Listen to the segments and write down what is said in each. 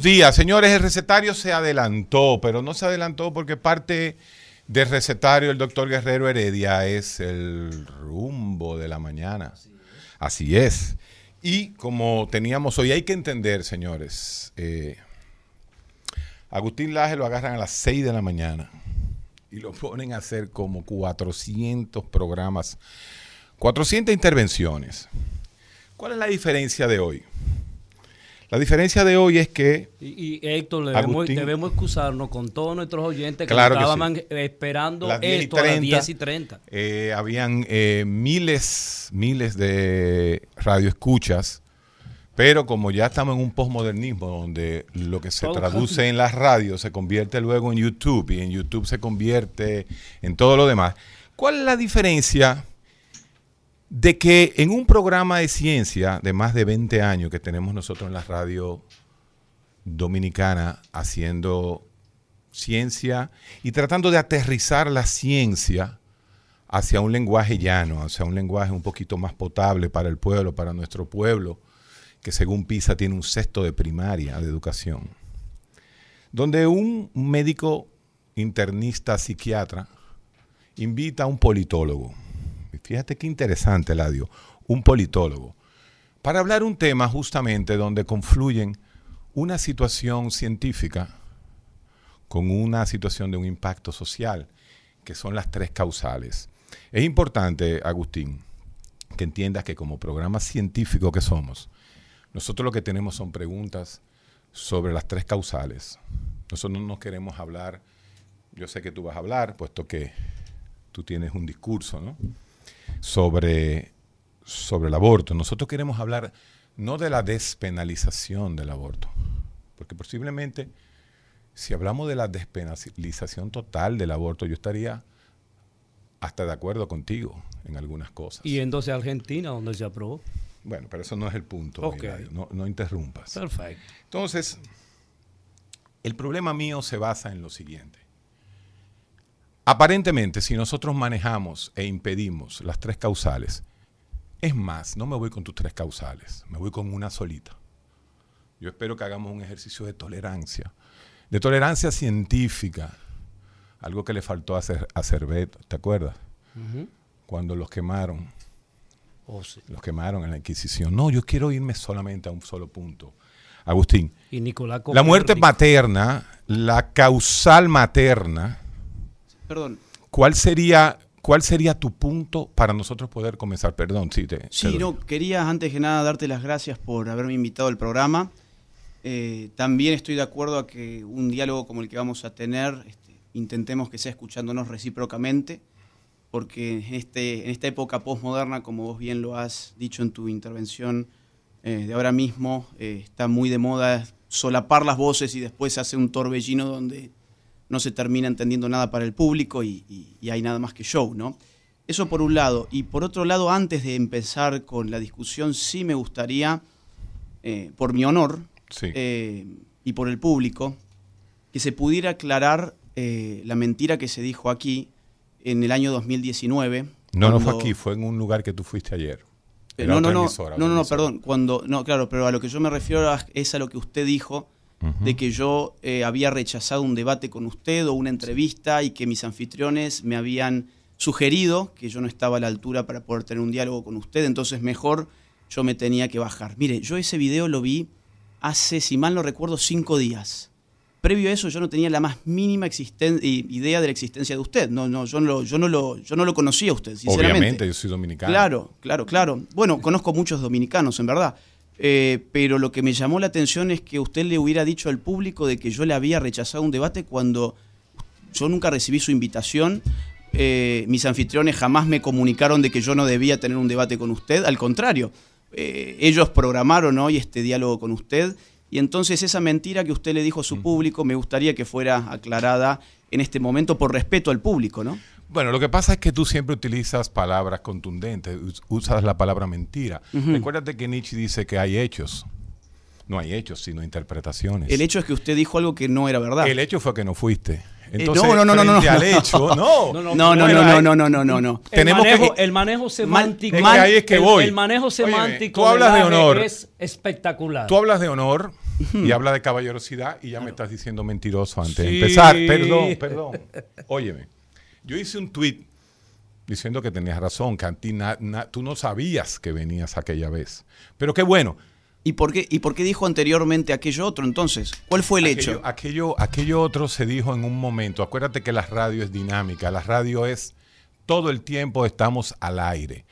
Días, señores. El recetario se adelantó, pero no se adelantó porque parte del recetario del doctor Guerrero Heredia es el rumbo de la mañana. Así es. Y como teníamos hoy, hay que entender, señores, eh, Agustín Laje lo agarran a las 6 de la mañana y lo ponen a hacer como 400 programas, 400 intervenciones. ¿Cuál es la diferencia de hoy? La diferencia de hoy es que... Y, y Héctor, debemos, Agustín- debemos excusarnos con todos nuestros oyentes que Claro que estaban esperando Las 10 y esto a las 30, 10 y 30. eh, habían eh, miles, miles de radioescuchas, pero como ya estamos en un posmodernismo donde lo que se traduce en las radios se convierte luego en YouTube y en YouTube se convierte en todo lo demás. ¿Cuál es la diferencia de que en un programa de ciencia de más de 20 años que tenemos nosotros en la radio dominicana haciendo ciencia y tratando de aterrizar la ciencia hacia un lenguaje llano, hacia un lenguaje un poquito más potable para el pueblo, para nuestro pueblo, que según PISA tiene un sexto de primaria de educación, donde un médico internista psiquiatra invita a un politólogo. Fíjate qué interesante, Ladio, un politólogo, para hablar un tema justamente donde confluyen una situación científica con una situación de un impacto social, que son las tres causales. Es importante, Agustín, que entiendas que como programa científico que somos, nosotros lo que tenemos son preguntas sobre las tres causales. Nosotros no nos queremos hablar, yo sé que tú vas a hablar, puesto que tú tienes un discurso, ¿no? Sobre, sobre el aborto. Nosotros queremos hablar no de la despenalización del aborto, porque posiblemente si hablamos de la despenalización total del aborto, yo estaría hasta de acuerdo contigo en algunas cosas. Y entonces Argentina, donde se aprobó. Bueno, pero eso no es el punto. No, no interrumpas. Perfecto. Entonces, el problema mío se basa en lo siguiente. Aparentemente, si nosotros manejamos e impedimos las tres causales, es más, no me voy con tus tres causales, me voy con una solita. Yo espero que hagamos un ejercicio de tolerancia, de tolerancia científica, algo que le faltó a, Cer- a Cerveto, ¿te acuerdas? Cuando los quemaron, Oh, sí. los quemaron en la Inquisición. No, yo quiero irme solamente a un solo punto. Agustín, Y Nicolás la muerte materna, la causal materna, Perdón. ¿cuál sería, ¿cuál sería tu punto para nosotros poder comenzar? Perdón, sí, te, Sí, no, quería antes que nada darte las gracias por haberme invitado al programa. Eh, también estoy de acuerdo a que un diálogo como el que vamos a tener, este, intentemos que sea escuchándonos recíprocamente, porque en, este, en esta época postmoderna, como vos bien lo has dicho en tu intervención eh, de ahora mismo, eh, está muy de moda solapar las voces y después hace un torbellino donde no se termina entendiendo nada para el público y, y- y hay nada más que show, ¿no? Eso por un lado. Y por otro lado, antes de empezar con la discusión, sí me gustaría, eh, por mi honor Sí. eh, y por el público, que se pudiera aclarar eh, la mentira que se dijo aquí en el año 2019. no, no fue cuando- aquí, fue en un lugar que tú fuiste ayer. eh, No, no, no, emisora, no, no, no, perdón. Cuando, no, claro, pero a lo que yo me refiero a- es a lo que usted dijo De que yo eh, había rechazado un debate con usted o una entrevista y que mis anfitriones me habían sugerido que yo no estaba a la altura para poder tener un diálogo con usted, entonces mejor yo me tenía que bajar. Mire, yo ese video lo vi hace, si mal no recuerdo, cinco días. Previo a eso yo no tenía la más mínima idea de la existencia de usted. No, no, yo, no lo, yo, no lo, yo no lo conocía a usted, sinceramente. Obviamente, yo soy dominicano. Claro, claro, claro. Bueno, conozco muchos dominicanos, en verdad. Eh, pero lo que me llamó la atención es que usted le hubiera dicho al público de que yo le había rechazado un debate cuando yo nunca recibí su invitación. Eh, mis anfitriones jamás me comunicaron de que yo no debía tener un debate con usted. Al contrario, eh, ellos programaron hoy este diálogo con usted. Y entonces esa mentira que usted le dijo a su público me gustaría que fuera aclarada en este momento por respeto al público, ¿no? Bueno, lo que pasa es que tú siempre utilizas palabras contundentes, us- usas la palabra mentira. Recuérdate que Nietzsche dice que hay hechos. No hay hechos, sino interpretaciones. El hecho es que usted dijo algo que no era verdad. El hecho fue que no fuiste. Entonces, no, no, no, no, no. al hecho, no. No, No, no, no, no, no, no, no, no, no. El Tenemos que- manejo, el manejo semántico. Es que ahí es que el- voy. El, manejo semántico tú hablas de honor. es espectacular. Tú hablas de honor y hablas de caballerosidad y ya me estás diciendo mentiroso antes de empezar. Perdón, perdón. Óyeme, yo hice un tweet diciendo que tenías razón, que a ti na- na- tú no sabías que venías aquella vez. Pero qué bueno. ¿Y por, qué, ¿Y por qué dijo anteriormente aquello otro entonces? ¿Cuál fue el aquello, hecho? Aquello, aquello otro se dijo en un momento. Acuérdate que la radio es dinámica. La radio es todo el tiempo estamos al aire.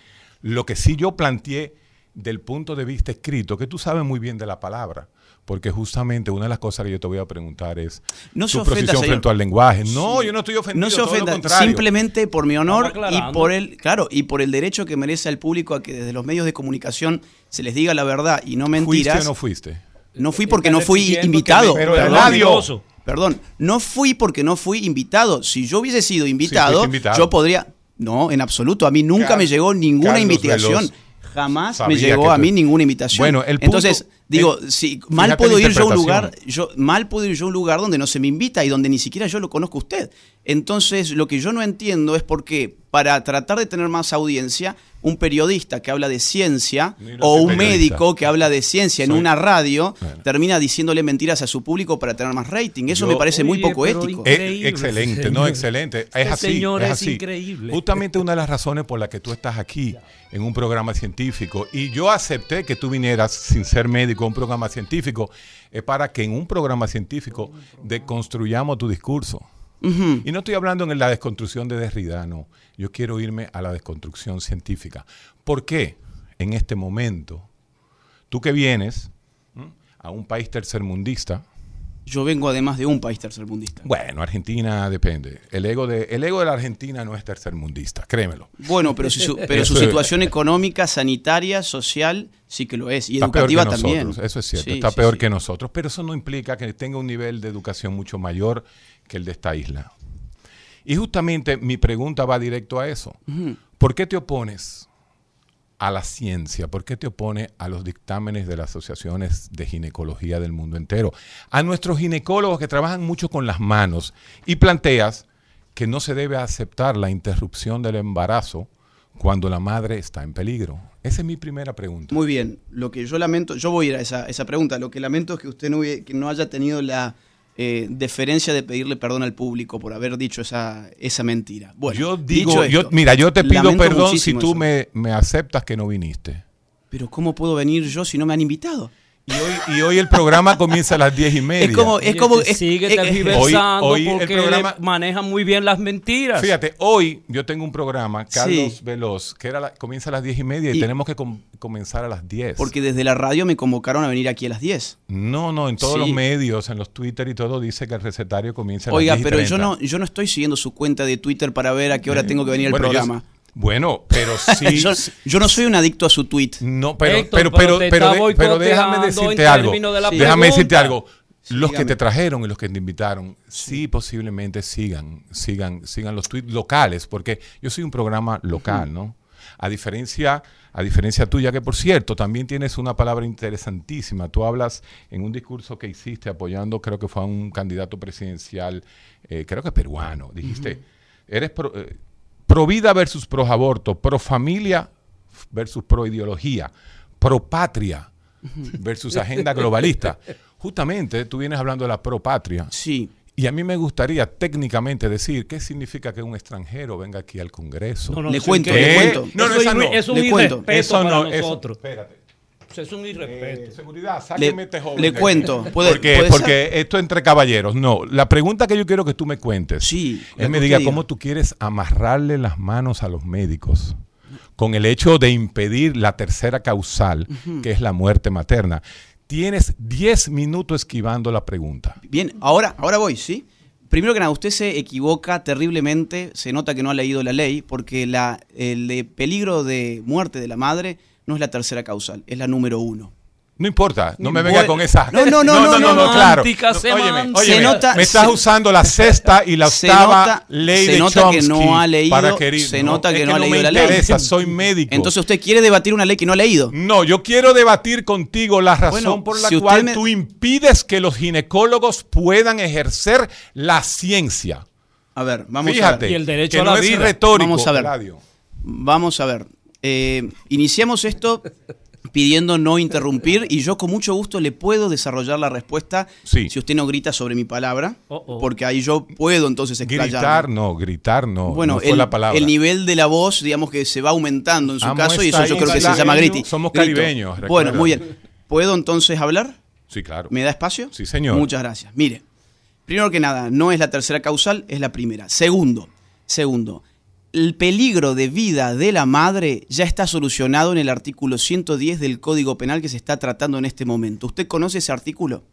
Lo que sí yo planteé del punto de vista escrito, que tú sabes muy bien de la palabra, porque justamente una de las cosas que yo te voy a preguntar es No se tu ofenda, posición señor. frente al lenguaje. No, yo no estoy ofendido, No se todo lo ofenda, simplemente por mi honor y por el, claro, y por el derecho que merece al público a que desde los medios de comunicación se les diga la verdad y no ¿Fuiste mentiras. o no fuiste? No fui porque no fui invitado. me- Pero perdón. radio. Perdón, no fui porque no fui invitado. Si yo hubiese sido invitado, fuiste invitado. yo podría. No, en absoluto. A mí nunca Car- me llegó ninguna Carlos invitación. Veloz Jamás sabía me llegó a mí ninguna invitación. Bueno, el punto- Entonces, digo, el- si mal puedo ir yo a un lugar, yo mal puedo ir yo a un lugar donde no se me invita y donde ni siquiera yo lo conozco a usted. Entonces, lo que yo no entiendo es por qué para tratar de tener más audiencia, un periodista que habla de ciencia no o un periodista. médico que habla de ciencia en Soy- una radio Bueno. termina diciéndole mentiras a su público para tener más rating. Eso Yo- me parece muy poco ético. Eh, excelente, señor. no, excelente. Es Este así. señor es, es así. increíble. Justamente una de las razones por las que tú estás aquí en un programa científico y yo acepté que tú vinieras sin ser médico a un programa científico es para que en un programa científico deconstruyamos tu discurso. Y no estoy hablando en la desconstrucción de Derrida, no. Yo quiero irme a la desconstrucción científica. ¿Por qué en este momento, tú que vienes ¿m? a un país tercermundista, Yo vengo además de un país tercermundista. bueno, Argentina depende. El ego de, el ego de la Argentina no es tercermundista, créemelo. Bueno, pero, si su, pero su situación económica, sanitaria, social, sí que lo es. Y Está peor que educativa nosotros, también. eso es cierto, Sí, está sí, peor sí. que nosotros, pero eso no implica que tenga un nivel de educación mucho mayor que el de esta isla. Y justamente mi pregunta va directo a eso. ¿Por qué te opones a la ciencia? ¿Por qué te opones a los dictámenes de las asociaciones de ginecología del mundo entero? A nuestros ginecólogos que trabajan mucho con las manos y planteas que no se debe aceptar la interrupción del embarazo cuando la madre está en peligro. Esa es mi primera pregunta. Muy bien. Lo que yo lamento, yo voy a ir a esa, esa pregunta. Lo que lamento es que usted no, que no haya tenido la eh, deferencia de pedirle perdón al público por haber dicho esa, esa mentira. Bueno, yo dicho digo, yo, mira, yo te pido perdón si tú me, me aceptas que no viniste. Pero ¿cómo puedo venir yo si no me han invitado? Y hoy, y hoy el programa comienza a las diez y media. Es como, es como, te es- sigue es- tergiversando hoy- hoy el porque programa- le manejan muy bien las mentiras. Fíjate, hoy yo tengo un programa, Carlos Sí. Veloz, que era la- comienza a las diez y media y, Y- tenemos que com- comenzar a las 10. porque desde la radio me convocaron a venir aquí a las 10. No, no, en todos Sí. los medios, en los Twitter y todo, dice que el recetario comienza a Oiga, las 10 y pero yo 30. no, yo no estoy siguiendo su cuenta de Twitter para ver a qué hora tengo que venir al Bueno, yo- programa. Bueno, pero sí. yo, yo no soy un adicto a su tweet. No, pero, Héctor, pero, pero pero, pero, está de- pero déjame decirte algo. de Déjame decirte algo. Los que te trajeron y los que te invitaron, sí, posiblemente sigan, sigan, sigan los tweets locales, porque yo soy un programa local, ¿no? A diferencia, a diferencia tuya, que por cierto, también tienes una palabra interesantísima. Tú hablas en un discurso que hiciste apoyando, creo que fue a un candidato presidencial, eh, creo que peruano. Dijiste, eres pro, eh, pro vida versus pro aborto, pro familia versus pro ideología, pro patria versus agenda globalista. Justamente tú vienes hablando de la pro patria Sí. Y a mí me gustaría técnicamente decir qué significa que un extranjero venga aquí al Congreso. No, no, Le cuento, le que- cuento. No, no, eso esa no. es un Le cuento. Eso para no, eso- nosotros. espérate. Eso es un irrespeto. Eh, seguridad, Le, sáqueme este joven le cuento. ¿Puede, porque puede porque esto entre caballeros. No, la pregunta que yo quiero que tú me cuentes Sí, es me diga cómo tú quieres amarrarle las manos a los médicos con el hecho de impedir la tercera causal, que es la muerte materna. Tienes 10 minutos esquivando la pregunta. Bien, ahora, ahora voy, ¿sí? Primero que nada, usted se equivoca terriblemente, se nota que no ha leído la ley, porque la, el de peligro de muerte de la madre no es la tercera causal, es la número uno. No importa, no me venga con esa. no, no, no, no, no, no, claro. óyeme, óyeme, Se me estás se- usando la sexta y la se octava ley se de nota que Chomsky no ha leído- para querer- se nota es que no ha leído me la ley. interesa, soy médico. Entonces usted quiere debatir una ley que no ha leído. No, yo quiero debatir contigo la razón Bueno, por la si usted cual me- tú impides que los ginecólogos puedan ejercer la ciencia. A ver, vamos a Fíjate, ver. Y el derecho que a no la es vida. retórico. Vamos a ver. Vamos a ver. Eh, iniciamos esto pidiendo no interrumpir y yo con mucho gusto le puedo desarrollar la respuesta Sí. si usted no grita sobre mi palabra, Oh, oh. porque ahí yo puedo entonces explayarme. Gritar no, gritar no. Bueno, no fue el, la palabra. el nivel de la voz, digamos que se va aumentando en su Amo caso y eso yo creo que se llama griti. Somos Grito. caribeños, Bueno, recuerda. muy bien. ¿Puedo entonces hablar? Sí, claro. ¿Me da espacio? Sí, señor. Muchas gracias. Mire, primero que nada, no es la tercera causal, es la primera. Segundo, segundo, el peligro de vida de la madre ya está solucionado en el artículo 110 del Código Penal que se está tratando en este momento. ¿Usted conoce ese artículo?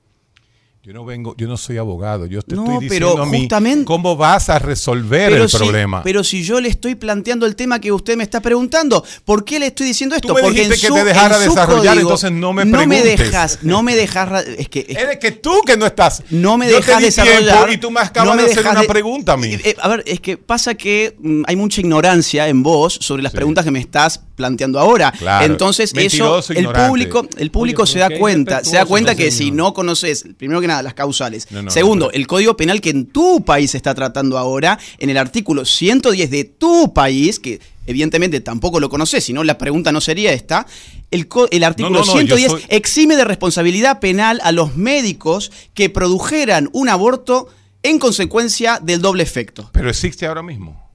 Yo no vengo, yo no soy abogado, yo te No, estoy pero diciendo a mí justamente- cómo vas a resolver el si, problema. pero si yo le estoy planteando el tema que usted me está preguntando, ¿por qué le estoy diciendo esto? Tú me Porque en dijiste que te dejara desarrollar, código entonces no me No me preguntes. dejas, no me dejas, es que, es que- Eres que tú que no estás. no me dejas desarrollar. y tú me acabas no me de hacer una de- pregunta a mí. Eh, eh, a ver, es que pasa que mm, hay mucha ignorancia en vos sobre las Sí. preguntas que me estás planteando ahora. Claro. Entonces, eso, el público, el público Oye, se da cuenta, se da cuenta que si no conoces, primero que nada, las causales. No, no, Segundo, el Código Penal que en tu país se está tratando ahora, en el artículo 110 de tu país, que evidentemente tampoco lo conoces, si no la pregunta no sería esta, el, el artículo no, no, yo 110 soy- exime de responsabilidad penal a los médicos que produjeran un aborto en consecuencia del doble efecto. Pero existe ahora mismo.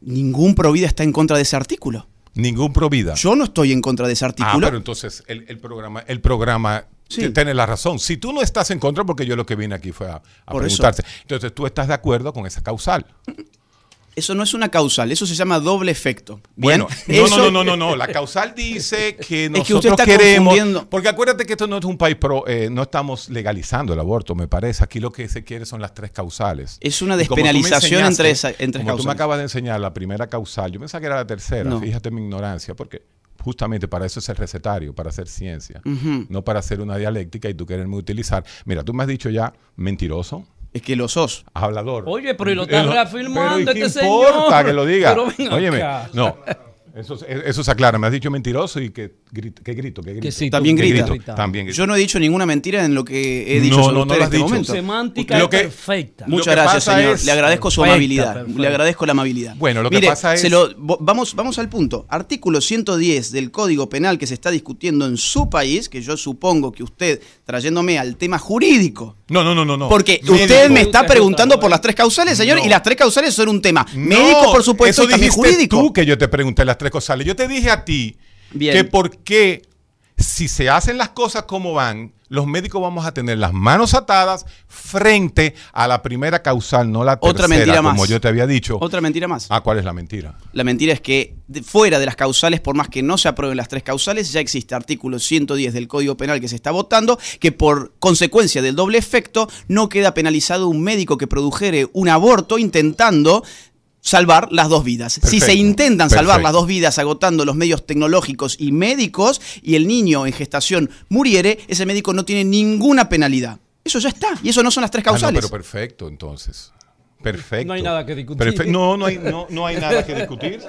Ningún provida está en contra de ese artículo. Ningún provida. Yo no estoy en contra de ese Ah, artículo. pero entonces el, el programa, el programa Sí. t- tiene la razón. Si tú no estás en contra, porque yo lo que vine aquí fue a, a eso. preguntarte. Entonces tú estás de acuerdo con esa causal. Eso no es una causal, eso se llama doble efecto. Bueno, no, eso- no, no, no, no, no. La causal dice que Es que nosotros usted está queremos. Porque acuérdate que esto no es un país pro, eh, no estamos legalizando el aborto, me parece. Aquí lo que se quiere son las tres causales. Es una despenalización entre esa- entre Como tú me causales. acabas de enseñar la primera causal, yo pensaba que era la tercera. No. Fíjate mi ignorancia, porque justamente para eso es el recetario, para hacer ciencia, no para hacer una dialéctica y tú quererme utilizar. Mira, tú me has dicho ya mentiroso. Es que lo sos. Hablador. Oye, pero y lo está no, reafirmando pero ¿y qué este importa señor? que lo diga? Pero Óyeme, acá. no. Eso, eso se aclara. Me has dicho mentiroso y que grito, que grito, que grito. Que sí, tú También Que grita. grito, También grito. Yo no he dicho ninguna mentira en lo que he dicho No, sobre no, no usted en este dicho. momento. Semántica Lo que- perfecta. Lo Muchas que gracias, señor. es- le agradezco su amabilidad. perfecta. Le agradezco la amabilidad. Bueno, lo que Mire, pasa es- se lo- vamos, vamos al punto. Artículo 110 del Código Penal que se está discutiendo en su país, que yo supongo que usted, trayéndome al tema jurídico, No, no, no, no. no. porque Médico. usted me está preguntando por las tres causales, señor, No. y las tres causales son un tema No, médico, por supuesto, eso y también dijiste jurídico. tú que yo te pregunté las tres causales. Yo te dije a ti Bien. que por qué si se hacen las cosas como van, los médicos vamos a tener las manos atadas frente a la primera causal, no la tercera, Otra mentira como más. yo te había dicho. Otra mentira más. Ah, ¿cuál es la mentira? La mentira es que fuera de las causales, por más que no se aprueben las tres causales, ya existe artículo 110 del Código Penal que se está votando, que por consecuencia del doble efecto no queda penalizado un médico que produjere un aborto intentando salvar las dos vidas. si se intentan salvar las dos vidas agotando los medios tecnológicos y médicos y el niño en gestación muriere, ese médico no tiene ninguna penalidad. Eso ya está. Y eso no son las tres Ah, no, causales. pero perfecto, entonces. Perfecto. No hay nada que discutir. Perfe- No, no hay, no, no hay nada que discutir.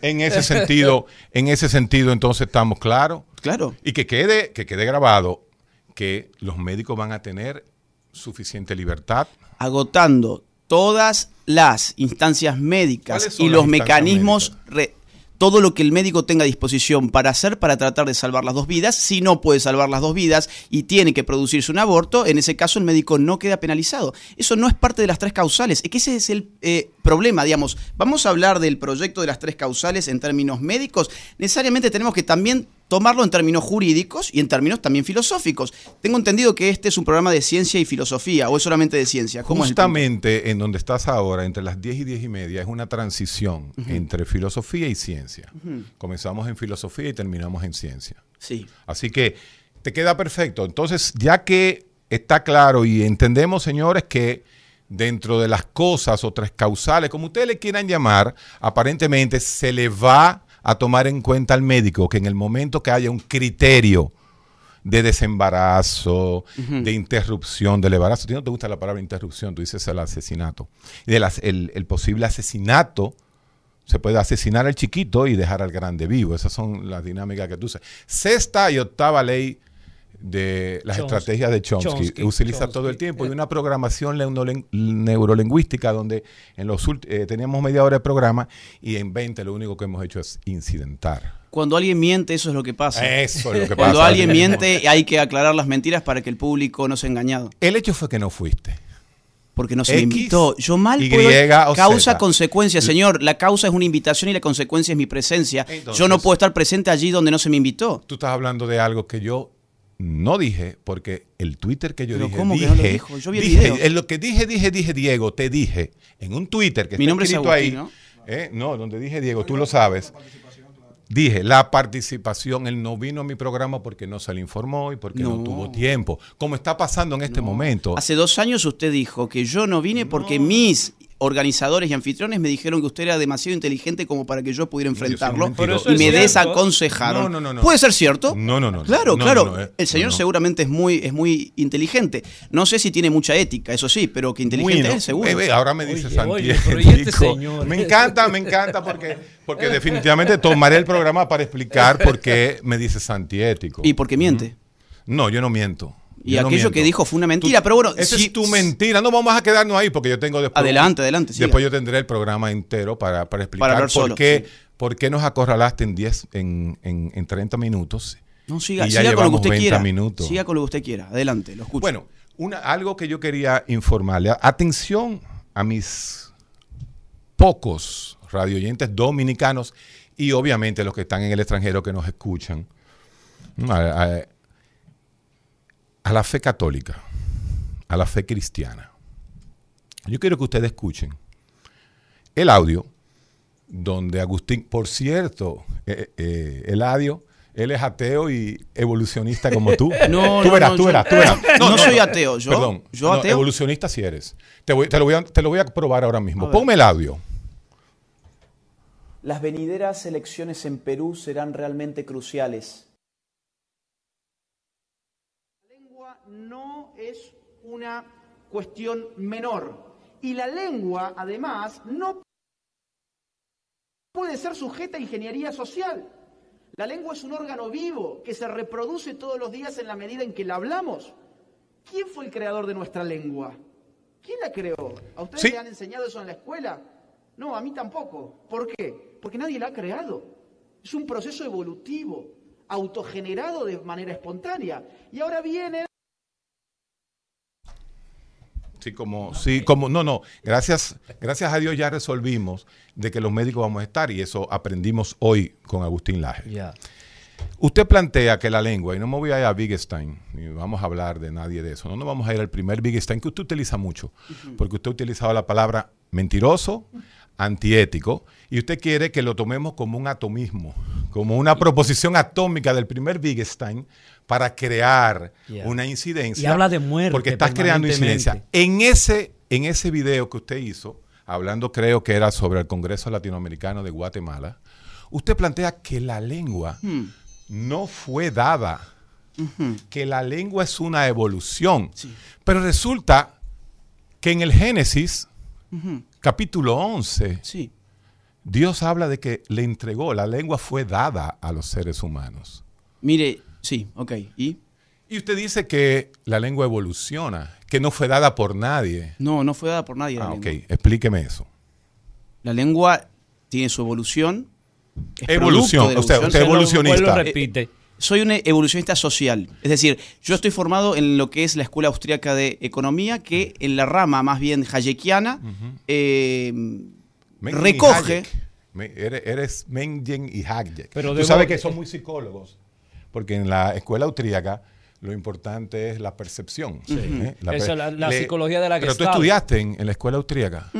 En ese sentido, en ese sentido, entonces estamos claros. claro. Y que quede, que quede grabado que los médicos van a tener suficiente libertad. agotando todas las instancias médicas ¿Cuáles son y los mecanismos re- todo lo que el médico tenga a disposición para hacer para tratar de salvar las dos vidas. Si no puede salvar las dos vidas y tiene que producirse un aborto, en ese caso el médico no queda penalizado. Eso no es parte de las tres causales. Es que ese es el eh, problema, digamos. Vamos a hablar del proyecto de las tres causales en términos médicos. Necesariamente tenemos que también tomarlo en términos jurídicos y en términos también filosóficos. Tengo entendido que este es un programa de ciencia y filosofía, o es solamente de ciencia. ¿Cómo es el punto? Justamente en donde estás ahora, entre las 10 y 10 y media, es una transición entre filosofía y ciencia. Comenzamos en filosofía y terminamos en ciencia. Sí. Así que te queda perfecto. Entonces, ya que está claro y entendemos, señores, que dentro de las cosas o tres causales, como ustedes le quieran llamar, aparentemente se le va a tomar en cuenta al médico que en el momento que haya un criterio de desembarazo, de interrupción del embarazo, a ti no te gusta la palabra interrupción, tú dices el asesinato, del el, el posible asesinato, se puede asesinar al chiquito y dejar al grande vivo. Esas son las dinámicas que tú usas. Sexta y octava ley de las Chomsky. estrategias de Chomsky, Chomsky, utiliza Chomsky. todo el tiempo y una programación neurolingüística donde en los eh, teníamos media hora de programa y en 20 lo único que hemos hecho es incidentar. Cuando alguien miente, eso es lo que pasa. Eso es lo que Cuando pasa. alguien miente, hay que aclarar las mentiras para que el público no sea engañado. El hecho fue que no fuiste. Porque no se me X, invitó. Yo mal Y puedo- o causa Z. consecuencia, señor. La causa es una invitación y la consecuencia es mi presencia. Entonces- yo no puedo estar presente allí donde no se me invitó. Tú estás hablando de algo que yo no dije, porque el Twitter que yo Pero dije, ¿cómo que dije, no lo dijo? Yo vi el dije, video. en lo que dije, dije, dije, Diego, te dije, en un Twitter que Mi está nombre es escrito Agustín, ahí, ¿no? eh, no, donde dije Diego, tú lo sabes, dije, la participación, él no vino a mi programa porque no se le informó y porque no, No. tuvo tiempo, como está pasando en este momento. Hace dos años usted dijo que yo no vine porque mis organizadores y anfitriones me dijeron que usted era demasiado inteligente como para que yo pudiera enfrentarlo y me desaconsejaron. No, no, no, no. ¿Puede ser cierto? No, no, no. Claro, No, claro. no, no, eh. El señor No, no. seguramente es muy, es muy inteligente. No sé si tiene mucha ética, eso sí, pero que inteligente Bueno, es, seguro. eh, ve, ahora me dice Santiago. pero ¿y este? Me encanta, me encanta porque, porque definitivamente tomaré el programa para explicar por qué me dice santiético. y porque miente. No, yo no miento. Y Yo aquello que dijo fue una mentira, Tú- pero bueno, Esa si- es tu mentira. No vamos a quedarnos ahí porque yo tengo después. Adelante, adelante, siga. Después yo tendré el programa entero para, para explicar Para por, solo, qué, sí. por qué nos acorralaste en 10, en, en, en 30 minutos. No, siga, Y ya siga con lo que usted 20 quiera. minutos. Siga con lo que usted quiera. Adelante, lo escucho. Bueno, una, algo que yo quería informarle. Atención a mis pocos radioyentes dominicanos y obviamente los que están en el extranjero que nos escuchan. A, a- a la fe católica, a la fe cristiana. Yo quiero que ustedes escuchen el audio donde Agustín, por cierto, eh, eh, Eladio, él es ateo y evolucionista como tú. No, tú no, verás, no, tú yo- verás, tú verás. no soy ateo, yo- Perdón, yo no, ateo. evolucionista sí eres. Te, voy- te lo voy a, te lo voy a probar ahora mismo. Ponme el audio. Las venideras elecciones en Perú serán realmente cruciales. La lengua no es una cuestión menor. Y la lengua, además, no puede ser sujeta a ingeniería social. La lengua es un órgano vivo que se reproduce todos los días en la medida en que la hablamos. ¿Quién fue el creador de nuestra lengua? ¿Quién la creó? ¿A ustedes Sí. le han enseñado eso en la escuela? No, a mí tampoco. ¿Por qué? Porque nadie la ha creado. Es un proceso evolutivo, autogenerado de manera espontánea. Y ahora viene Sí, como, sí, como, no, no, gracias, gracias a Dios ya resolvimos de que los médicos vamos a estar y eso aprendimos hoy con Agustín Laje. Ya. Usted plantea que la lengua, y no me voy a ir a Wittgenstein, ni vamos a hablar de nadie de eso, no nos vamos a ir al primer Wittgenstein que usted utiliza mucho, porque usted ha utilizado la palabra mentiroso, antiético, y usted quiere que lo tomemos como un atomismo, como una proposición atómica del primer Wittgenstein para crear una incidencia. Y habla de muerte Porque estás creando incidencia. En ese, en ese video que usted hizo, hablando creo que era sobre el Congreso Latinoamericano de Guatemala, usted plantea que la lengua Hmm. no fue dada, que la lengua es una evolución. Sí. Pero resulta que en el Génesis, capítulo 11, Sí. Dios habla de que le entregó, la lengua fue dada a los seres humanos. Mire, sí, ok. ¿Y? Y usted dice que la lengua evoluciona, que no fue dada por nadie. No, no fue dada por nadie. la Ah, ok, lengua. explíqueme eso. La lengua tiene su evolución es Evolución, la usted- evolución. usted- evolucionista. Vuelvo y Eh, repite. Soy un evolucionista social. Es decir, yo estoy formado en lo que es la Escuela Austríaca de Economía, que en la rama más bien hayekiana eh, recoge. Hayek. Eres, eres Mengen y Hayek. Pero Tú debo- sabes que son muy psicólogos, porque en la escuela austríaca lo importante es la percepción. ¿eh? Esa la- la psicología de la Pero tú estudiaste en, en la escuela austríaca.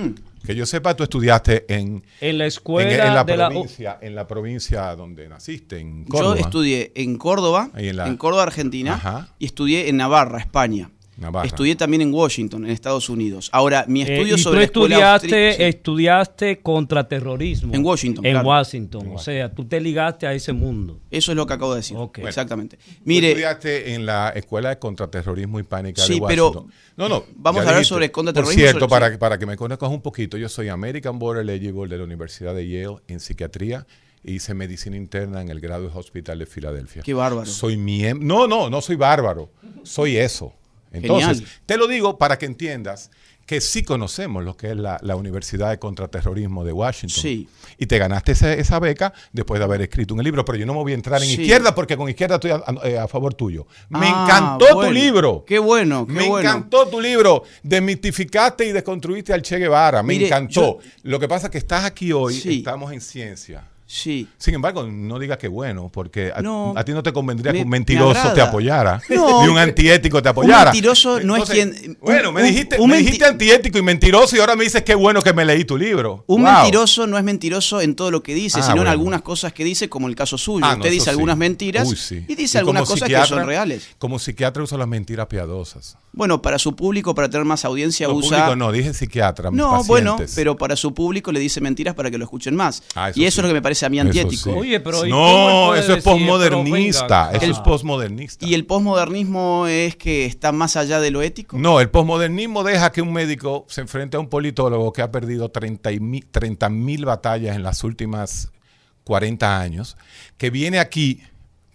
Que yo sepa, tú estudiaste en, En la en, escuela en la de la... provincia, en la provincia donde naciste, en Yo Córdoba. estudié en Córdoba, en la- Córdoba, Argentina, Ajá. y estudié en Navarra, España. Navarra. Estudié también en Washington, en Estados Unidos. Ahora, mi Eh, estudio y sobre tú estudiaste, sí. estudiaste contraterrorismo. En Washington, En claro. Washington. O sea, tú te ligaste a ese mundo. Eso es lo que acabo de decir. Ok. Bueno. Exactamente. Tú Mire, estudiaste en la Escuela de Contraterrorismo y Pánica Sí, de pero Washington. no, no. vamos a hablar dijiste. sobre contraterrorismo, Por cierto, sobre- para, sí. para que me conozcas un poquito, yo soy American Border Eligible de la Universidad de Yale en psiquiatría. Hice medicina interna en el Graduate Hospital de Filadelfia. Qué bárbaro. Soy miembro. No, no, no soy bárbaro. Soy eso. Entonces, Genial. te lo digo para que entiendas que sí conocemos lo que es la, la Universidad de Contraterrorismo de Washington. Sí. Y te ganaste esa, esa beca después de haber escrito un libro, pero yo no me voy a entrar en Sí. izquierda porque con izquierda estoy a, a- a favor tuyo. Me Ah, encantó tu libro. Qué bueno, qué Me bueno. encantó tu libro. Desmitificaste y desconstruiste al Che Guevara. Me Mire, encantó. yo- Lo que pasa es que estás aquí hoy, Sí. estamos en ciencia. Sí. Sin embargo, no digas que bueno, porque a, No, a ti no te convendría me- que un me mentiroso te apoyara, No, ni un que- antiético te un apoyara. mentiroso no es quien- Bueno, un- me un- dijiste, un me dijiste antiético y mentiroso y ahora me dices qué bueno que me leí tu libro. Un Wow. mentiroso no es mentiroso en todo lo que dice, Ah, sino en algunas cosas que dice, como el caso suyo. Ah, Usted dice sí. algunas mentiras Uy, sí. y dice Y algunas cosas que son reales. Como psiquiatra usa las mentiras piadosas. Bueno, para su público, para tener más audiencia, No, usa. público no, dije psiquiatra. mis No, bueno, pero para su público le dice mentiras para que lo escuchen más. Ah, eso y eso sí. es lo que me parece a antiético. sí. Oye, pero ¿y cómo él No, eso es posmodernista. Eso es posmodernista. ¿Y el posmodernismo es que está más allá de lo ético? No, el posmodernismo deja que un médico se enfrente a un politólogo que ha perdido 30 mil batallas en las últimas 40 años, que viene aquí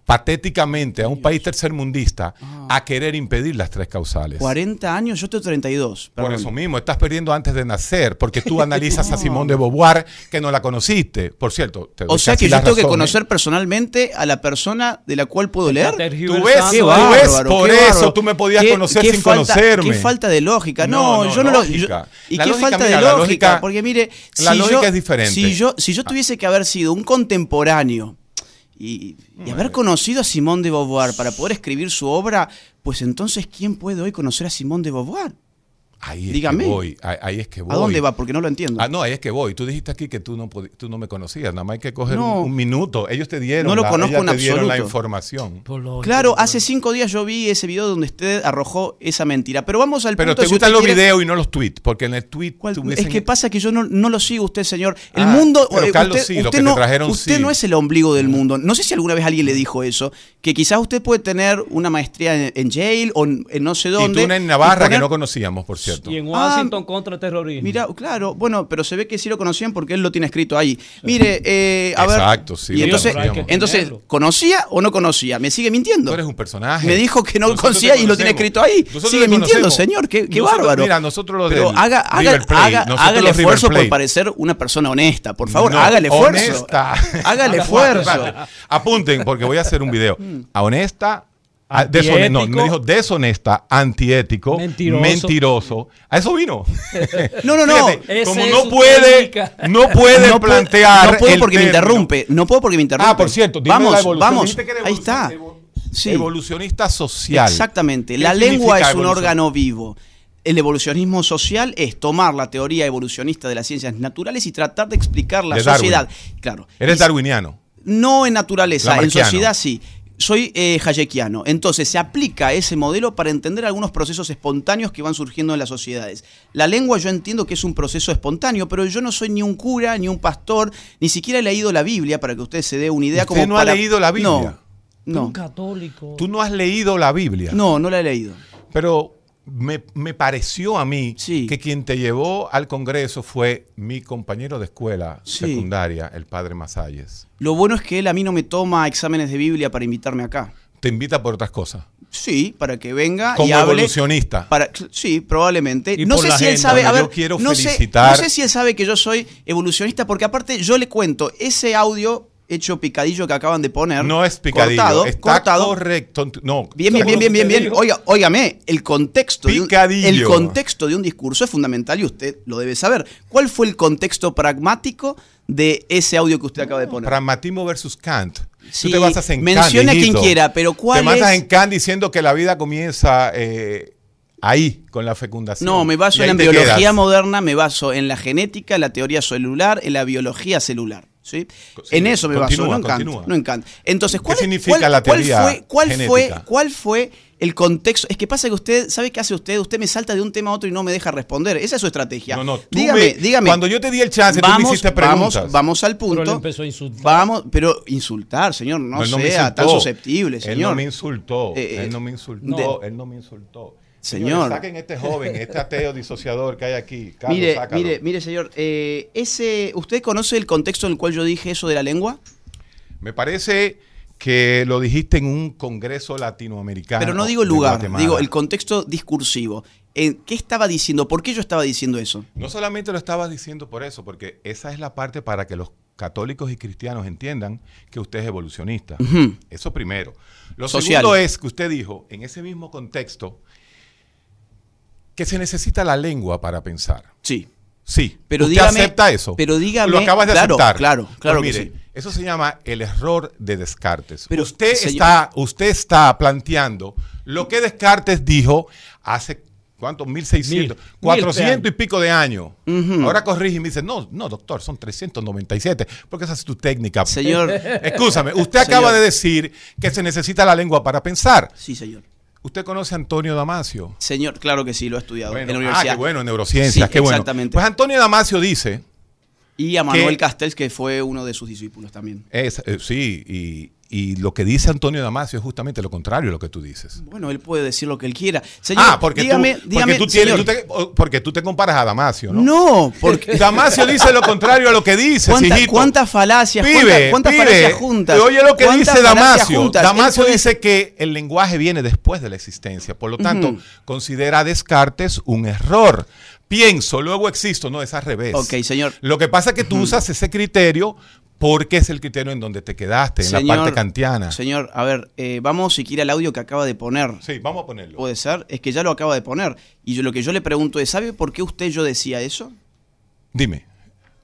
patéticamente a un país tercermundista a querer impedir las tres causales. 40 años, yo tengo 32. Por perdón. eso mismo, estás perdiendo antes de nacer, porque tú analizas a Simone de Beauvoir que no la conociste. Por cierto, te doy O sea que yo tengo que ¿eh? conocer personalmente a la persona de la cual puedo leer. Tú ves, Qué tú ves, qué por bárbaro. eso tú me podías Qué- conocer qué sin falta- conocerme. Qué falta de lógica. No, No, no, yo no lo. yo- ¿Y La qué lógica, falta mira, de lógica? lógica- Porque mire, la si lógica yo, es diferente. Si yo, si yo tuviese que haber sido un contemporáneo y, y haber conocido a Simone de Beauvoir para poder escribir su obra, pues entonces, ¿quién puede hoy conocer a Simone de Beauvoir? Ahí es Dígame. que voy, ahí, ahí es que voy. ¿A dónde va? Porque no lo entiendo. Ah, no, ahí es que voy. Tú dijiste aquí que tú no, tú no me conocías, nada más hay que coger No. un, un minuto. Ellos te dieron, No lo la, conozco en te dieron la información. Claro, hace cinco días yo vi ese video donde usted arrojó esa mentira. Pero vamos al Pero punto. te si gustan los quiere- videos y no los tweets, porque en el tweet ¿Cuál- tuviesen- Es que pasa que yo no, no lo sigo usted, señor. El Ah, mundo. pero eh, Carlos usted, sí, lo usted que te no, trajeron usted sí. no es el ombligo del mundo. No sé si alguna vez alguien le dijo eso. Que quizás usted puede tener una maestría en, en Yale o en, en no sé y dónde. tú una en Navarra y que no conocíamos, por cierto. Y en Ah, Washington contra terrorismo. Mira, claro, bueno, pero se ve que sí lo conocían porque él lo tiene escrito ahí. Mire, eh, a ver. Exacto, sí, Y lo entonces, entonces. ¿conocía o no conocía? Me sigue mintiendo. Tú eres un personaje. Me dijo que no Nosotros conocía y lo tiene escrito ahí. Nosotros Sigue mintiendo, señor. Qué, qué Nosotros- bárbaro. Mira, nosotros los Pero haga, haga, haga, el esfuerzo por parecer una persona honesta. Por favor, No, haga el esfuerzo. Honesta. Haga el esfuerzo. Apunten, porque voy a hacer un video. Mm. A honesta. A- deshone- no, Antiético. me dijo deshonesta, antiético, Mentiroso. mentiroso. A eso vino. No, no, no. Fíjate, como no puede, no puede no puedo- plantear. No puedo el porque me interrumpe. No puedo porque me interrumpe. Ah, por cierto, dime vamos, la evolución. vamos. Ahí está. Sí. Evolucionista social. Exactamente. ¿Qué La lengua es un órgano vivo. El evolucionismo social es tomar la teoría evolucionista de las ciencias naturales y tratar de explicar la De sociedad. Claro. Eres Y- darwiniano. No en naturaleza, en sociedad sí. Soy eh, hayekiano. Entonces se aplica ese modelo para entender algunos procesos espontáneos que van surgiendo en las sociedades. La lengua yo entiendo que es un proceso espontáneo, pero yo no soy ni un cura, ni un pastor, ni siquiera he leído la Biblia para que usted se dé una idea ¿Usted como no ha leído la Biblia? No, Un no, católico. Tú no has leído la Biblia. no, no la he leído. Pero me, me pareció a mí Sí. que quien te llevó al Congreso fue mi compañero de escuela Sí. secundaria, el padre Masalles. Lo bueno es que él a mí no me toma exámenes de Biblia para invitarme acá. Te invita por otras cosas. Sí, para que venga Como y hable. evolucionista. Para, sí, probablemente. Y no por sé la si él sabe. A ver, yo quiero no sé, felicitar- no sé si él sabe que yo soy evolucionista, porque aparte yo le cuento, ese audio hecho picadillo que acaban de poner. No es picadillo, Cortado, está cortado. correcto. No, Bien, bien, bien, bien, bien, bien. Oiga, óigame, el contexto, de un, el contexto de un discurso es fundamental y usted lo debe saber. ¿Cuál fue el contexto pragmático de ese audio que usted acaba de poner? Pragmatismo versus Kant. Sí, Tú te basas en mencione Kant. a quien quiera, pero ¿cuál Te basas es? en Kant diciendo que la vida comienza eh, ahí, con la fecundación. No, me baso en la biología quedas. moderna, me baso en la genética, en la teoría celular, en la biología celular. ¿Sí? Sí, en eso me continúa, baso, no en Kant. continúa. No en Kant. Entonces, ¿Qué ¿cuál, significa cuál- la cuál teoría fue, cuál fue, genética? cuál fue el contexto? Es que pasa que usted, ¿sabe qué hace usted? Usted me salta de un tema a otro y no me deja responder. Esa es su estrategia. No, no, tú dígame, me- dígame. Cuando yo te di el chance, tú me vamos, hiciste vamos, preguntas. vamos al Pero él punto. empezó a insultar. Vamos, pero insultar, señor, no, no sea tan susceptible, señor. Él no me insultó. Eh, eh, él no me insultó. de- él no me insultó. Señor. Señores, saquen este joven, este ateo disociador que hay aquí. Carlos, mire, sácalo. mire, mire, señor, eh, ese, ¿usted conoce el contexto en el cual yo dije eso de la lengua? Me parece que lo dijiste en un congreso latinoamericano. Pero no digo el lugar, Guatemala. digo el contexto discursivo. Eh, ¿Qué estaba diciendo? ¿Por qué yo estaba diciendo eso? No solamente lo estabas diciendo por eso, porque esa es la parte para que los católicos y cristianos entiendan que usted es evolucionista. Eso primero. Lo Social. segundo es que usted dijo, en ese mismo contexto, que se necesita la lengua para pensar. Sí. Sí, Pero ¿usted dígame- acepta eso? pero dígame- Lo acabas de claro, aceptar. claro, claro Pues que mire, sí. Eso se llama el error de Descartes. Pero, usted, señor- está, usted está planteando lo que Descartes dijo hace, ¿cuántos? 1600, Mil, 400 mil y pico de años. Ahora corrige y me dice, no, no, doctor, son 397, porque esa es tu técnica. Señor. Escúchame, usted acaba Señor. de decir que se necesita la lengua para pensar. Sí, señor. ¿Usted conoce a Antonio Damasio? Señor, claro que sí, lo he estudiado Bueno, en la ah, universidad. qué bueno, en neurociencias, Sí, qué bueno. exactamente. Pues Antonio Damasio dice Y a Manuel que- Castells, que fue uno de sus discípulos también. Es, eh, sí, y, y lo que dice Antonio Damasio es justamente lo contrario de lo que tú dices. Bueno, él puede decir lo que él quiera. Señor, ah, porque, dígame, tú, dígame, porque, tú tienes, tú te, porque tú te comparas a Damasio, ¿no? No, porque Damasio dice lo contrario a lo que dice, ¿Cuánta- cuántas falacias, Pibe, cuánta- cuántas pibe, falacias juntas? Oye lo que ¿Cuántas dice Damasio. juntas? Damasio puede- dice que el lenguaje viene después de la existencia. Por lo tanto, Ujú. considera a Descartes un error. Pienso, luego existo. No, es al revés. Ok, señor. Lo que pasa es que tú usas ese criterio porque es el criterio en donde te quedaste, en la parte kantiana. Señor, a ver, eh, vamos si quiere al audio que acaba de poner. Sí, vamos a ponerlo. Puede ser, es que ya lo acaba de poner. Y yo, lo que yo le pregunto es, ¿sabe por qué usted yo decía eso? Dime,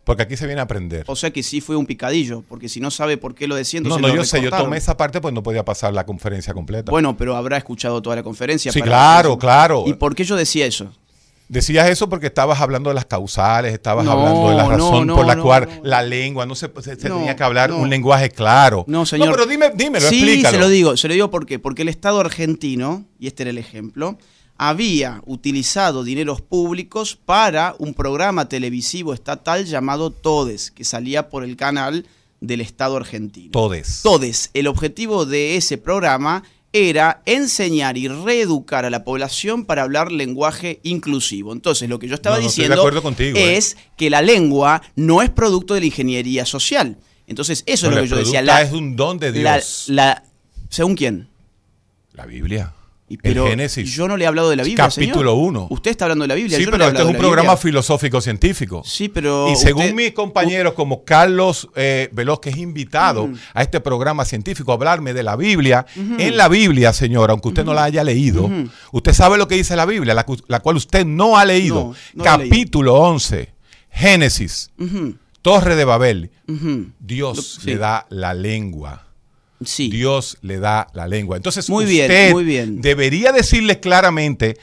porque aquí se viene a aprender. O sea que sí fue un picadillo, porque si no sabe por qué lo decía, No, entonces no, lo yo sé, yo tomé esa parte pues no podía pasar la conferencia completa. Bueno, pero habrá escuchado toda la conferencia. Sí, claro, claro. ¿Y por qué yo decía eso? Decías eso porque estabas hablando de las causales, estabas No, hablando de la razón no, por la no, cual la lengua, no se, se- se No, tenía que hablar un lenguaje claro. No, señor. No, pero dime, dímelo, sí, explícalo. se lo digo, se lo digo por qué. Porque el Estado argentino, y este era el ejemplo, había utilizado dineros públicos para un programa televisivo estatal llamado Todes, que salía por el canal del Estado argentino. Todes. Todes. El objetivo de ese programa era enseñar y reeducar a la población para hablar lenguaje inclusivo. Entonces, lo que yo estaba No, no, diciendo ¿eh? es que la lengua no es producto de la ingeniería social. Entonces, eso No, es lo que yo decía. La, es un don de la- Dios. la- ¿Según quién? La Biblia. Y Pero el Génesis. yo no le he hablado de la Biblia, Capítulo señor. 1. Usted está hablando de la Biblia. Sí, yo no le pero he este es un programa Biblia. filosófico científico. Sí, pero Y según usted- mis compañeros, como Carlos eh, Veloz, que es invitado a este programa científico a hablarme de la Biblia, en la Biblia, señor, aunque usted no la haya leído, usted sabe lo que dice la Biblia, la, cu- la cual usted no ha leído. No, no he leído. Capítulo 11, Génesis, Torre de Babel. Dios sí. le da la lengua. Sí. Dios le da la lengua. Entonces, Muy bien, usted muy bien. debería decirle claramente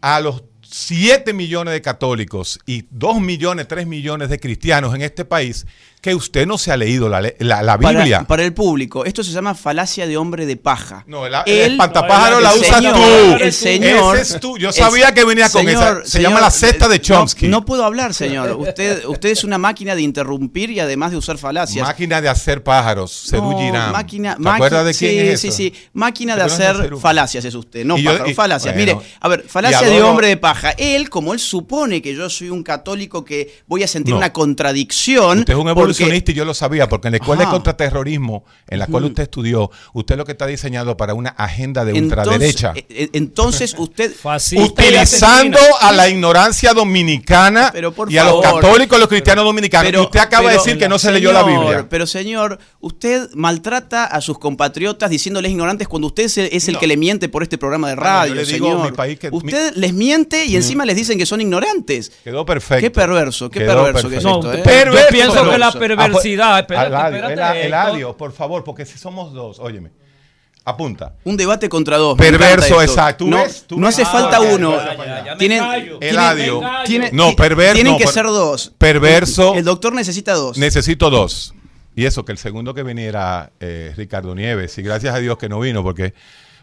a los 7 millones de católicos y 2 millones, 3 millones de cristianos en este país que usted no se ha leído la, la- la Biblia. Para, el público, esto se llama falacia de hombre de paja. no, el, el espantapájaro no, la usas tú. el señor- Ese es tú. Yo es- sabía que venía con señor, esa. Se señor, llama la cesta de Chomsky. No, puedo hablar, señor. Usted, usted es una máquina de interrumpir y además de usar falacias. Máquina de hacer pájaros. Cerú No, Girán. máquina, ¿Te maqui- acuerdas de quién sí, es sí, eso? sí. Máquina de ¿Te acuerdas de hacer falacias es usted. No, yo- pájaro, y- falacias. bueno, Mire, a ver, falacia de hombre de paja. Él, como él supone que yo soy un católico que voy a sentir una contradicción. Usted es un y yo lo sabía, porque en la escuela Ajá. de contraterrorismo en la cual usted estudió, usted lo que está diseñado para una agenda de Entonces, ultraderecha. eh, eh, entonces usted... Utilizando a la ignorancia dominicana Pero por y a los favor. católicos y los cristianos dominicanos. Pero- y usted acaba de decir que no se leyó la Biblia. Pero señor, usted maltrata a sus compatriotas diciéndoles ignorantes cuando usted es el, es el No. que le miente por este programa de Bueno, yo radio, le digo a señor. mi país que- usted les miente y encima les dicen que son ignorantes. Quedó perfecto. Qué perverso, qué Quedó perverso que es perfecto. No, esto, ¿eh? pero- yo pienso pero- que la perversidad. Espérate, Eladio, espérate. Eladio, por favor, porque si somos dos, óyeme. Apunta. Un debate contra dos. Perverso, exacto. ¿Tú no, ves? ¿Tú no hace Ah, falta ya, uno. ya, ya, Tienen- tienen- Eladio. Me callo. tiene- No, ti- perver- Tienen que ser dos. perverso. El doctor necesita dos. Necesito dos. Y eso, que el segundo que viniera eh, Ricardo Nieves. Y gracias a Dios que no vino, porque.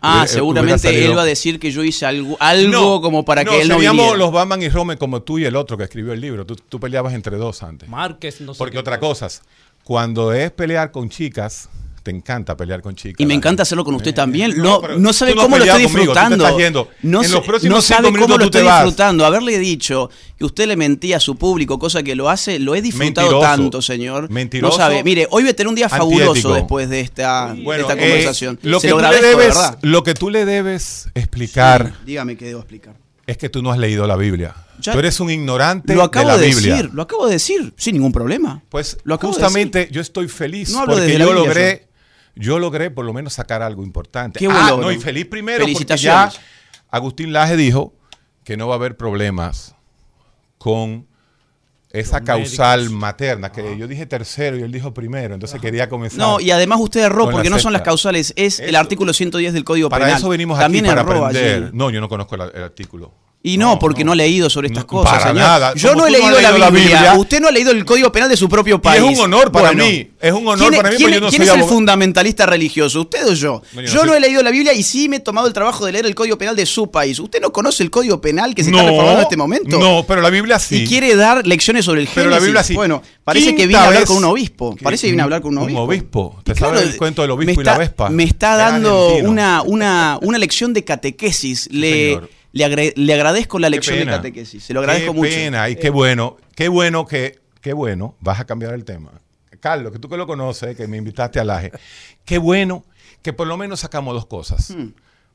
Ah, hubiera- seguramente él va a decir que yo hice algo, algo No, como para que él no viniera. los Batman y Rome como tú y el otro que escribió el libro. Tú, tú peleabas entre dos antes. Márquez, no sé Porque qué otra cosa. cosa, cuando es pelear con chicas, te encanta pelear con chicas. Y me encanta hacerlo con usted Eh, también. no, No, pero no sabe no cómo lo estoy conmigo, disfrutando. yendo. No, En los próximos no sabe cómo lo estoy disfrutando. Haberle dicho que usted le mentía a su público, cosa que lo hace, lo he disfrutado Mentiroso. tanto, señor. Mentiroso. No sabe. Mire, hoy voy a tener un día fabuloso Antiético. después de esta, de esta eh, conversación. lo, Se que lo tú le debes, lo que tú le debes explicar Sí, dígame qué debo explicar. es que tú no has leído la Biblia. Ya- tú eres un ignorante Lo acabo de la de, Biblia. decir, lo acabo de decir, sin ningún problema. Pues Lo acabo de justamente yo estoy feliz No porque yo Biblia, logré, yo logré por lo menos sacar algo importante. Qué ah, no, y feliz primero porque ya Felicitaciones. Agustín Laje dijo que no va a haber problemas con esa Los causal médicos. materna, que yo dije tercero y él dijo primero, entonces quería comenzar. No, y además usted erró porque no son las causales, es el artículo 110 del Código para Penal. eso venimos También aquí, para erró aprender. allí. No, yo no conozco el, el artículo. Y no, porque no. he leído sobre estas No, cosas, para señor. nada. Yo no he leído, la, Biblia. Usted no ha leído el Código Penal de su propio Y país. es un honor para mí. Es un honor ¿quién, para mí quién- porque yo no quién soy es el fundamentalista religioso? ¿Usted o yo? Bueno, yo no he leído la Biblia y sí me he tomado el trabajo de leer el Código Penal de su país. ¿Usted no conoce el Código Penal que se está reformando en este momento? No, pero la Biblia sí. Y quiere dar lecciones sobre el Pero la. Biblia sí. Bueno, parece que viene a hablar con un obispo. Parece que viene a hablar con un obispo. Un obispo. ¿Te sabes el cuento del obispo me y la está- vespa? Me está dando una, lección de catequesis. Le. Le, agre- le agradezco la lección de catequesis. Se lo agradezco qué mucho. pena y qué bueno, qué bueno que, qué bueno, vas a cambiar el tema. Carlos, que tú que lo conoces, que me invitaste al AGE, qué bueno que por lo menos sacamos dos cosas. Hmm.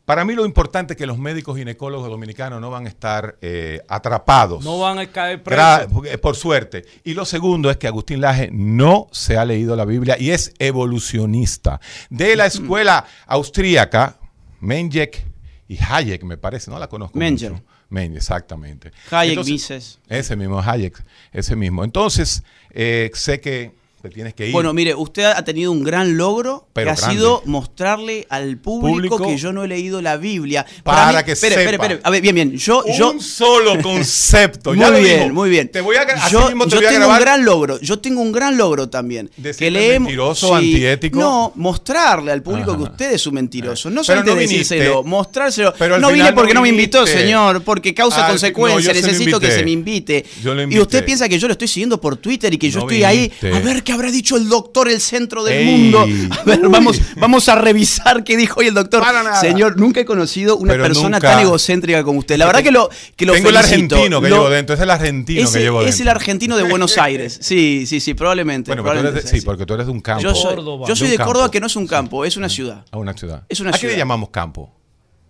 Para mí lo importante es que los médicos ginecólogos dominicanos no van a estar eh, atrapados. No van a caer presos. eh, por suerte. Y lo segundo es que Agustín Laje no se ha leído la Biblia y es evolucionista. De la escuela austríaca, Menjek y Hayek, me parece, no la conozco Menger. mucho. Menger, exactamente. Hayek Entonces, Mises. Ese mismo, Hayek, ese mismo. Entonces, eh, sé que te tienes que ir. Bueno, mire, usted ha tenido un gran logro Pero que ha grande. sido mostrarle al público, Público. que yo no he leído la Biblia. Para que espere, sepa. espere, espere. A ver, bien, bien. Yo, un yo, solo concepto. ya muy lo bien, muy bien. Te voy a, así yo mismo te yo voy a tengo grabar. un gran logro. Yo tengo un gran logro también. Decirle leemos- mentiroso, antiético. No, mostrarle al público Ajá. que usted es un mentiroso. No Pero solamente no viniste. decírselo, mostrárselo. Pero al no vine final porque no me invitó, viniste. señor, porque causa consecuencias. no, yo se lo Necesito que invité. se me invite. Yo lo y invité. usted piensa que yo lo estoy siguiendo por Twitter y que yo No estoy viniste. ahí. A ver qué habrá dicho el doctor, el centro del Ey. mundo. A ver, vamos, vamos a revisar qué dijo hoy el doctor. Para nada. Señor, nunca he conocido una Pero persona nunca. tan egocéntrica como usted. La verdad que lo, que lo Tengo el argentino que Lo- llevo dentro. Es el argentino ese- que llevo dentro. es el argentino de Buenos Aires. Sí, sí, sí, probablemente. Bueno, eres sí, porque tú eres de un campo. Yo soy, Córdoba. yo soy De de, un campo. Córdoba, que no es un campo, es una ciudad. A una ciudad. Es una ¿A qué le llamamos campo?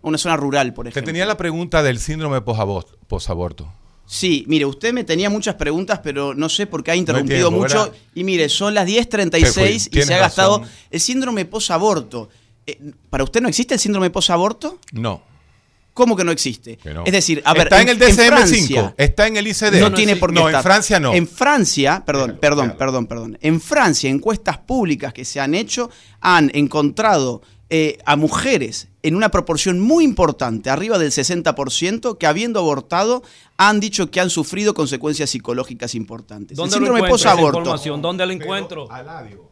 Una zona rural, por Te ejemplo. tenía la pregunta del síndrome posabor- posaborto. Sí, mire, usted me tenía muchas preguntas, pero no sé por qué ha interrumpido tiempo, mucho. ¿verdad? Y mire, son las Te 10.36 fui, y se ha gastado razón. el síndrome posaborto. Eh, ¿Para usted no existe el síndrome posaborto? No. ¿Cómo que no existe? que no. Es decir, a ver, Está en, el DSM-5. Francia- está en el ICD. no, tiene por qué No, estar. en Francia no. En Francia, perdón, perdón, perdón, perdón. En Francia, encuestas públicas que se han hecho han encontrado eh, a mujeres en una proporción muy importante, arriba del 60%, que habiendo abortado han dicho que han sufrido consecuencias psicológicas importantes. ¿Dónde el lo síndrome encuentro esa posaborto. información? ¿Dónde la encuentro? Pero, Aladio.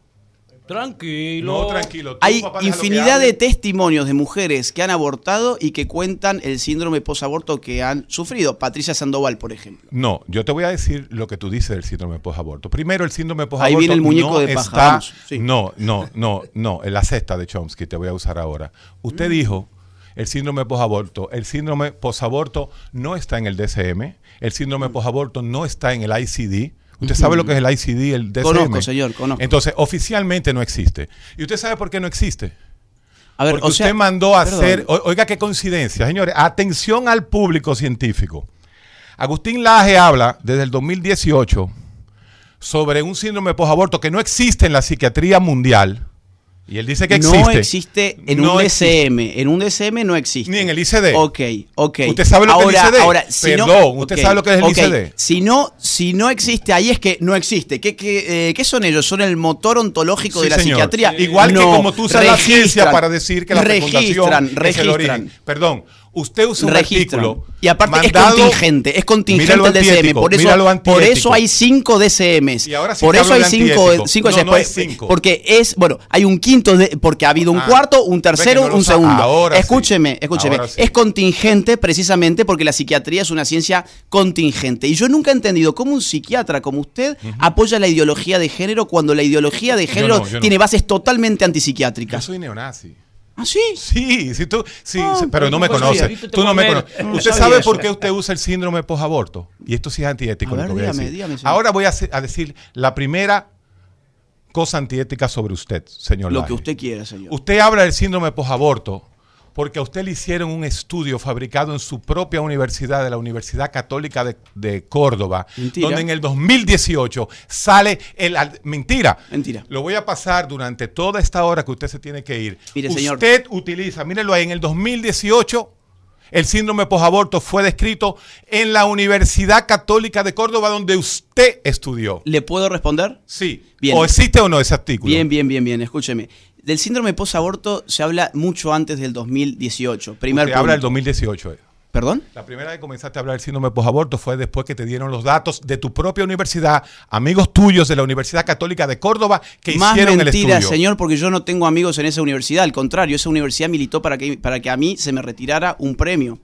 Tranquilo. No, tranquilo. Tú, Hay papá, infinidad de testimonios de mujeres que han abortado y que cuentan el síndrome posaborto que han sufrido. Patricia Sandoval, por ejemplo. No, yo te voy a decir lo que tú dices del síndrome posaborto. Primero, el síndrome posaborto Ahí viene el muñeco no de paja, está- sí. No, no, no, no. En la cesta de Chomsky te voy a usar ahora. Usted Mm. dijo el síndrome posaborto. El síndrome posaborto no está en el DSM. El síndrome Mm. posaborto no está en el ICD. Usted sabe lo que es el ICD, el DSM. Conozco, señor, conozco. Entonces, oficialmente no existe. ¿Y usted sabe por qué no existe? A ver, Porque o sea, usted mandó a perdón. hacer, oiga qué coincidencia, señores, atención al público científico. Agustín Laje habla desde el 2018 sobre un síndrome posaborto que no existe en la psiquiatría mundial. Y él dice que existe. No existe en No un existe. DSM. En un DSM no existe. Ni en el ICD. Ok, ok. ¿Usted sabe lo que es el ahora, ICD? Ahora, si no- Perdón, ¿usted ok, sabe lo que es el ok. ICD? Si no, si no existe, ahí es que no existe. ¿Qué, qué, eh, qué son ellos? ¿Son el motor ontológico Sí, de la señor. psiquiatría? Igual que No, como tú usas la ciencia registran, para decir que la registran, fecundación es el registran. origen. Perdón, usted usa un registran. artículo Y aparte mandado- es contingente, es contingente el DSM. antiético, Por eso, por hay cinco DSMs. Y ahora sí por eso hay cinco, cinco No, hay cinco. Porque es, bueno, hay un quinto, de, porque ha habido un Ah, cuarto, un tercero, no un segundo. Ahora sí. escúcheme, escúcheme. Sí. Es contingente precisamente porque la psiquiatría es una ciencia contingente. Y yo nunca he entendido cómo un psiquiatra como usted apoya la ideología de género cuando la ideología de género yo tiene bases totalmente Yo antipsiquiátricas. soy neonazi. ¿Ah, sí? Sí, sí, tú, sí, Ah, pero no me no conoces. Tú no me conoces. No ¿Usted sabe eso. por qué usted usa el síndrome posaborto? Y esto sí es antiético. A lo ver, que voy a dígame, decir. dígame. Ahora voy a, decir la primera cosa antiética sobre usted, señor. Lo Laje. que usted quiera, señor. Usted habla del síndrome posaborto porque a usted le hicieron un estudio fabricado en su propia universidad, de la Universidad Católica de, de Córdoba, Mentira. donde en el 2018 sale el... Mentira. Mentira. Lo voy a pasar durante toda esta hora que usted se tiene que ir. Mire, señor. Usted utiliza, mírelo ahí, en el 2018 el síndrome posaborto fue descrito en la Universidad Católica de Córdoba, donde usted estudió. ¿Le puedo responder? Sí. Bien. ¿O existe o no ese artículo? Bien, bien, bien, bien. Escúcheme. Del síndrome posaborto se habla mucho antes del 2018. Primer Usted habla del punto. 2018. eh. ¿Perdón? La primera vez que comenzaste a hablar del síndrome posaborto fue después que te dieron los datos de tu propia universidad, amigos tuyos de la Universidad Católica de Córdoba que Más hicieron el mentira, estudio. señor, porque yo no tengo amigos en esa universidad. Al contrario, esa universidad militó para que, para que a mí se me retirara un premio.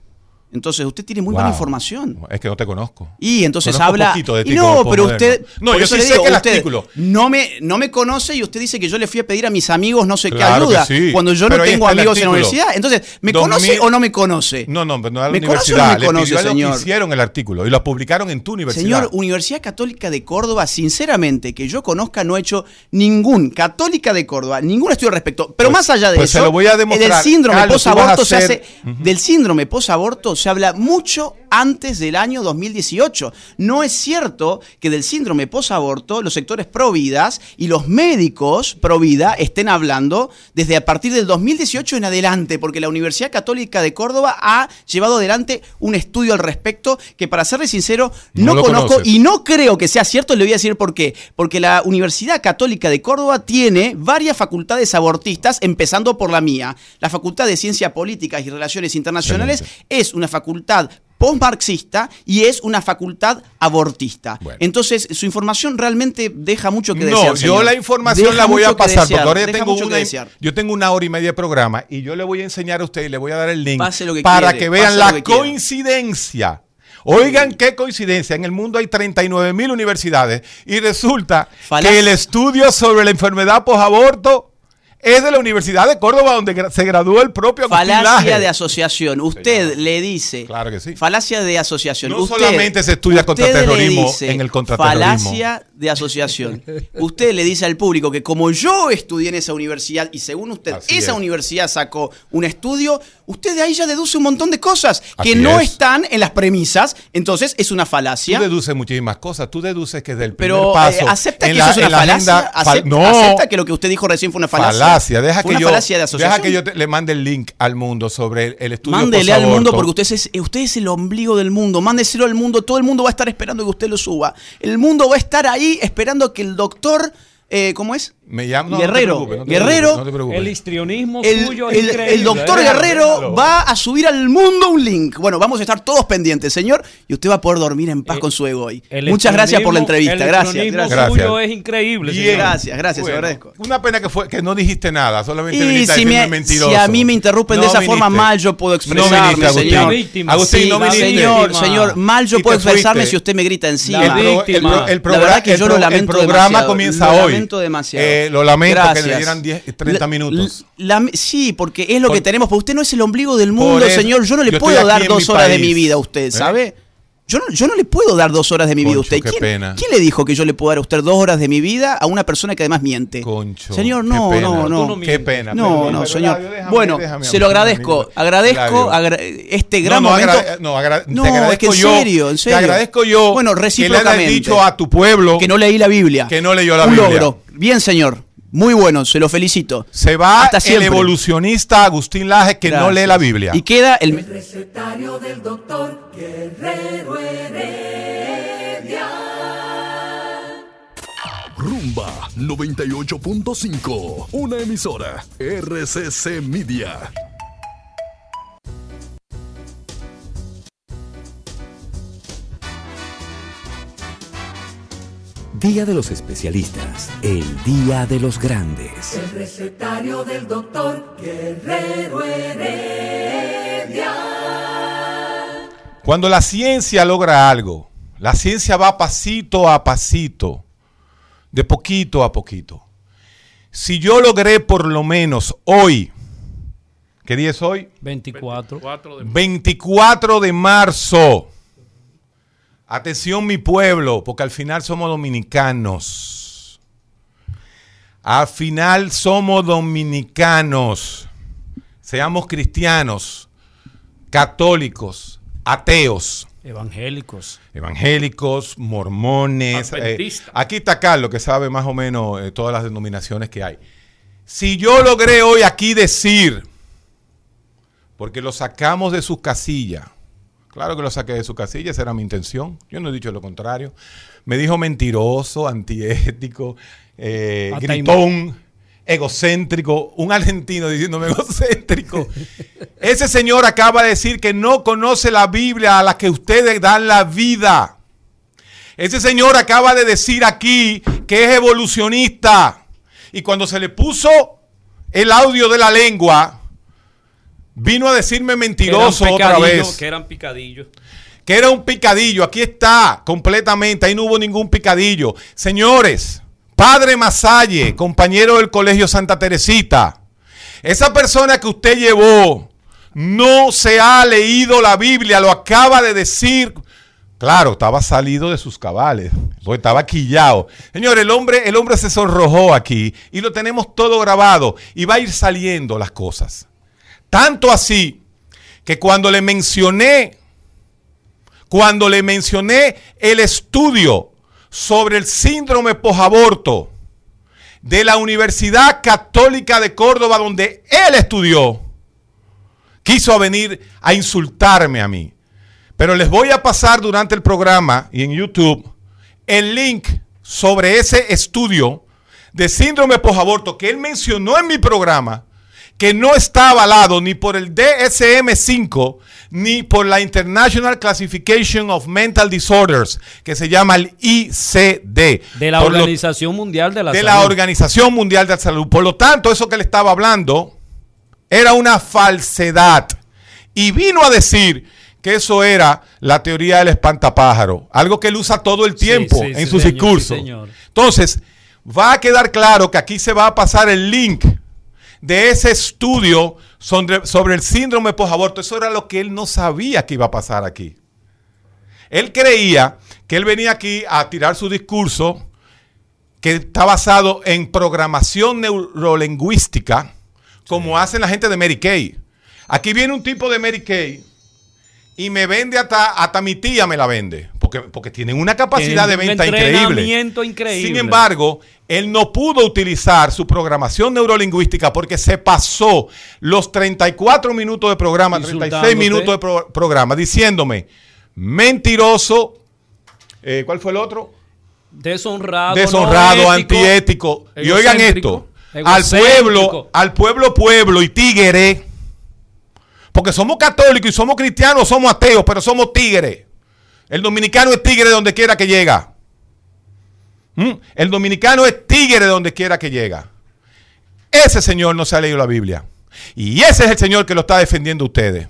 Entonces, usted tiene muy buena información. Es que no te conozco. Y entonces Conozco habla. poquito de ti y no, pero usted. No, yo eso sí le sé que el usted artículo- No me, no me conoce y usted dice que yo le fui a pedir a mis amigos no sé Claro qué ayuda. sí, Cuando yo pero no tengo amigos en la universidad. Entonces, ¿me 2000 conoce o no me conoce? No, no, pero no a la ¿Me conoce o universidad. no me Le pidió señor? hicieron el artículo y lo publicaron en tu universidad. Señor, Universidad Católica de Córdoba, sinceramente, que yo conozca, no ha hecho ningún Católica de Córdoba, ningún estudio al respecto. Pero Pues- más allá de pues se eso, lo voy a demostrar. del síndrome posaborto se hace, del síndrome posaborto se habla mucho antes del año 2018. No es cierto que del síndrome posaborto los sectores pro vidas y los médicos pro vida estén hablando desde a partir del 2018 en adelante, porque la Universidad Católica de Córdoba ha llevado adelante un estudio al respecto que para serle sincero No conozco conoces. y no creo que sea cierto, le voy a decir por qué. Porque la Universidad Católica de Córdoba tiene varias facultades abortistas, empezando por la mía. La Facultad de Ciencia Políticas y Relaciones Internacionales es una facultad postmarxista y es una facultad abortista. Bueno. Entonces, su información realmente deja muja que no, desear. yo señor. la información Deja la voy a mucho pasar desear, porque ahora yo tengo, mucho una, yo tengo una hora y media de programa y yo le voy a enseñar a usted y le voy a dar el link que para quiere, que vean la que coincidencia. Oigan qué coincidencia, en el mundo hay 39 mil universidades y resulta Falaz- que el estudio sobre la enfermedad posaborto es de la Universidad de Córdoba donde se graduó el propio Agustín Falacia Laje. de asociación. Usted le dice. Claro que sí. Falacia de asociación. No Usted- solamente se estudia contraterrorismo le dice en el contraterrorismo. Falacia de asociación. Usted le dice al público que como yo estudié en esa universidad y según usted Así esa es. universidad sacó un estudio, usted de ahí ya deduce un montón de cosas que Así no es. están en las premisas. Entonces es una Tú falacia. deduces muchísimas cosas. Tú deduces que del primer Pero paso. eh, acepta en que la- eso es una falacia. agenda- Acepta, no, acepta que lo que usted dijo recién fue una falacia. falacia. Deja Fue que una yo, falacia de asociación. deja que yo te- le mande el link al mundo sobre el, el estudio. Mándele al mundo porque usted es, usted es el ombligo del mundo. Mándeselo al mundo. Todo el mundo va a estar esperando que usted lo suba. El mundo va a estar ahí esperando que el doctor, eh, ¿cómo es? Me llama, no, Guerrero, No te preocupes, no te Guerrero, preocupes, no te preocupes. El histrionismo El, suyo es el- increíble. el doctor ¿eh? Guerrero va a subir al mundo un link. Bueno, vamos a estar todos pendientes, señor, y usted va a poder dormir en paz Eh, con su ego hoy. El Muchas gracias por la entrevista. el Gracias, histrionismo gracias. Suyo es increíble. Bien. señor. Gracias, gracias, se lo Bueno, agradezco. Una pena que fue que no dijiste nada, solamente Y si, me- mentiroso. si a mí me interrumpen de esa forma mal, yo puedo No expresarme, viniste, Agustín. señor. Víctima. Agustín, Sí, no viniste. señor, señor, mal yo puedo expresarme si usted me grita encima. El, el el programa, verdad que el yo lo pro- el lamento programa demasiado, comienza hoy. Eh, lo lamento que le dieran 10, 30 La- minutos. la- sí, porque es lo Por- que tenemos. Porque usted no es el ombligo del mundo, eso, señor. Yo no le puedo dar dos horas de mi vida a usted, ¿Eh? ¿sabe? Yo no, yo no le puedo dar dos horas de mi vida a Concho, usted. qué ¿Quién, pena. quién le dijo que yo le puedo dar a usted dos horas de mi vida a una persona que además miente? Concho. Señor, qué no, pena. no, no. no Qué pena. No, no, pero señor. Eladio, déjame- bueno, déjame se lo agradezco. Agradezco agra- este gran no, no, momento. agra- no, agra- No, te es que agradezco en yo. serio, en serio. Te agradezco yo. Bueno, Que le recíprocamente. hayas dicho a tu pueblo que no leí la Biblia. que no leyó la Un Biblia. logro. Bien, señor. Muy bueno, se lo felicito. Se va Hasta el evolucionista Agustín Laje que no lee la Biblia. Y queda el recetario del doctor Guerrero Heredia. Rumba 98.5, una emisora RCC Media. Día de los especialistas, el día de los grandes. El recetario del doctor Guerrero Heredia. Cuando la ciencia logra algo, la ciencia va pasito a pasito, de poquito a poquito. Si yo logré por lo menos hoy, ¿qué día es hoy? 24. 24 de marzo. Atención mi pueblo, porque al final somos dominicanos. Al final somos dominicanos. Seamos cristianos, católicos, ateos, Evangélicos. evangélicos, mormones. eh, aquí está Carlos, que sabe más o menos eh, todas las denominaciones que hay. Si yo logré hoy aquí decir, porque lo sacamos de sus casillas, claro que lo saqué de su casilla, esa era mi intención, yo no he dicho lo contrario. Me dijo mentiroso, antiético, eh, gritón, egocéntrico, un argentino diciéndome egocéntrico. Ese señor acaba de decir que no conoce la Biblia a la que ustedes dan la vida. Ese señor acaba de decir aquí que es evolucionista. Y cuando se le puso el audio de la lengua, vino a decirme mentiroso otra vez. Que eran picadillos. Que era un picadillo. Aquí está, completamente. Ahí no hubo ningún picadillo. Señores, Padre Masalle, compañero del Colegio Santa Teresita, esa persona que usted llevó no se ha leído la Biblia, lo acaba de decir. Claro, estaba salido de sus cabales, porque estaba quillado. Señor, el hombre, el hombre se sonrojó aquí y lo tenemos todo grabado y va a ir saliendo las cosas. Tanto así que cuando le mencioné cuando le mencioné el estudio sobre el síndrome posaborto de la Universidad Católica de Córdoba, donde él estudió, quiso venir a insultarme a mí. Pero les voy a pasar durante el programa y en YouTube el link sobre ese estudio de síndrome posaborto que él mencionó en mi programa, que no está avalado ni por el DSM-5 ni por la International Classification of Mental Disorders, que se llama el ICD. De la Por lo- Organización Mundial de la de Salud. la Organización Mundial de la Salud. Por lo tanto, eso que le estaba hablando era una falsedad. Y vino a decir que eso era la teoría del espantapájaro, algo que él usa todo el tiempo sí, en sí, sus señor, discursos. Entonces, va a quedar claro que aquí se va a pasar el link de ese estudio sobre, sobre el síndrome posaborto. Eso era lo que él no sabía que iba a pasar aquí. Él creía que él venía aquí a tirar su discurso que está basado en programación neurolingüística, como hacen la gente de Mary Kay. Aquí viene un tipo de Mary Kay y me vende hasta, hasta mi tía me la vende, porque, porque tienen una capacidad de Tienen un venta increíble. entrenamiento increíble. Sin embargo, él no pudo utilizar su programación neurolingüística porque se pasó los 34 minutos de programa, 36 Insultándote. minutos de pro- programa, diciéndome mentiroso. eh, ¿Cuál fue el otro? Deshonrado. deshonrado, no ético, antiético. Y oigan esto, al pueblo, al pueblo, pueblo y tigre, porque somos católicos y somos cristianos, somos ateos, pero somos tigres. El dominicano es tigre donde quiera que llega. ¿Mm? El dominicano es tigre donde quiera que llega. Ese señor no se ha leído la Biblia. Y ese es el señor que lo está defendiendo ustedes.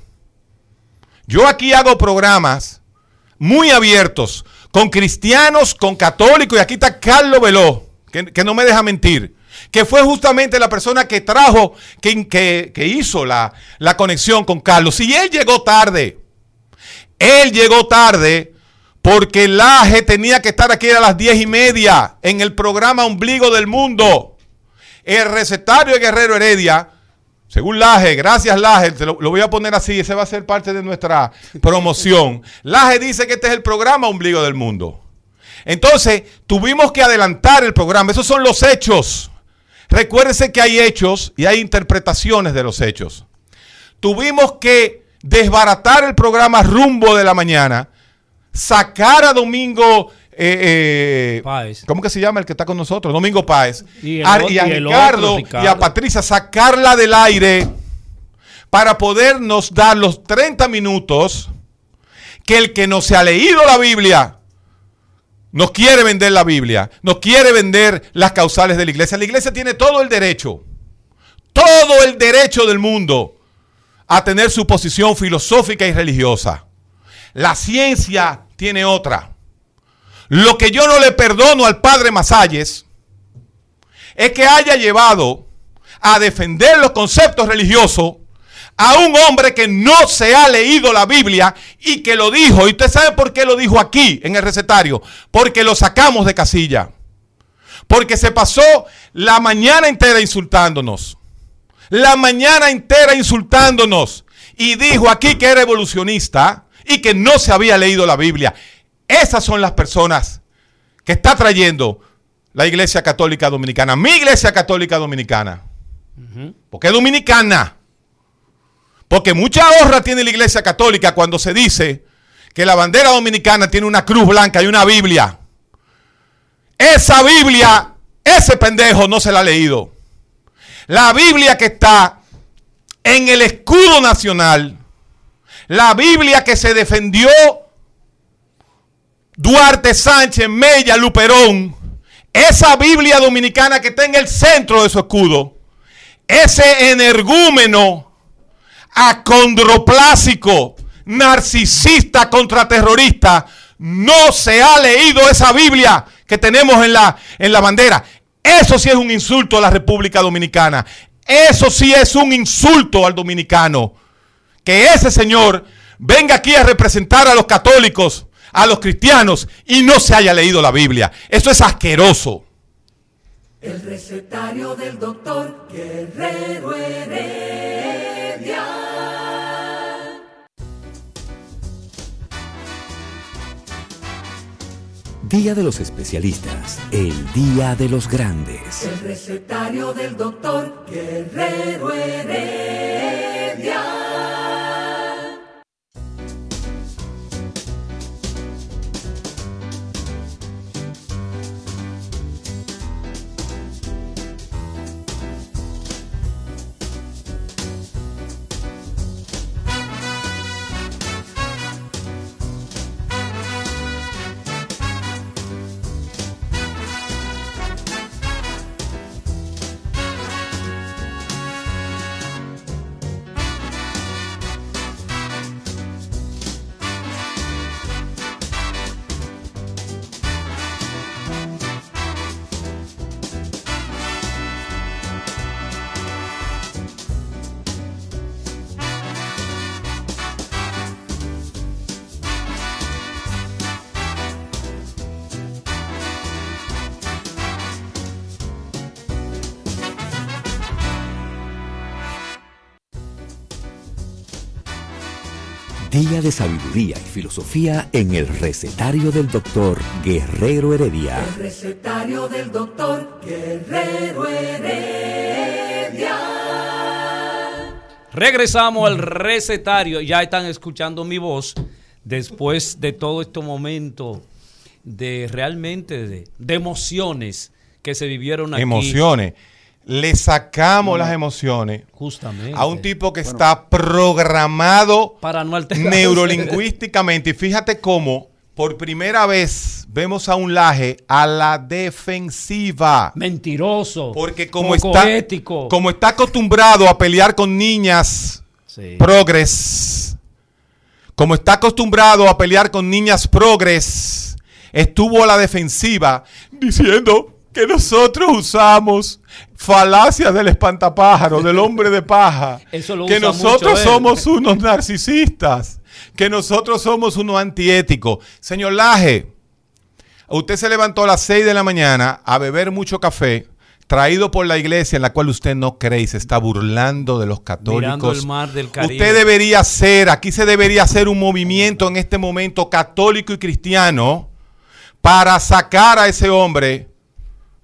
Yo aquí hago programas muy abiertos con cristianos, con católicos, y aquí está Carlos Veló, que, no me deja mentir, que fue justamente la persona que trajo, que, que- que hizo la, la conexión con Carlos. Y él llegó tarde, él llegó tarde Porque Laje tenía que estar aquí a las diez y media en el programa Ombligo del Mundo. El recetario de Guerrero Heredia, según Laje, gracias Laje, te lo, lo voy a poner así, ese va a ser parte de nuestra promoción. Laje dice que este es el programa Ombligo del Mundo. Entonces, tuvimos que adelantar el programa. Esos son los hechos. Recuérdense que hay hechos y hay interpretaciones de los hechos. Tuvimos que desbaratar el programa rumbo de la mañana, sacar a Domingo, eh, eh, Páez. ¿cómo que se llama el que está con nosotros? Domingo Páez. Y el a, otro- y a y el Ricardo, otro, Ricardo. y a Patricia, sacarla del aire para podernos dar los 30 minutos que el que no se ha leído la Biblia nos quiere vender la Biblia, nos quiere vender las causales de la iglesia. La iglesia tiene todo el derecho, todo el derecho del mundo a tener su posición filosófica y religiosa. La ciencia tiene otra. Lo que yo no le perdono al padre Masalles es que haya llevado a defender los conceptos religiosos a un hombre que no se ha leído la Biblia y que lo dijo. ¿Y usted sabe por qué lo dijo aquí en el recetario? Porque lo sacamos de casilla. Porque se pasó la mañana entera insultándonos. La mañana entera insultándonos. Y dijo aquí que era evolucionista y que no se había leído la Biblia. Esas son las personas que está trayendo la Iglesia Católica Dominicana. Mi Iglesia Católica Dominicana. Porque es dominicana. Porque mucha honra tiene la Iglesia Católica cuando se dice que la bandera dominicana tiene una cruz blanca y una Biblia. Esa Biblia, ese pendejo no se la ha leído. La Biblia que está en el escudo nacional, la Biblia que se defendió Duarte Sánchez, Mella, Luperón, esa Biblia dominicana que está en el centro de su escudo, ese energúmeno acondroplásico, narcisista contraterrorista, no se ha leído esa Biblia que tenemos en la, en la bandera. Eso sí es un insulto a la República Dominicana. Eso sí es un insulto al dominicano. Que ese señor venga aquí a representar a los católicos, a los cristianos y no se haya leído la Biblia. Eso es asqueroso. El recetario del doctor Guerrero Heredia. Día de los especialistas, el día de los grandes. El recetario del doctor Guerrero Heredia. Día de sabiduría y filosofía en el recetario del doctor Guerrero Heredia. El recetario del doctor Guerrero Heredia. Regresamos al recetario. Ya están escuchando mi voz después de todo este momento de realmente de, de emociones que se vivieron aquí. Emociones. Le sacamos las emociones Justamente. a un tipo que está programado Para no neurolingüísticamente. Y fíjate cómo por primera vez vemos a un laje a la defensiva. Mentiroso. Porque como está, ético. como está acostumbrado a pelear con niñas Sí. progres, como está acostumbrado a pelear con niñas progres, estuvo a la defensiva diciendo que nosotros usamos falacias del espantapájaro, del hombre de paja, Eso lo que usa nosotros mucho somos unos narcisistas, que nosotros somos unos antiéticos. Señor Laje, usted se levantó a las 6 de la mañana a beber mucho café, traído por la iglesia en la cual usted no cree y se está burlando de los católicos. El mar del. Usted debería ser, aquí se debería hacer un movimiento en este momento católico y cristiano para sacar a ese hombre,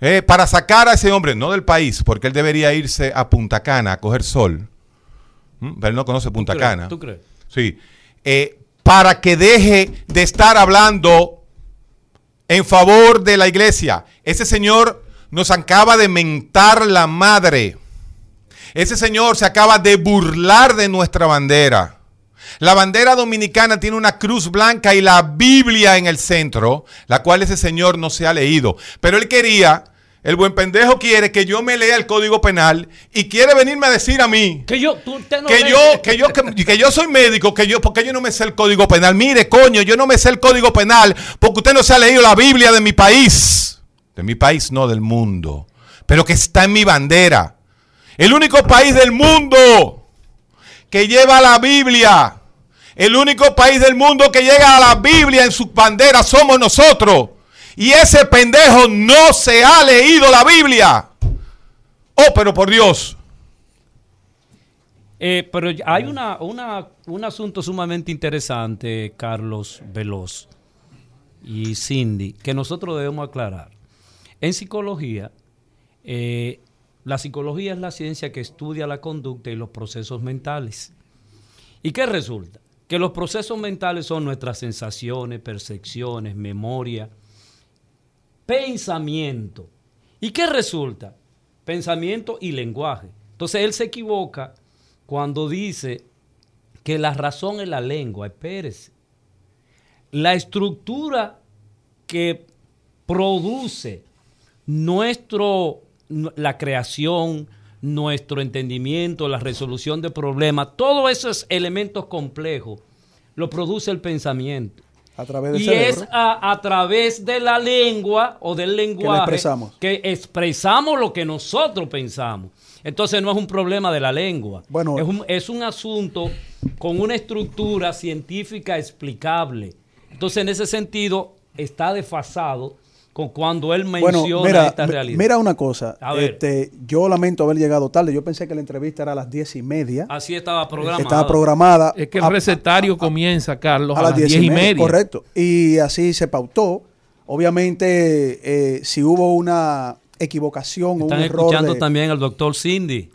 eh, para sacar a ese hombre, no del país, porque él debería irse a Punta Cana a coger sol. ¿Mm? Pero él no conoce Punta ¿Tú crees? Cana. ¿Tú crees? Sí. Eh, para que deje de estar hablando en favor de la iglesia. Ese señor nos acaba de mentar la madre. Ese señor se acaba de burlar de nuestra bandera. La bandera dominicana tiene una cruz blanca y la Biblia en el centro, la cual ese señor no se ha leído. Pero él quería, el buen pendejo quiere que yo me lea el Código Penal y quiere venirme a decir a mí Que yo, tú, usted no que yo, que yo, que, que yo soy médico, que yo, porque yo no me sé el código penal. Mire, coño, yo no me sé el código penal porque usted no se ha leído la Biblia de mi país. De mi país, no del mundo. Pero que está en mi bandera. El único país del mundo que lleva la Biblia. El único país del mundo que llega a la Biblia en su bandera somos nosotros. Y ese pendejo no se ha leído la Biblia. Oh, pero por Dios. Eh, pero hay una, un asunto sumamente interesante, Carlos Veloz y Cindy, que nosotros debemos aclarar. En psicología, eh, la psicología es la ciencia que estudia la conducta y los procesos mentales. ¿Y qué resulta? Que los procesos mentales son nuestras sensaciones, percepciones, memoria, pensamiento. ¿Y qué resulta? Pensamiento y lenguaje. Entonces él se equivoca cuando dice que la razón es la lengua. Espérese. La estructura que produce nuestro, la creación, nuestro entendimiento, la resolución de problemas, todos esos elementos complejos lo produce el pensamiento. A través del Y cerebro. es a, a través de la lengua o del lenguaje expresamos. que expresamos lo que nosotros pensamos. Entonces no es un problema de la lengua. Bueno. es un, es un asunto con una estructura científica explicable. Entonces en ese sentido está desfasado con cuando él menciona Bueno, mira, esta realidad. mira una cosa. A ver. Este, yo lamento haber llegado tarde. Yo pensé que la entrevista era a las diez y media. Así estaba programado. Estaba programada. Es que el a- recetario comienza, Carlos, a, las diez y media, Correcto. Y así se pautó. Obviamente, eh, si hubo una equivocación o un Están error. escuchando de- también al doctor Cindy.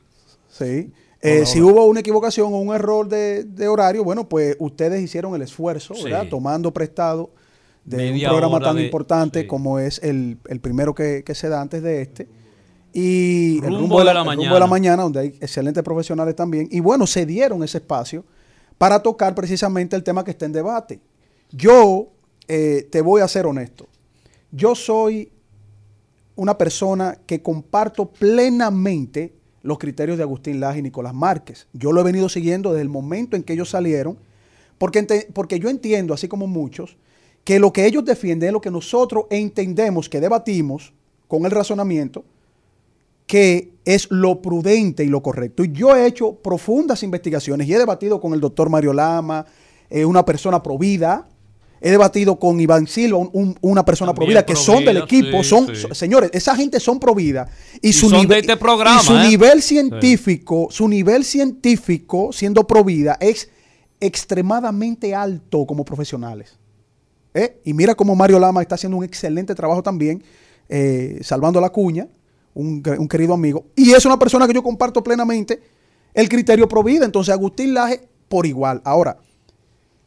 Sí. Eh, si hubo una equivocación o un error de, de horario, bueno, pues ustedes hicieron el esfuerzo, Sí. ¿verdad? Tomando prestado de un programa tan de- importante sí. como es el, el primero que, que se da antes de este. Y el Rumbo de la, la el rumbo mañana. de la mañana, donde hay excelentes profesionales también. Y bueno, se dieron ese espacio para tocar precisamente el tema que está en debate. Yo eh, te voy a ser honesto. Yo soy una persona que comparto plenamente los criterios de Agustín Laje y Nicolás Márquez. Yo lo he venido siguiendo desde el momento en que ellos salieron, porque, porque yo entiendo, así como muchos, que lo que ellos defienden es lo que nosotros entendemos, que debatimos con el razonamiento, que es lo prudente y lo correcto. Y yo he hecho profundas investigaciones y he debatido con el doctor Mario Lama, eh, una persona provida, he debatido con Iván Silva, un- un- una persona provida, que son del equipo, sí, son, sí. señores, esa gente son provida y, Y su, son de nivel, este programa, y su ¿eh? nivel científico, su nivel científico siendo provida es extremadamente alto como profesionales. ¿Eh? Y mira cómo Mario Lama está haciendo un excelente trabajo también, eh, salvando la cuña, un, querido amigo. Y es una persona que yo comparto plenamente el criterio provida. Entonces, Agustín Laje, por igual. Ahora,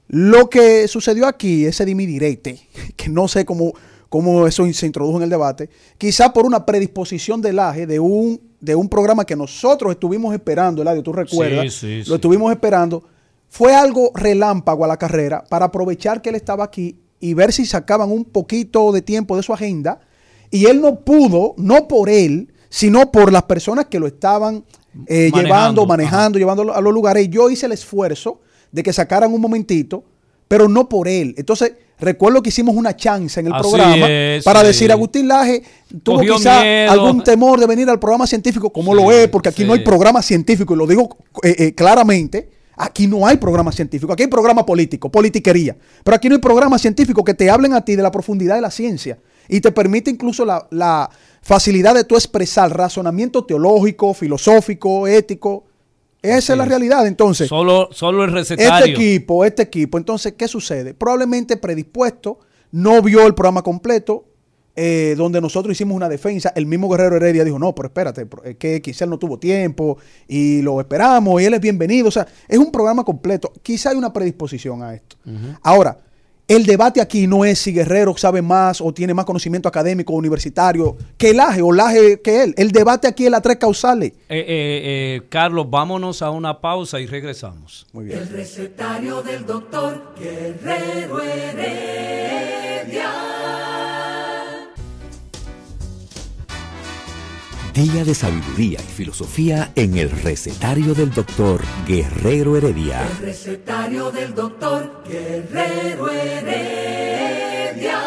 lo que sucedió aquí, ese dimidirete, que no sé cómo, cómo eso se introdujo en el debate, quizá por una predisposición de Laje de un, de un programa que nosotros estuvimos esperando, Eladio, tú recuerdas, Sí, sí, lo sí. estuvimos esperando, fue algo relámpago a la carrera para aprovechar que él estaba aquí y ver si sacaban un poquito de tiempo de su agenda. Y él no pudo, no por él, sino por las personas que lo estaban eh, Manejando, llevando, ajá. manejando, llevando a los lugares. Y yo hice el esfuerzo de que sacaran un momentito pero no por él. Entonces, recuerdo que hicimos una chance en el Así programa es, para sí. decir, Agustín Laje tuvo Cogió quizá miedo. algún temor de venir al programa científico, como lo es, porque aquí no hay programa científico, y lo digo eh, eh, claramente. Aquí no hay programa científico, aquí hay programa político, politiquería. Pero aquí no hay programa científico que te hablen a ti de la profundidad de la ciencia y te permite incluso la, la facilidad de tú expresar razonamiento teológico, filosófico, ético. Esa es la realidad. Entonces, Solo, solo el este recetario. equipo, este equipo, entonces, ¿qué sucede? Probablemente predispuesto, no vio el programa completo, eh, donde nosotros hicimos una defensa. El mismo Guerrero Heredia dijo, no, pero espérate, es que quizá él no tuvo tiempo y lo esperamos y él es bienvenido. O sea, es un programa completo. Quizá hay una predisposición a esto. Ahora, el debate aquí no es si Guerrero sabe más o tiene más conocimiento académico o universitario que Laje o Laje que él. El debate aquí es las tres causales. Eh, eh, eh, Carlos, vámonos a una pausa y regresamos. Muy bien. El recetario del doctor Guerrero Heredia. Día de sabiduría y filosofía en el recetario del doctor Guerrero Heredia. El recetario del doctor Guerrero Heredia.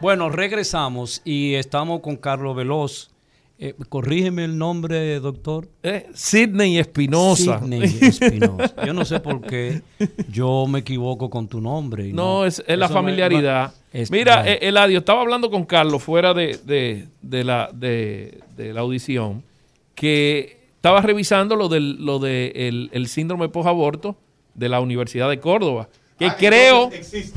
Bueno, regresamos y estamos con Carlos Veloz. Eh, corrígeme el nombre, doctor. Eh, Sidney Espinosa. Sidney Espinosa. Yo no sé por qué yo me equivoco con tu nombre. y No, es, es la me- familiaridad. es- Mira, eh, Eladio, estaba hablando con Carlos fuera de, de- de la, de, de la audición, que estaba revisando lo del lo de el, el síndrome post-aborto de la Universidad de Córdoba. Que Ah, creo,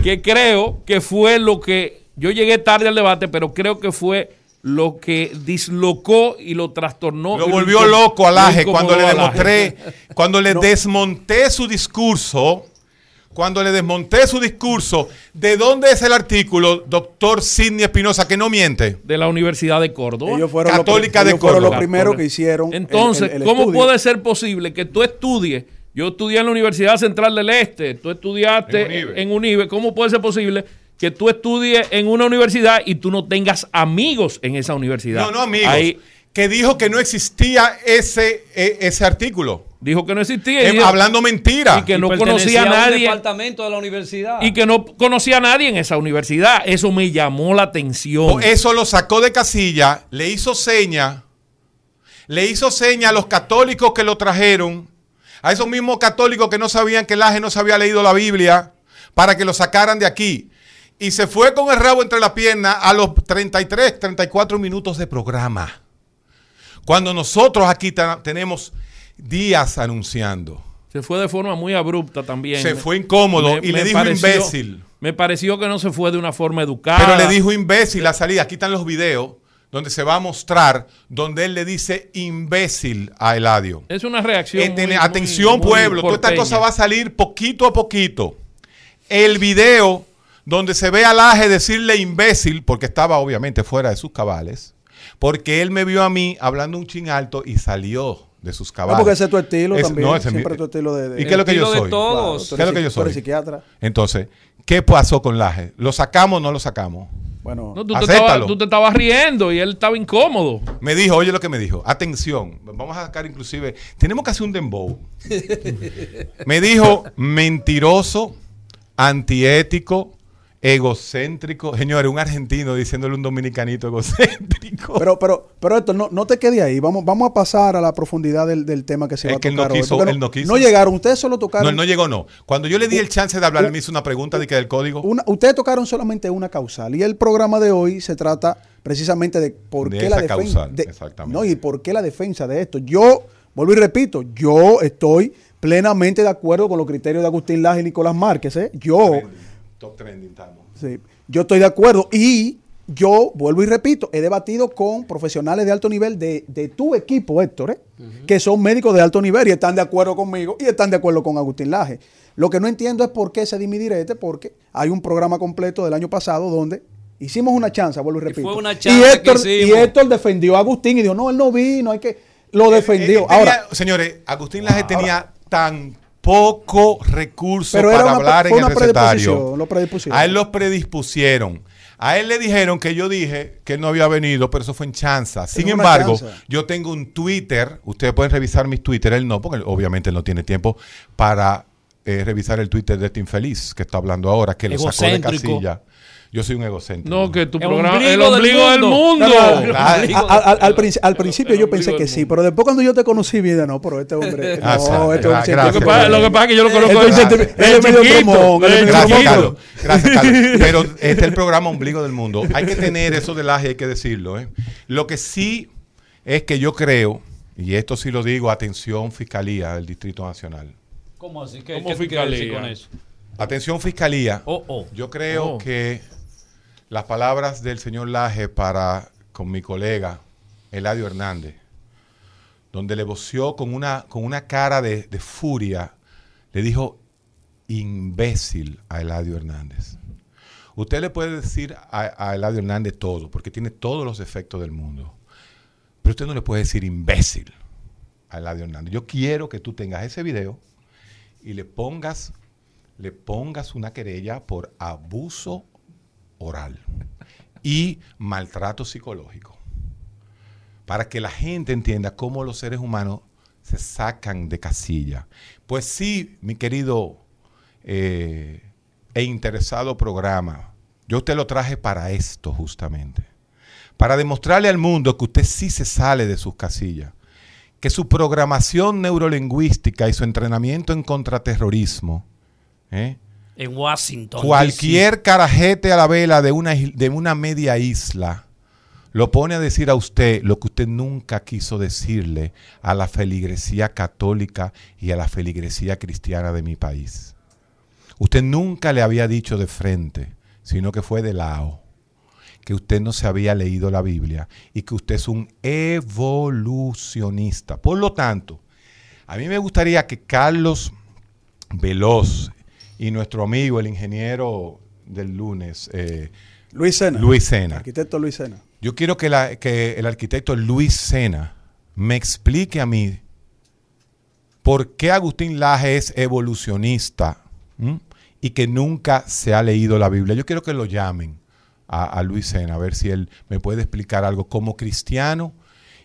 que creo que fue lo que, yo llegué tarde al debate, pero creo que fue lo que dislocó y lo trastornó. Lo volvió loco a Laje cuando le demostré, cuando le desmonté su discurso, cuando le desmonté su discurso, ¿de dónde es el artículo, doctor Sidney Espinosa, que no miente? De la Universidad de Córdoba. Ellos fueron, Católica lo, de ellos fueron Córdoba. lo primero que hicieron. el- Entonces, el- el ¿cómo estudio. puede ser posible que tú estudies? Yo estudié en la Universidad Central del Este, tú estudiaste En Unive. en Unive. ¿Cómo puede ser posible que tú estudies en una universidad y tú no tengas amigos en esa universidad? No, no, amigos. Ahí que dijo que no existía ese, e- ese artículo. dijo que no existía. Eh, hablando mentira. Y que no conocía a un nadie. departamento de la universidad. Y que no conocía a nadie en esa universidad. Eso me llamó la atención. O Eso lo sacó de casilla, le hizo seña, le hizo seña a los católicos que lo trajeron, a esos mismos católicos que no sabían que Laje no se había leído la Biblia, para que lo sacaran de aquí. Y se fue con el rabo entre las piernas a los 33, 34 minutos de programa. Cuando nosotros aquí tenemos días anunciando. Se fue de forma muy abrupta también. Se fue incómodo y le dijo imbécil. Me pareció que no se fue de una forma educada. Pero le dijo imbécil a salida. Aquí están los videos donde se va a mostrar, donde él le dice imbécil a Eladio. Es una reacción. Eh, muy- tiene- muy- atención, muy pueblo, toda esta cosa va a salir poquito a poquito. El video donde se ve a Laje decirle imbécil, porque estaba obviamente fuera de sus cabales, porque él me vio a mí hablando un chin alto y salió de sus No, cabales. porque ese es tu estilo Es- también. no, ese es siempre mi- tu estilo de. de- ¿Y qué es lo que yo soy? todos. ¿Qué es lo que yo soy? psiquiatra. Entonces, ¿qué pasó con Laje? ¿Lo sacamos o no lo sacamos? Bueno, No, tú, te Acéptalo. estabas, tú te estabas riendo y él estaba incómodo. Me dijo, oye lo que me dijo, atención, vamos a sacar inclusive, tenemos que hacer un dembow. me dijo mentiroso, antiético, egocéntrico. Señores, un argentino diciéndole un dominicanito egocéntrico. Pero, pero, pero esto, no, no te quede ahí. Vamos, vamos a pasar a la profundidad del, del tema que se Es va a que él tocar no quiso, él no quiso. llegaron, ustedes solo tocaron. no, él no llegó, no. Cuando yo le di el chance de hablar, él me hizo una pregunta de que del código. Una- ustedes tocaron solamente una causal. Y el programa de hoy se trata precisamente de por De qué esa la defensa. causal, exactamente. No, y por qué la defensa de esto. Yo, vuelvo y repito, yo estoy plenamente de acuerdo con los criterios de Agustín Laje y Nicolás Márquez. ¿eh? Yo. Top trending estamos. Sí, yo estoy de acuerdo y yo vuelvo y repito, he debatido con profesionales de alto nivel de, de tu equipo, Héctor, ¿eh? que son médicos de alto nivel y están de acuerdo conmigo y están de acuerdo con Agustín Laje. Lo que no entiendo es por qué se dimidirete, porque hay un programa completo del año pasado donde hicimos una chance, vuelvo y repito. fue una chance que Héctor, y. Héctor defendió a Agustín y dijo, no, él no vino, hay que... Lo Él- defendió. él tenía- Ahora, señores, Agustín Laje tenía tan poco recurso Pero para hablar en el recetario. predisposición, lo predispusieron. A él lo predispusieron. A él le dijeron que yo dije que él no había venido, pero eso fue en chanza. Sin embargo, chanza. yo tengo un Twitter. Ustedes pueden revisar mis Twitter. Él no, porque obviamente él no tiene tiempo para eh, revisar el Twitter de este infeliz que está hablando ahora, que lo sacó de casilla. Yo soy un egocéntrico. No, que tu El programa. ombligo el ombligo del mundo. Ah, al, al princi- al principio El yo pensé que sí, pero después cuando yo te conocí, vida, no, pero este hombre. Ah, sí, no, este hombre sí- Lo que, pasa, lo que pasa es que yo lo conozco Él es medio Gracias, chiquito. Carlos. Gracias, Carlos. Pero este es el programa Ombligo del Mundo. Hay que tener eso del aje, hay que decirlo. ¿eh? Lo que sí es que yo creo, y esto sí lo digo, atención Fiscalía del Distrito Nacional. ¿Cómo así? ¿Qué, ¿Cómo qué fiscalía? con eso? Atención Fiscalía. Oh, oh. Yo creo Oh. que las palabras del señor Laje para con mi colega Eladio Hernández, donde le voció con una, con una cara de, de furia, le dijo imbécil a Eladio Hernández. Usted le puede decir a, Eladio Hernández todo, porque tiene todos los defectos del mundo. Pero usted no le puede decir imbécil a Eladio Hernández. Yo quiero que tú tengas ese video y le pongas, le pongas una querella por abuso oral y maltrato psicológico. Para que la gente entienda cómo los seres humanos se sacan de casilla. Pues sí, mi querido eh, e interesado programa, yo usted lo traje para esto justamente. Para demostrarle al mundo que usted sí se sale de sus casillas. Que su programación neurolingüística y su entrenamiento en contraterrorismo, ¿eh? En Washington. cualquier carajete a la vela de una, de una media isla lo pone a decir a usted lo que usted nunca quiso decirle a la feligresía católica y a la feligresía cristiana de mi país. Usted nunca le había dicho de frente, sino que fue de lado, que usted no se había leído la Biblia y que usted es un evolucionista. Por lo tanto, a mí me gustaría que Carlos Veloz y nuestro amigo, el ingeniero del lunes, eh, Luis Sena. Luis Sena. Arquitecto Luis Sena. Yo quiero que, la- que el arquitecto Luis Sena me explique a mí por qué Agustín Laje es evolucionista ¿m? y que nunca se ha leído la Biblia. Yo quiero que lo llamen a, a Luis Sena, a ver si él me puede explicar algo como cristiano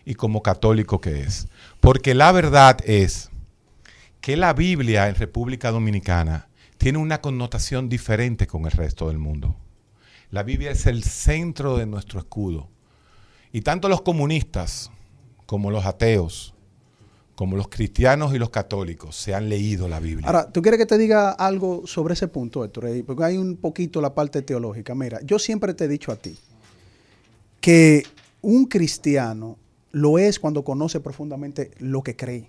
y como católico que es. Porque la verdad es que la Biblia en República Dominicana tiene una connotación diferente con el resto del mundo. La Biblia es el centro de nuestro escudo. Y tanto los comunistas como los ateos, como los cristianos y los católicos, se han leído la Biblia. Ahora, ¿tú quieres que te diga algo sobre ese punto, Héctor? Eh, Porque hay un poquito la parte teológica. Mira, yo siempre te he dicho a ti que un cristiano lo es cuando conoce profundamente lo que cree.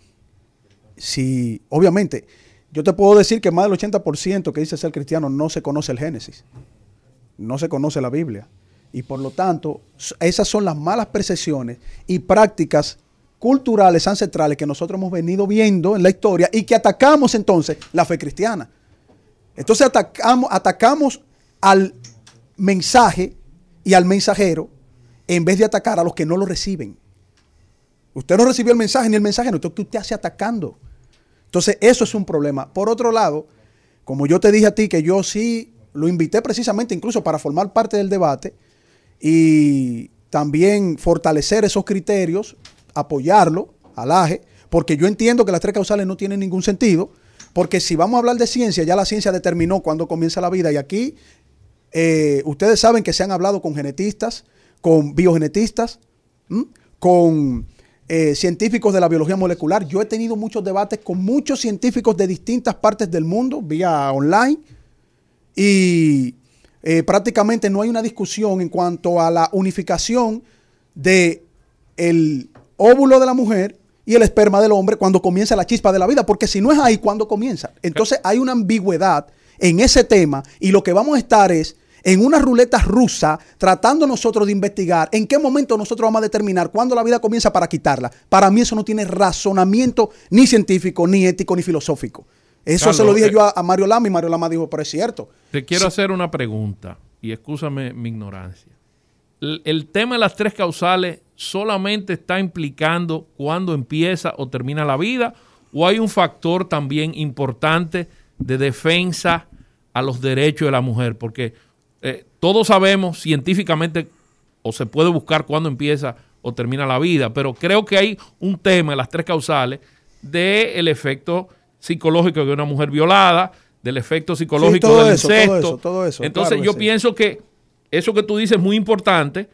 Si, obviamente, yo te puedo decir que más del 80% que dice ser cristiano no se conoce el Génesis, no se conoce la Biblia. Y por lo tanto, esas son las malas percepciones y prácticas culturales ancestrales que nosotros hemos venido viendo en la historia y que atacamos entonces la fe cristiana. Entonces atacamos, atacamos al mensaje y al mensajero en vez de atacar a los que no lo reciben. Usted no recibió el mensaje ni el mensajero, entonces ¿qué usted hace atacando? Entonces eso es un problema. Por otro lado, como yo te dije a ti que yo sí lo invité precisamente incluso para formar parte del debate y también fortalecer esos criterios, apoyarlo al AGE, porque yo entiendo que las tres causales no tienen ningún sentido, porque si vamos a hablar de ciencia, ya la ciencia determinó cuándo comienza la vida y aquí eh, ustedes saben que se han hablado con genetistas, con biogenetistas, con eh, científicos de la biología molecular. Yo he tenido muchos debates con muchos científicos de distintas partes del mundo, vía online, y eh, prácticamente no hay una discusión en cuanto a la unificación de el óvulo de la mujer y el esperma del hombre cuando comienza la chispa de la vida, porque si no es ahí cuando comienza. Entonces hay una ambigüedad en ese tema y lo que vamos a estar es en una ruleta rusa tratando nosotros de investigar en qué momento nosotros vamos a determinar cuándo la vida comienza para quitarla. Para mí eso no tiene razonamiento ni científico, ni ético, ni filosófico. Eso se lo dije eh, yo a, a Mario Lama y Mario Lama dijo, pero es cierto. Te quiero hacer una pregunta y escúchame mi ignorancia. El, el tema de las tres causales solamente está implicando cuándo empieza o termina la vida o hay un factor también importante de defensa a los derechos de la mujer, porque eh, todos sabemos científicamente o se puede buscar cuándo empieza o termina la vida, pero creo que hay un tema las tres causales del efecto psicológico de una mujer violada, del efecto psicológico Sí, del eso, todo incesto. eso, todo eso, Entonces claro yo sí. pienso que eso que tú dices es muy importante,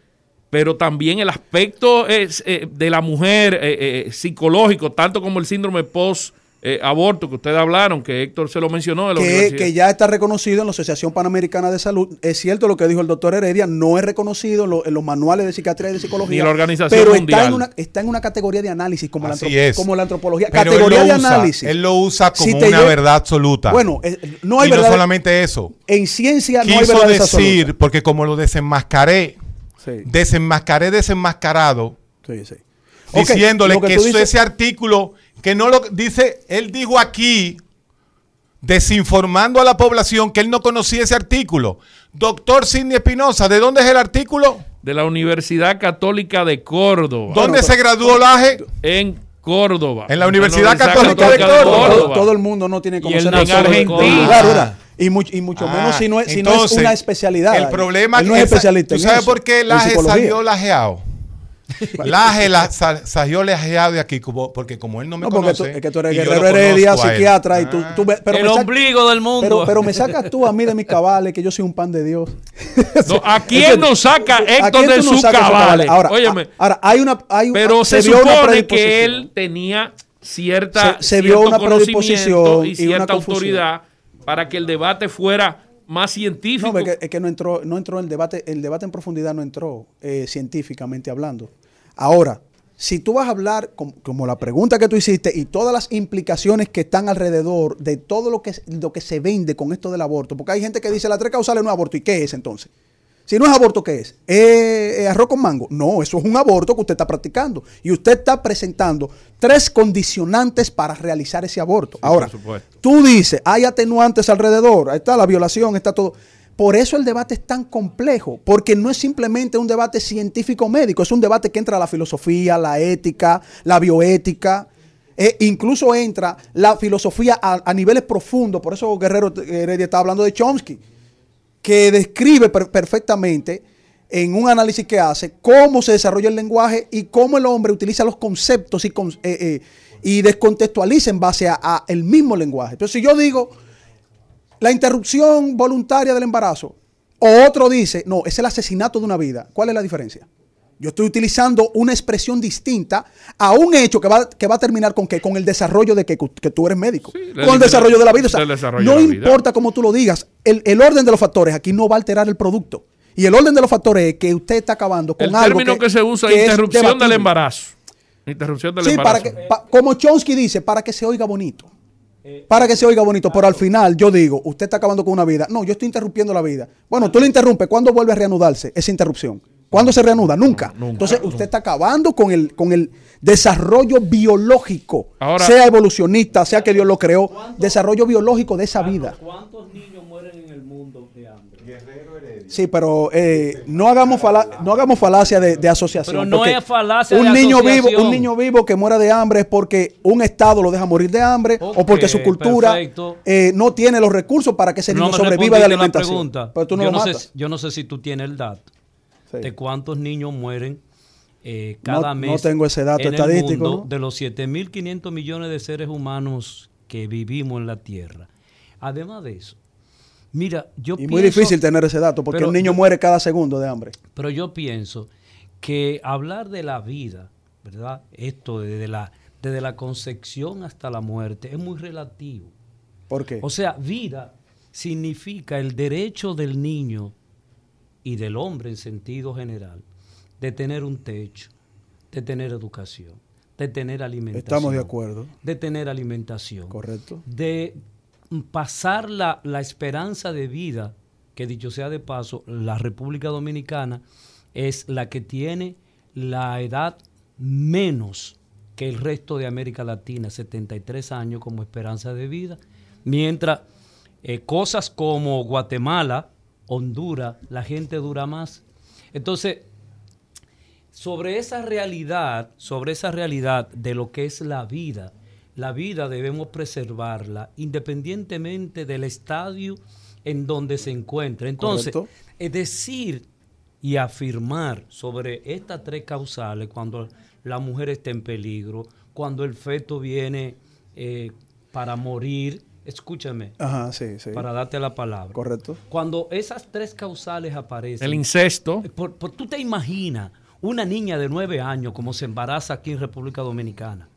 pero también el aspecto es, eh, de la mujer eh, eh, psicológico, tanto como el síndrome post eh, aborto que ustedes hablaron, que Héctor se lo mencionó de la que, que ya está reconocido en la Asociación Panamericana de Salud. Es cierto lo que dijo el doctor Heredia, no es reconocido en, lo- en los manuales de psiquiatría y de psicología. Ni la Organización pero Mundial. Está en, una, está en una categoría de análisis como, la, Así antrop- es. como la antropología. Pero categoría él de lo usa- análisis. Él lo usa como Si una verdad absoluta. Bueno, eh, no hay y no verdad. solamente eso. en ciencia no hay Quiso verdades decir, porque como lo desenmascaré, Sí, desenmascaré desenmascarado, sí, sí. Diciéndole que, eso- dices- ese artículo, que no lo dice, él dijo aquí, desinformando a la población que él no conocía ese artículo. Doctor Sidney Espinosa, ¿de dónde es el artículo? de la Universidad Católica de Córdoba. ¿Dónde se graduó Laje? En Córdoba. En la Universidad Católica de Córdoba. todo el mundo no tiene que conocer. Y, much- y mucho Ah, menos si no es, si no es entonces, una especialidad. El problema Él no es esa- especialista. ¿Tú sabes eso, por qué Laje salió lajeado? Laje la, sa- salió lajeado de aquí, como- porque como él no me No, porque tú, conoce. es que tú eres guerrero heredia, psiquiatra, y tú, Ah. tú pero, el me ombligo del mundo. pero, pero me sacas tú a mí de mis cabales, que yo soy un pan de Dios. No, ¿A quién nos saca ¿A Héctor de tú sus esos cabales? Ahora, Óyeme, a- ahora, hay una. Hay, pero se, vio una supone que él tenía cierta, Se- se vio cierto una conocimiento predisposición y y una cierta autoridad para que el debate fuera más científico. No, es que, es que no entró, no entró el debate, el debate en profundidad no entró eh, científicamente hablando. Ahora, si tú vas a hablar, com- como, la pregunta que tú hiciste y todas las implicaciones que están alrededor de todo lo que, lo que se vende con esto del aborto, porque hay gente que dice las tres causales no es aborto, ¿y qué es entonces? Si no es aborto, ¿qué es? ¿Eh, eh, arroz con mango? No, eso es un aborto que usted está practicando. Y usted está presentando tres condicionantes para realizar ese aborto. Ahora, tú dices, hay atenuantes alrededor, ahí está la violación, está todo. Por eso el debate es tan complejo, porque no es simplemente un debate científico-médico, es un debate que entra la filosofía, la ética, la bioética. eh, incluso entra la filosofía a, niveles profundos, por eso Guerrero Heredia está hablando de Chomsky, que describe per- perfectamente en un análisis que hace cómo se desarrolla el lenguaje y cómo el hombre utiliza los conceptos y, eh, eh, descontextualiza en base a, a mismo lenguaje. Entonces, si yo digo la interrupción voluntaria del embarazo, o otro dice, no, es el asesinato de una vida, ¿cuál es la diferencia? Yo estoy utilizando una expresión distinta a un hecho que va, que va a terminar con qué? Con el desarrollo de que, que tú eres médico. con el desarrollo de la vida. O sea, no vida. importa cómo tú lo digas, el, el orden de los factores aquí no va a alterar el producto. Y el orden de los factores es que usted está acabando con el algo término que, se usa que es es interrupción del embarazo. Interrupción del Sí, embarazo. para que, pa- como Chomsky dice, para que se oiga bonito. Para que se oiga bonito, pero al final yo digo, usted está acabando con una vida. No, yo estoy interrumpiendo la vida. Bueno, tú le interrumpes. ¿Cuándo vuelve a reanudarse esa interrupción? ¿Cuándo se reanuda? Nunca. Entonces, usted está acabando con el, con el desarrollo biológico, Ahora- sea evolucionista, sea que Dios lo creó, desarrollo biológico de esa vida. ¿Cuántos niños mueren en el mundo Sí, pero eh, no hagamos fala- no hagamos falacia de, de asociación. Pero no es falacia un de niño vivo, asociación. un niño vivo que muera de hambre es porque un estado lo deja morir de hambre o porque su cultura eh, no tiene los recursos para que ese niño sobreviva de la alimentación. pregunta. Pero tú no yo, lo no matas. sé, yo no sé si tú tienes el dato Sí. de cuántos niños mueren eh, No- cada no mes. tengo ese dato en el estadístico, mundo ¿no? De los 7.500 millones de seres humanos que vivimos en la Tierra. Además de eso, mira, yo Y muy difícil tener ese dato porque pero el niño yo- muere cada segundo de hambre. Pero yo pienso que hablar de la vida, ¿verdad? Esto desde la, desde la concepción hasta la muerte es muy relativo. ¿Por qué? O sea, vida significa el derecho del niño y del hombre en sentido general de tener un techo, de tener educación, de tener alimentación. Estamos de acuerdo. De tener alimentación. Correcto. De pasar la, la esperanza de vida, que dicho sea de paso, la República Dominicana es la que tiene la edad menos que el resto de América Latina, 73 años como esperanza de vida, mientras eh, cosas como Guatemala, Honduras, la gente dura más. Entonces, sobre esa realidad, sobre esa realidad de lo que es la vida, la vida debemos preservarla independientemente del estadio en donde se encuentre. Entonces, Correcto. es decir y afirmar sobre estas tres causales cuando la mujer está en peligro, cuando el feto viene eh, para morir, escúchame, Ajá, sí, sí. para darte la palabra. Correcto. Cuando esas tres causales aparecen. El incesto. por- por- tú te imaginas una niña de nueve años como se embaraza aquí en República Dominicana.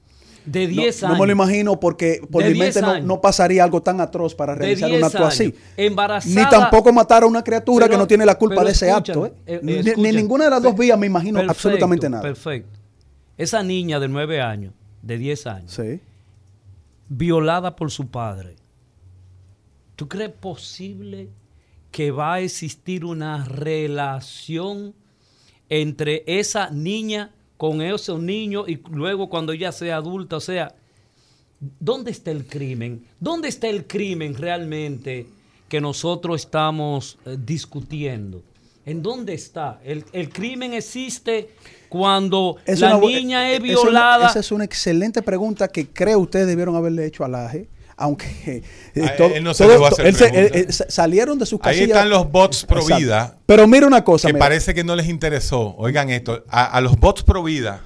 De No- 10 no, años. me lo imagino porque por De mi mente 10 no, no pasaría algo tan atroz para realizar 10 un acto años, así. Embarazada. Ni tampoco matar a una criatura que no tiene la culpa de ese acto. ¿eh? eh, Ni- ninguna de las dos vías me imagino Perfecto, absolutamente nada. Perfecto. Esa niña de 9 años, de 10 años, Sí. violada por su padre. ¿Tú crees posible que va a existir una relación entre esa niña con esos niños y luego cuando ella sea adulta? O sea, ¿dónde está el crimen? ¿Dónde está el crimen realmente que nosotros estamos eh, discutiendo? ¿En dónde está? El, el crimen existe cuando la niña es una- violada. esa es una excelente pregunta que creo ustedes debieron haberle hecho al AGE. Aunque eh, A todo- él no se todo- hacer él él- sa- salieron de sus Ahí casillas. están los bots pro Exacto. vida. Pero mira una cosa. que mira. parece que no les interesó. Oigan esto, a, a los bots pro vida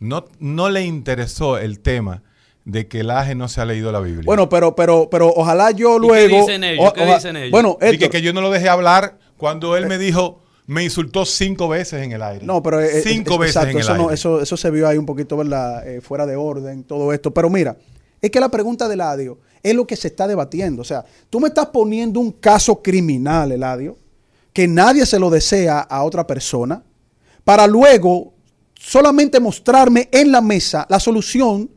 no, no le interesó el tema de que el AGE no se ha leído la Biblia. Bueno, pero, pero, pero ojalá yo ¿Y qué luego. dicen ellos? ¿Qué oja- dicen ellos? Bueno, Dije Héctor, que yo no lo dejé hablar cuando él me dijo, me insultó cinco veces en el aire. No, pero eh, cinco eh, veces exacto, en el eso, aire. no- eso, eso se vio ahí un poquito, ¿verdad? Eh, fuera de orden, todo esto. Pero mira, es que la pregunta de Eladio es lo que se está debatiendo. O sea, tú me estás poniendo un caso criminal, Eladio, que nadie se lo desea a otra persona, para luego solamente mostrarme en la mesa la solución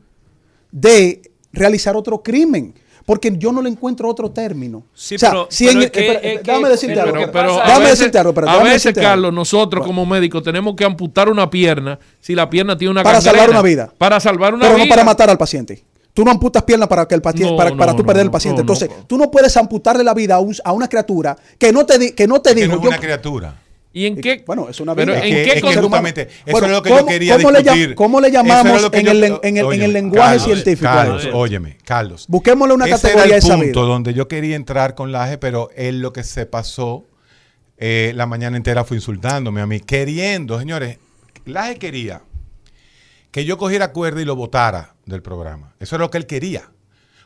de realizar otro crimen. Porque yo no le encuentro otro término. Sí, o sea, pero- si pero en- es que- espera, es que- déjame decirte pero- algo. pero- Pero a déjame veces, decirte algo. a déjame veces, decirte algo. Carlos, nosotros como médicos tenemos que amputar una pierna si la pierna tiene una Para salvar una vida. Para salvar una pero vida. no para matar al paciente. Tú no amputas piernas para que el paciente, No, para, para tú no, perder el paciente. no, no. Entonces, tú no puedes amputarle la vida a, un- a una criatura que no te di- que no te que dijo. no es yo- una criatura. ¿Y en qué? bueno, es una Pero vida. Es ¿en que- qué es que justamente, eso Bueno, es lo que ¿cómo- yo quería cómo le discutir. cómo le Eso era llamamos en yo- el en el- en el lenguaje Carlos, científico? Carlos, Óyeme. óyeme, Carlos. Busquémosle una Ese categoría era el esa punto vida. donde yo quería entrar con la AGE, pero él lo que se pasó eh, la mañana entera fue insultándome a mí, queriendo, señores, la AGE quería que yo cogiera cuerda y lo votara del programa. Eso es lo que él quería.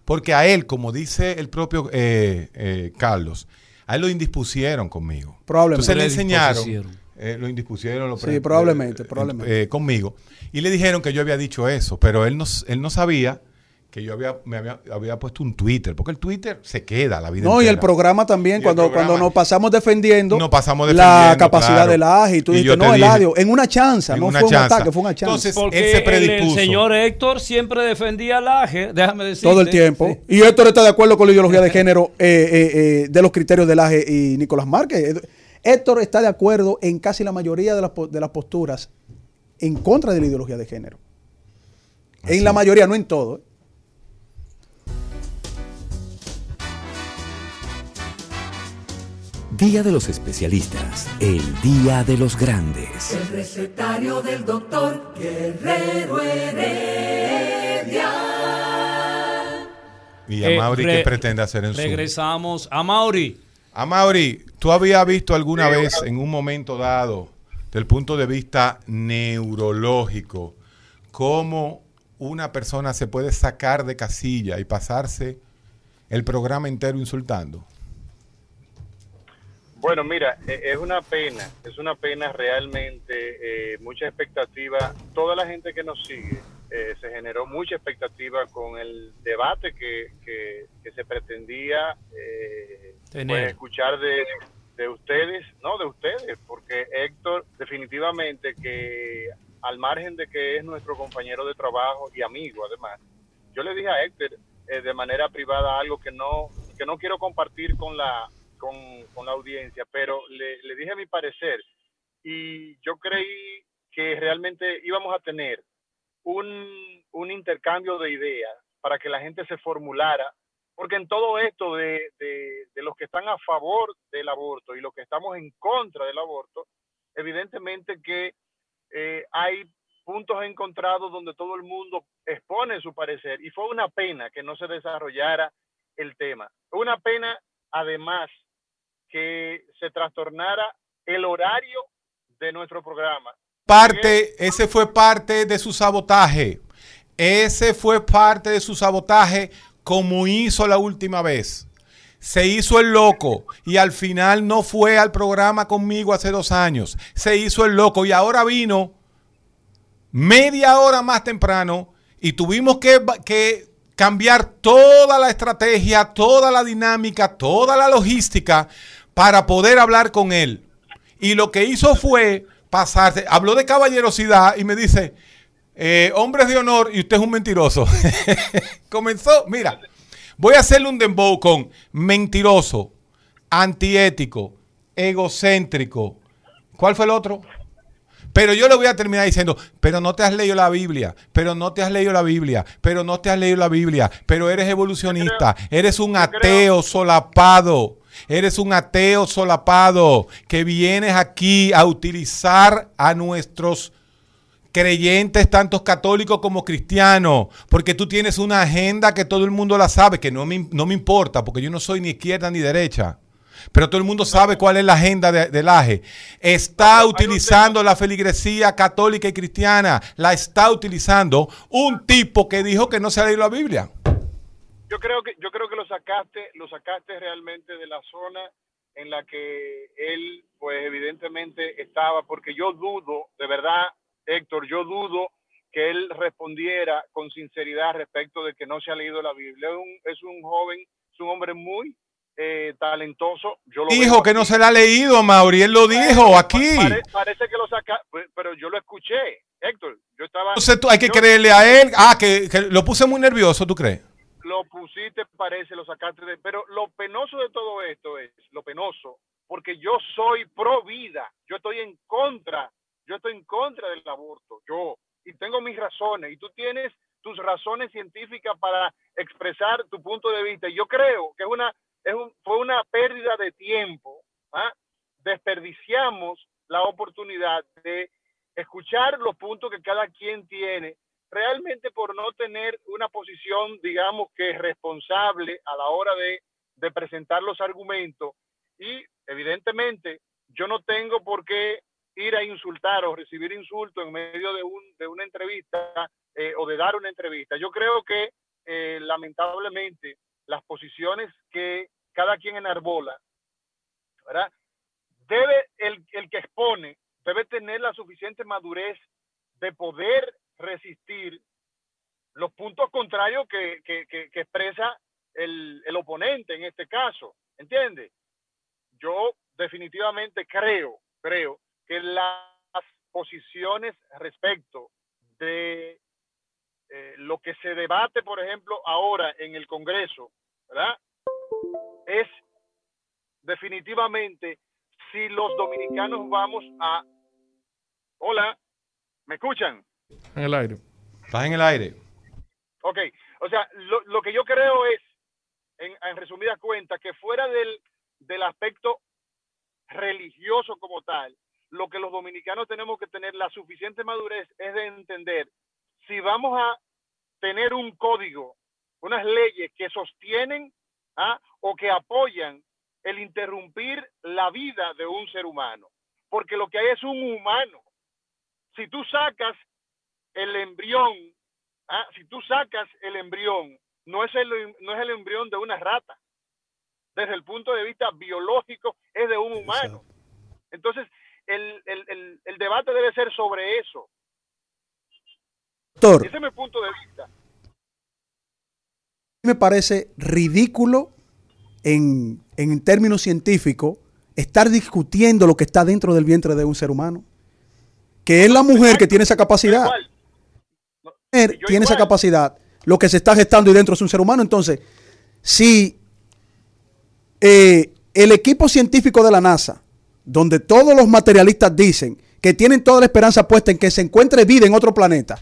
Porque a él, como dice el propio eh, eh, Carlos, a él lo indispusieron conmigo. Probablemente. Entonces le enseñaron, eh, lo indispusieron. Lo Sí, probablemente, eh, probablemente. eh, conmigo. Y le dijeron que yo había dicho eso, pero él no, él no sabía que yo había, me había, había puesto un Twitter, porque el Twitter se queda la vida No, y el entera. programa también, Y el cuando, programa- cuando nos pasamos defendiendo Nos pasamos la capacidad claro. del AGE y tú Y dijiste, no, dije, Eladio, en una chanza, en no una fue un ataque, fue una chanza. Entonces, Porque él se el- el, predispuso. señor Héctor siempre defendía al AGE, déjame decirte. todo el tiempo. Sí. Y Héctor está de acuerdo con la ideología de género eh, eh, eh, de los criterios del AGE y Nicolás Márquez. Héctor está de acuerdo en casi la mayoría de las, de las posturas en contra de la ideología de género. En la mayoría, no en todo. Día de los especialistas, el día de los grandes. El recetario del doctor Guerrero Heredia. ¿Y a Eh, Mauri qué pretende hacer en su Regresamos a Mauri. A Mauri, ¿tú habías visto alguna vez en un momento dado, del punto de vista neurológico, cómo una persona se puede sacar de casilla y pasarse el programa entero insultando? Bueno, mira, eh, es una pena, es una pena realmente, eh, mucha expectativa. Toda la gente que nos sigue, eh, se generó mucha expectativa con el debate que, que, que se pretendía eh, pues, escuchar de, de ustedes, no de ustedes, porque Héctor definitivamente que al margen de que es nuestro compañero de trabajo y amigo además, yo le dije a Héctor eh, de manera privada algo que no que no quiero compartir con la con, la audiencia, pero le, le dije mi parecer y yo creí que realmente íbamos a tener un, un intercambio de ideas para que la gente se formulara, porque en todo esto de, de, de los que están a favor del aborto y los que estamos en contra del aborto, evidentemente que eh, hay puntos encontrados donde todo el mundo expone su parecer y fue una pena que no se desarrollara el tema. Una pena además que se trastornara el horario de nuestro programa. Parte, ese fue parte de su sabotaje. Ese fue parte de su sabotaje como hizo la última vez. Se hizo el loco y al final no fue al programa conmigo hace dos años. Se hizo el loco y ahora vino media hora más temprano y tuvimos que, que cambiar toda la estrategia, toda la dinámica, toda la logística para poder hablar con él. Y lo que hizo fue pasarse, habló de caballerosidad y me dice, eh, hombres de honor y usted es un mentiroso. Comenzó, mira, voy a hacerle un dembow con mentiroso, antiético, egocéntrico. ¿Cuál fue el otro? Pero yo le voy a terminar diciendo, pero no te has leído la Biblia, pero no te has leído la Biblia, pero no te has leído la Biblia, pero eres evolucionista, eres un ateo solapado, eres un ateo solapado que vienes aquí a utilizar a nuestros creyentes, tantos católicos como cristianos, porque tú tienes una agenda que todo el mundo la sabe, que no me, no me importa, porque yo no soy ni izquierda ni derecha. Pero todo el mundo sabe cuál es la agenda de, del AGE. Está utilizando la feligresía católica y cristiana. La está utilizando un tipo que dijo que no se ha leído la Biblia. Yo creo que yo creo que lo sacaste, lo sacaste realmente de la zona en la que él, pues evidentemente estaba, porque yo dudo, de verdad, Héctor, yo dudo que él respondiera con sinceridad respecto de que no se ha leído la Biblia. Es un, es un joven, es un hombre muy eh, talentoso. Yo lo dijo que no se la ha leído, Mauri. Él lo dijo aquí. Pare- parece que lo saca, pues, pero yo lo escuché, Héctor. Yo estaba. Entonces tú- hay que yo- creerle a él. Ah, que, que lo puse muy nervioso, ¿tú crees? Lo pusiste, parece, lo sacaste de. Pero lo penoso de todo esto es, lo penoso, porque yo soy pro vida. Yo estoy en contra. Yo estoy en contra del aborto. Yo. Y tengo mis razones. Y tú tienes tus razones científicas para expresar tu punto de vista. Yo creo que es una, es un, fue una pérdida de tiempo. ¿ah? Desperdiciamos la oportunidad de escuchar los puntos que cada quien tiene, realmente por no tener una posición, digamos que responsable a la hora de, de presentar los argumentos. Y evidentemente yo no tengo por qué ir a insultar o recibir insultos en medio de, un, de una entrevista eh, o de dar una entrevista. Yo creo que eh, lamentablemente las posiciones que cada quien enarbola, ¿verdad? Debe el, el que expone, debe tener la suficiente madurez de poder resistir los puntos contrarios que, que, expresa el, el oponente en este caso. ¿Entiende? Yo definitivamente creo, creo que las posiciones respecto de eh, lo que se debate, por ejemplo, ahora en el Congreso, ¿verdad? Es definitivamente si los dominicanos vamos a... Hola, ¿me escuchan? En el aire. Estás en el aire. Ok, o sea, lo, lo que yo creo es, en, en resumidas cuentas, que fuera del, del aspecto religioso como tal, lo que los dominicanos tenemos que tener la suficiente madurez es de entender si vamos a tener un código, unas leyes que sostienen ¿ah? o que apoyan el interrumpir la vida de un ser humano. Porque lo que hay es un humano. Si tú sacas el embrión, ¿ah? si tú sacas el embrión, no es el, no es el embrión de una rata. Desde el punto de vista biológico, es de un humano. Entonces, el, el, el, el debate debe ser sobre eso. Doctor, Ese es mi punto de vista. me parece ridículo en, en términos científicos estar discutiendo lo que está dentro del vientre de un ser humano. Que es la mujer que tiene esa capacidad. Tiene esa capacidad. Lo que se está gestando y dentro es un ser humano. Entonces, si eh, el equipo científico de la NASA, donde todos los materialistas dicen que tienen toda la esperanza puesta en que se encuentre vida en otro planeta,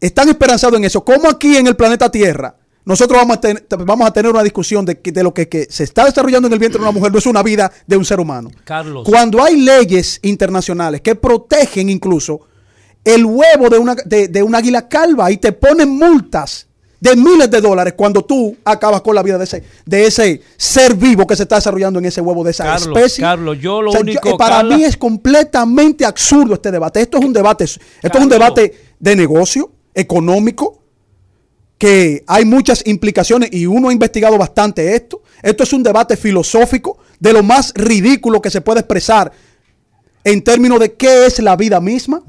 están esperanzados en eso. ¿Cómo aquí en el planeta Tierra nosotros vamos a, ten- vamos a tener una discusión de, que- de lo que, que se está desarrollando en el vientre de una mujer no es una vida de un ser humano? Carlos. Cuando hay leyes internacionales que protegen incluso el huevo de una, de, de un águila calva y te ponen multas de miles de dólares cuando tú acabas con la vida de ese, de ese ser vivo que se está desarrollando en ese huevo de esa Carlos, especie. Carlos, yo lo O sea, único, eh, para Carla- mí es completamente absurdo este debate. Esto es un debate, esto es un debate de negocio. económico, que hay muchas implicaciones y uno ha investigado bastante esto. Esto es un debate filosófico de lo más ridículo que se puede expresar en términos de qué es la vida misma.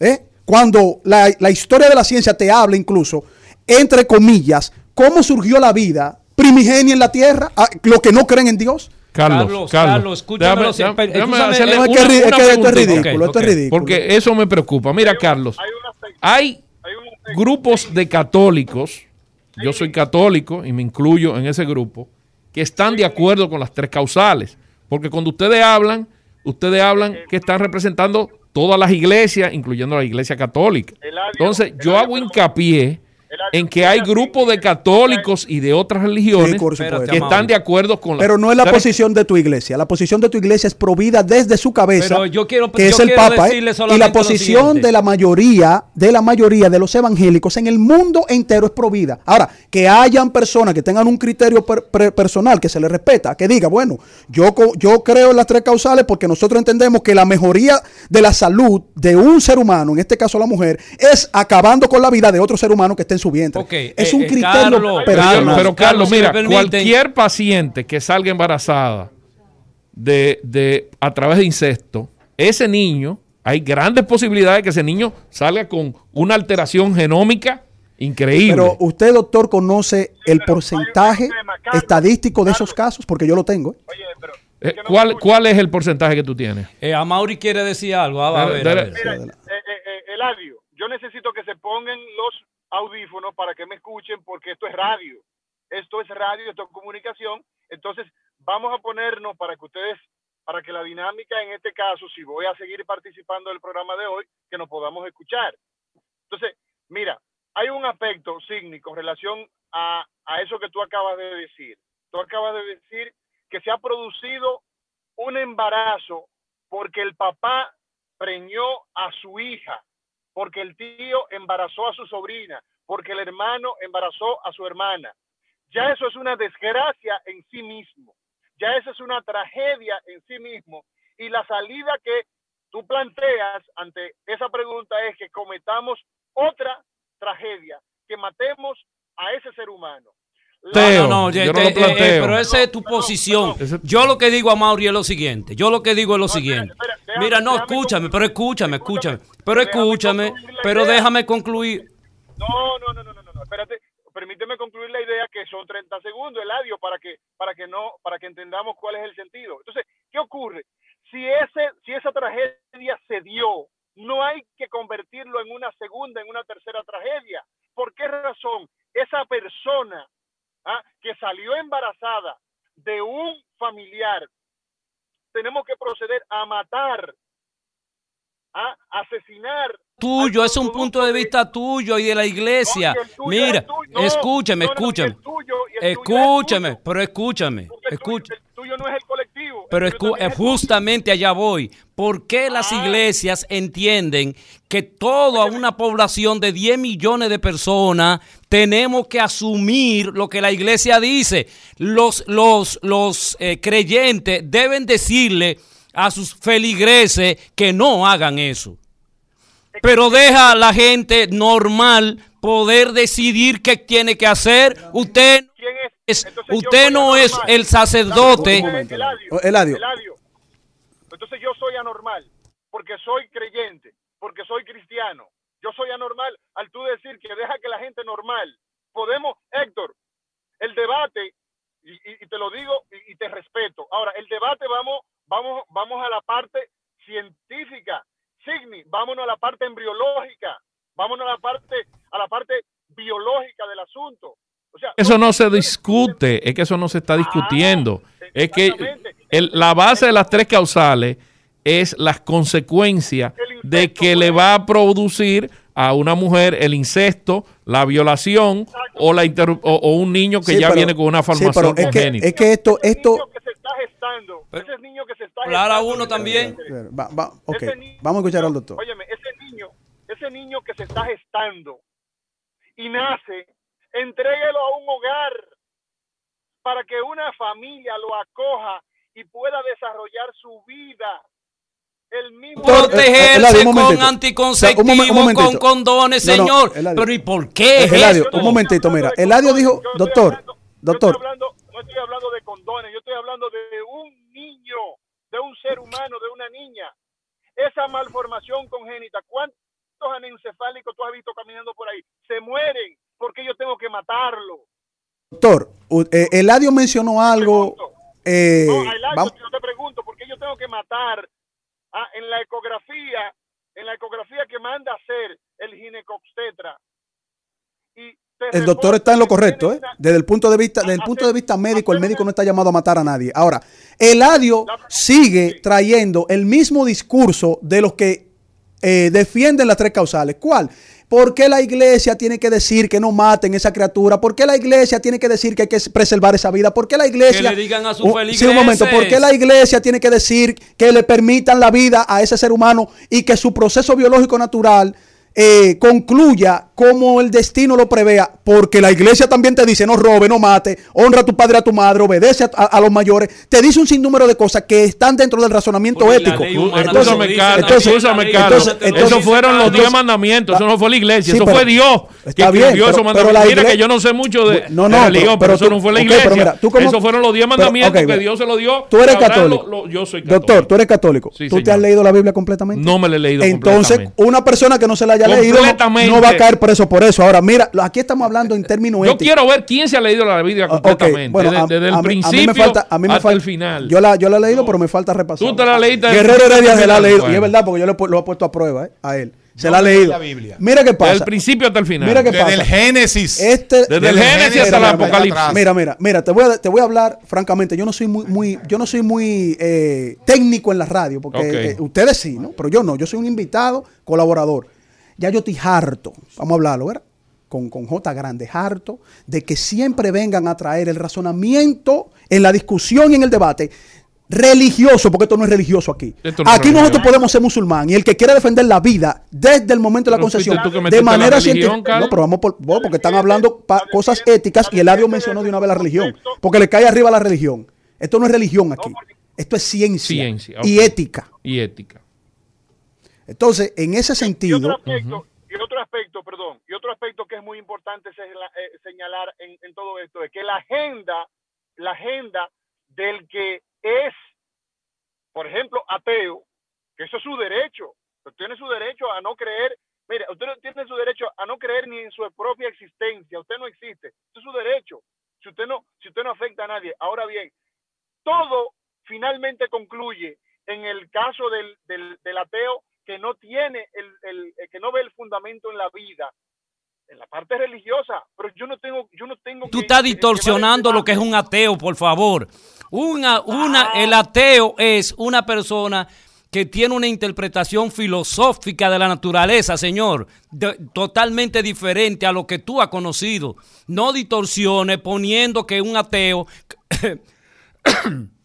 ¿Eh? Cuando la, la historia de la ciencia te habla incluso, entre comillas, cómo surgió la vida primigenia en la tierra, a- los que no creen en Dios. Carlos, Carlos, Carlos, Carlos, escúchame lo eh, esto es ridículo, esto es ridículo. Porque eso me preocupa. Mira, Carlos, Hay grupos de católicos, yo soy católico y me incluyo en ese grupo, que están de acuerdo con las tres causales. Porque cuando ustedes hablan, ustedes hablan que están representando todas las iglesias, incluyendo la iglesia católica. Entonces, yo hago hincapié en que hay grupos de católicos y de otras religiones Sí, que están de acuerdo con las Pero no es la posición de tu iglesia. La posición de tu iglesia es provida desde su cabeza, Pero yo quiero- que yo es el Papa. ¿eh? Y la posición de la mayoría, de la mayoría de los evangélicos en el mundo entero es provida. Ahora, que hayan personas que tengan un criterio per- per- personal que se les respeta, que diga, bueno, yo, yo creo en las tres causales porque nosotros entendemos que la mejoría de la salud de un ser humano, en este caso la mujer, es acabando con la vida de otro ser humano que esté en su vientre. Es eh, un eh, criterio Carlos, Pero, personal. Carlos, pero, Carlos, Carlos, si mira, cualquier paciente que salga embarazada de, de a través de incesto, ese niño, hay grandes posibilidades de que ese niño salga con una alteración genómica increíble. Pero usted, doctor, conoce el porcentaje tema, Carlos, estadístico de esos casos, porque yo lo tengo. ¿eh? Oye, pero. Eh, ¿cuál. ¿Cuál es el porcentaje que tú tienes? Eh, a Mauri quiere decir algo. Ah, va, a Dale, ver, a dale. ver. Mira, adelante. eh, Eladio, yo necesito que se pongan los audífonos para que me escuchen porque esto es radio. Esto es radio, esto es comunicación. Entonces, vamos a ponernos para que ustedes, para que la dinámica en este caso, si voy a seguir participando del programa de hoy, que nos podamos escuchar. Entonces, mira, hay un aspecto, Signi, con relación a, a eso que tú acabas de decir. Tú acabas de decir que se ha producido un embarazo porque el papá preñó a su hija, porque el tío embarazó a su sobrina, porque el hermano embarazó a su hermana. Ya eso es una desgracia en sí mismo. Ya eso es una tragedia en sí mismo. Y la salida que tú planteas ante esa pregunta es que cometamos otra tragedia, que matemos a ese ser humano. Teo, No, no, yo no lo eh, planteo. pero esa es tu posición. Yo lo que digo a Mauri es lo siguiente. Yo lo que digo es lo siguiente. Mira, no, déjame escúchame, pero escúchame, escúchame. Pero escúchame, pero déjame concluir. No, no, no, no, no, no, no, espérate, permíteme concluir la idea que son 30 segundos, Eladio, para que, para que no, para que entendamos cuál es el sentido. Entonces, ¿qué ocurre? Si ese, si esa tragedia se dio, no hay que convertirlo en una segunda, en una tercera tragedia. ¿Por qué razón? Esa persona ¿ah? que salió embarazada de un familiar, tenemos que proceder a matar, a asesinar Tuyo, es un punto de vista tuyo y de la iglesia. Mira. No, escúchame, no, escúchame. tuyo es Escúchame, pero escúchame, escúchame. el tuyo no es el colectivo. Pero escu- es justamente allá voy. ¿Por qué las Ah. iglesias entienden que toda una población de 10 millones de personas tenemos que asumir lo que la iglesia dice? Los, los, los eh, creyentes deben decirle a sus feligreses que no hagan eso. Pero deja a la gente normal poder decidir qué tiene que hacer. Usted ¿Quién es? usted no es el sacerdote. Eladio, Oh, Eladio. Eladio. Entonces yo soy anormal porque soy creyente, porque soy cristiano. Yo soy anormal al tú decir que deja que la gente normal. Podemos, Héctor, el debate, y, y- y te lo digo y, y te respeto. Ahora, el debate vamos, vamos, vamos a la parte científica. Signi, vámonos a la parte embriológica, vámonos a la parte, a la parte biológica del asunto. O sea, Eso no se discute, es que eso no se está discutiendo. Ah, Es que el- la base de las tres causales es las consecuencias incesto, de que le va a producir a una mujer el incesto, la violación o, la interru- o, o un niño que Sí, ya pero- viene con una sí, formación pero es que, congénita. es que esto, Hablar a uno también. Va- va- niño- vamos a escuchar al doctor. Óyeme, ese niño, ese niño que se está gestando y nace, entréguelo a un hogar para que una familia lo acoja y pueda desarrollar su vida. el mismo... Protegerse Eladio, un con momentito. O sea, un anticonceptivos, momen- un momentito. con condones, No, no, señor. Pero ¿y por qué es Eladio, esto? un momentito, mira. Eladio dijo, doctor, doctor, Yo estoy hablando, no estoy hablando de condones, yo estoy hablando de un niño, de un ser humano, de una niña. Esa malformación congénita, ¿cuántos anencefálicos tú has visto caminando por ahí? Se mueren porque yo tengo que matarlo. doctor, eh, Eladio mencionó algo. eh, No, Ailario, vamos- yo te pregunto, ¿por qué yo tengo que matar ah, en la ecografía, en la ecografía que manda a hacer el ginecobstetra? Y el doctor está en lo correcto, ¿eh? Desde el punto de vista, desde el punto de vista médico, el médico no está llamado a matar a nadie. Ahora, Eladio sigue trayendo el mismo discurso de los que eh, defienden las tres causales. ¿Cuál? ¿Por qué la iglesia tiene que decir que no maten esa criatura? ¿Por qué la iglesia tiene que decir que hay que preservar esa vida? ¿Por qué la iglesia... Que le digan a sus Oh, Sí, un momento. ¿Por qué la iglesia tiene que decir que le permitan la vida a ese ser humano y que su proceso biológico natural eh, concluya como el destino lo prevea? Porque la iglesia también te dice no robe, no mate, honra a tu padre, a tu madre, obedece a, a- a los mayores. Te dice un sinnúmero de cosas que están dentro del razonamiento Porque ético. Carlos, escúchame, Carlos. Esos fueron los diez mandamientos, eso no fue la iglesia, eso fue Dios que está bien, escribió pero- esos pero la mandamientos. Mira que yo no sé mucho de, No, de no, religión, pero- pero, pero eso tú- no fue la iglesia. pero mira, tú como- esos fueron los diez pero, mandamientos que Dios se los dio. Tú eres católico. lo- lo- yo soy católico. Doctor, tú eres católico. Sí, ¿Tú te has leído la Biblia completamente? No me la he leído Entonces, una persona que no se la haya leído no va a caer preso por eso. Ahora, mira, lo- aquí estamos hablando en términos Yo éticos. quiero ver quién se ha leído la Biblia completamente, bueno, desde, a- desde el a mí- a mí me principio falta- a mí me hasta falta- el final. Yo la, yo la he leído, pero me falta repasar. Tú te la leíste. Guerrero Heredia se la ha leído. Y es verdad, porque yo pu- lo he puesto a prueba eh, a él. Se la ha leído. la Biblia. Mira qué pasa. Desde el principio hasta el final. Mira qué Desde pasa. el Génesis. Este, Desde el Génesis hasta el Apocalipsis. Mira, mira, mira, te voy a, te voy a hablar francamente. Yo no soy muy, muy, yo no soy muy eh, técnico en la radio, porque eh, ustedes sí, ¿no? Pero yo no. Yo soy un invitado, colaborador. Ya yo estoy harto. Vamos a hablarlo, ¿verdad? Con, con J grande, harto de que siempre vengan a traer el razonamiento en la discusión y en el debate religioso, porque esto no es religioso aquí. No aquí religión. nosotros podemos ser musulmán y el que quiera defender la vida desde el momento de la concesión de manera científica. No, pero vamos por, vos, porque están hablando pa- cosas éticas y Eladio mencionó de una vez la religión, porque le cae arriba la religión. Esto no es religión aquí. Esto es ciencia, Ciencia, y ética. Y ética. Entonces, en ese Y otro sentido, aspecto, y otro aspecto, perdón, y otro aspecto que es muy importante eh, señalar en, en todo esto es que la agenda, la agenda del que es, por ejemplo, ateo, que eso es su derecho, tiene su derecho a no creer, mire, usted no tiene su derecho a no creer ni en su propia existencia, usted no existe, eso es su derecho, si usted no, si usted no afecta a nadie. Ahora bien, todo finalmente concluye en el caso del, del, del ateo que no tiene el, el- que no ve el fundamento en la vida en la parte religiosa pero yo no tengo yo no tengo Tú que- estás que- distorsionando lo que es un ateo, por favor. Una, una, el ateo es una persona que tiene una interpretación filosófica de la naturaleza, señor, de- totalmente diferente a lo que tú has conocido. No distorsiones poniendo que un ateo,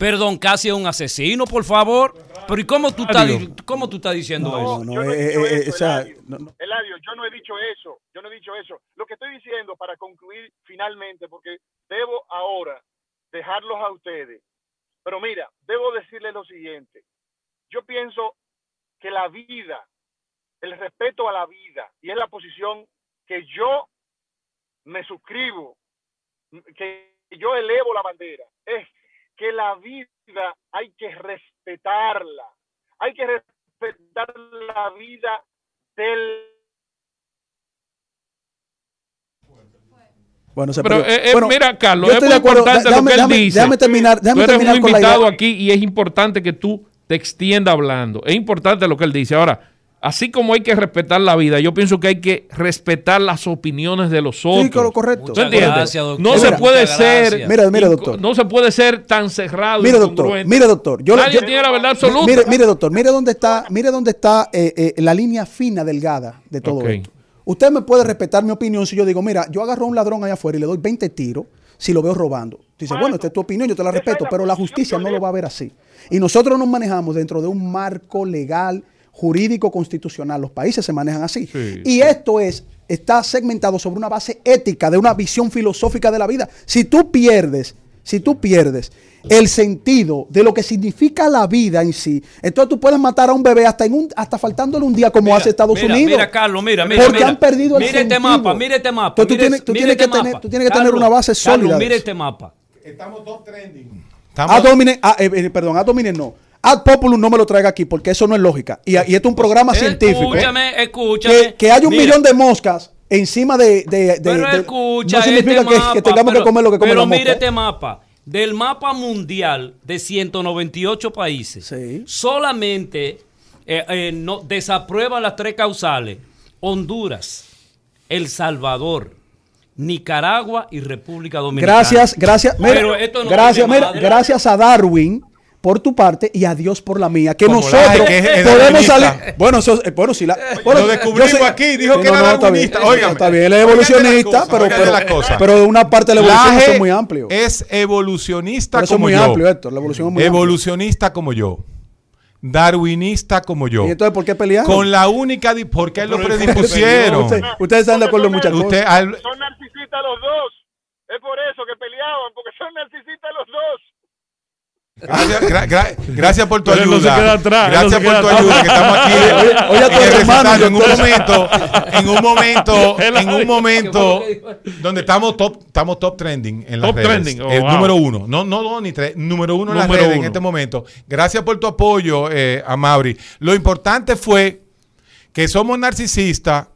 perdón, casi es un asesino, por favor. Pero ¿y cómo tú estás, cómo tú estás diciendo no, eso? no, yo no he eh, dicho eh, eh, eso, o sea, Eladio. no, no. Eladio, yo no he dicho eso, yo no he dicho eso. Lo que estoy diciendo para concluir finalmente, porque debo ahora dejarlos a ustedes. Pero mira, debo decirles lo siguiente. Yo pienso que la vida, el respeto a la vida, y es la posición que yo me suscribo, que yo elevo la bandera, es que la vida hay que respetarla. Hay que respetar la vida del Bueno, se Pero eh, eh, Bueno, mira, Carlos, yo es estoy muy de acuerdo. importante lo que él dice. déjame terminar- déjame tú eres terminar un con la invitado idea. aquí y es importante que tú te extiendas hablando. Es importante lo que él dice. Ahora, así como hay que respetar la vida, yo pienso que hay que respetar las opiniones de los otros. Sí, cor- correcto. ¿Tú Muchas entiendes? gracias, doctor. no se Mira, puede ser. Mira, mira, doctor. No se puede ser tan cerrado. Mire, y doctor, mire, doctor. Yo, Nadie yo- tiene la verdad absoluta. Mire, mire, doctor, mire dónde está, mire dónde está eh, eh, la línea fina, delgada de todo esto. Usted me puede respetar mi opinión si yo digo, mira, yo agarro a un ladrón allá afuera y le doy 20 tiros si lo veo robando. Dice, bueno, esta es tu opinión, yo te la respeto, pero la justicia no lo va a ver así. Y nosotros nos manejamos dentro de un marco legal, jurídico, constitucional. Los países se manejan así. Sí, y esto es, está segmentado sobre una base ética, de una visión filosófica de la vida. Si tú pierdes si tú pierdes el sentido de lo que significa la vida en sí, entonces tú puedes matar a un bebé hasta en un, hasta faltándole un día como hace Estados mira, Unidos. Mira, Carlos, mira, mira. Porque mira. han perdido el Mira este sentido. mapa, mira este mapa. Entonces tú mira tienes- es- tú mira tienes este tener- mapa. tú tienes que tener Carlos, una base Carlos, sólida mira eso. este mapa. Estamos top trending. Ad hominem, ah, eh, eh, perdón, ad hominem no. Ad populum no me lo traiga aquí porque eso no es lógica. Y, y esto es un programa científico. Escúchame, escúchame. Que, que haya un Mira, millón de moscas encima de... de, de- Pero de- escucha no significa este que, mapa, que tengamos pero- que comer lo que comen Pero mire moscas. este mapa. Del mapa mundial de 198 países, solamente eh, eh, no, desaprueban las tres causales. Honduras, El Salvador, Nicaragua y República Dominicana. Gracias, gracias. Mira, Pero esto no gracias, mira, gracias a Darwin por tu parte y a Dios por la mía. Que Como nosotros la- que es- es podemos salir. Bueno, eso, eh, bueno, si la. bueno, Lo descubrimos aquí, dijo Sí, que era está bien. darwinista. Óigame. Está bien, él es cosas, pero, pero, pero de una parte de la evolución eso es muy amplio. Es evolucionista Pero eso es como muy yo. amplio, Héctor, la evolución es muy Evolucionista como yo. Darwinista como yo. ¿Y entonces por qué pelearon? Con la única. Porque lo Pero- predispusieron. Usted- ustedes están de acuerdo en muchas Usted, cosas. al- Son narcisistas los dos. Es por eso que peleaban, porque son narcisistas los dos. Gracias, gra- gra- gracias por tu Pero no ayuda. se queda atrás, él no gracias se por queda tu atrás. ayuda, que estamos aquí Oye, oye, a tu en el hermano, en un momento, en un momento, en un momento donde estamos top, estamos top trending en las Top redes. trending, oh, el wow. número uno, no, no dos ni tres, número uno en las redes en uno. este momento. Gracias por tu apoyo, eh, a Mauri. Lo importante fue que somos narcisistas,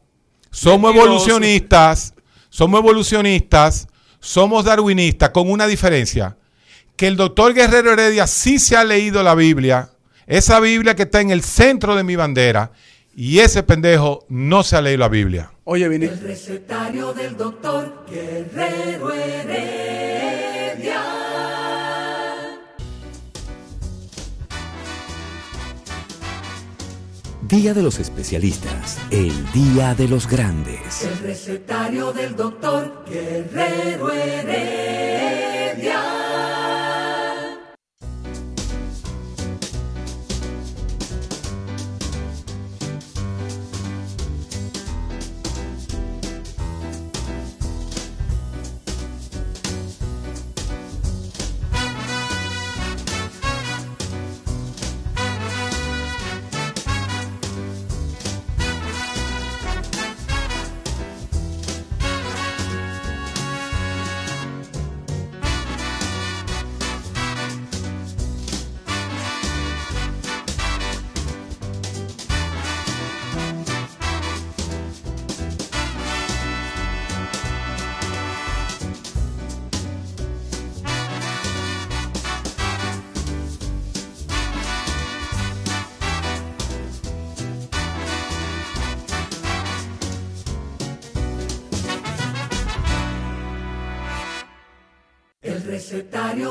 somos Mentiroso. evolucionistas, somos evolucionistas, somos darwinistas, con una diferencia que el doctor Guerrero Heredia sí se ha leído la Biblia, esa Biblia que está en el centro de mi bandera, y ese pendejo no se ha leído la Biblia. Oye, Vini. El recetario del doctor Guerrero Heredia. Día de los especialistas, el día de los grandes. El recetario del doctor Guerrero Heredia.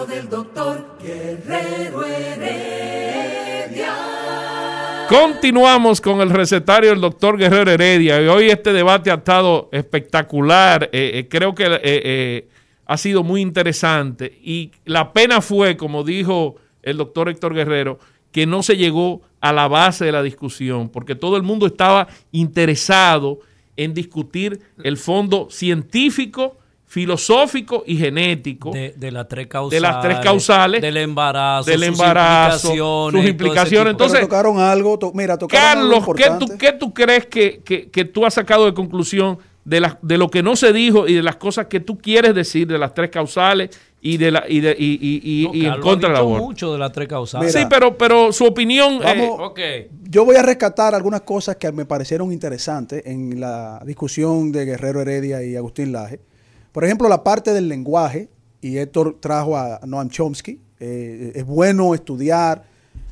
Del doctor Guerrero Heredia. Continuamos con el recetario del doctor Guerrero Heredia. Y hoy este debate ha estado espectacular. Eh, eh, creo que eh, ha sido muy interesante. Y la pena fue, como dijo el doctor Héctor Guerrero, que no se llegó a la base de la discusión, porque todo el mundo estaba interesado en discutir el fondo científico, filosófico y genético De, de las tres causales. de las tres causales, Del embarazo. del sus embarazo, implicaciones, sus implicaciones. Entonces, Pero tocaron algo, to- mira, tocaron algo Carlos, ¿qué tú, qué tú crees que, que- que tú has sacado de conclusión de, las de lo que no se dijo y de las cosas que tú quieres decir de las tres causales y de la y de y, y- y- No, y en Carlos contra del aborto? mucho de las tres causales. Mira, sí, pero pero su opinión eh. Yo voy a rescatar algunas cosas que me parecieron interesantes en la discusión de Guerrero Heredia y Agustín Laje. Por ejemplo, la parte del lenguaje, y Héctor trajo a Noam Chomsky. Eh, es bueno estudiar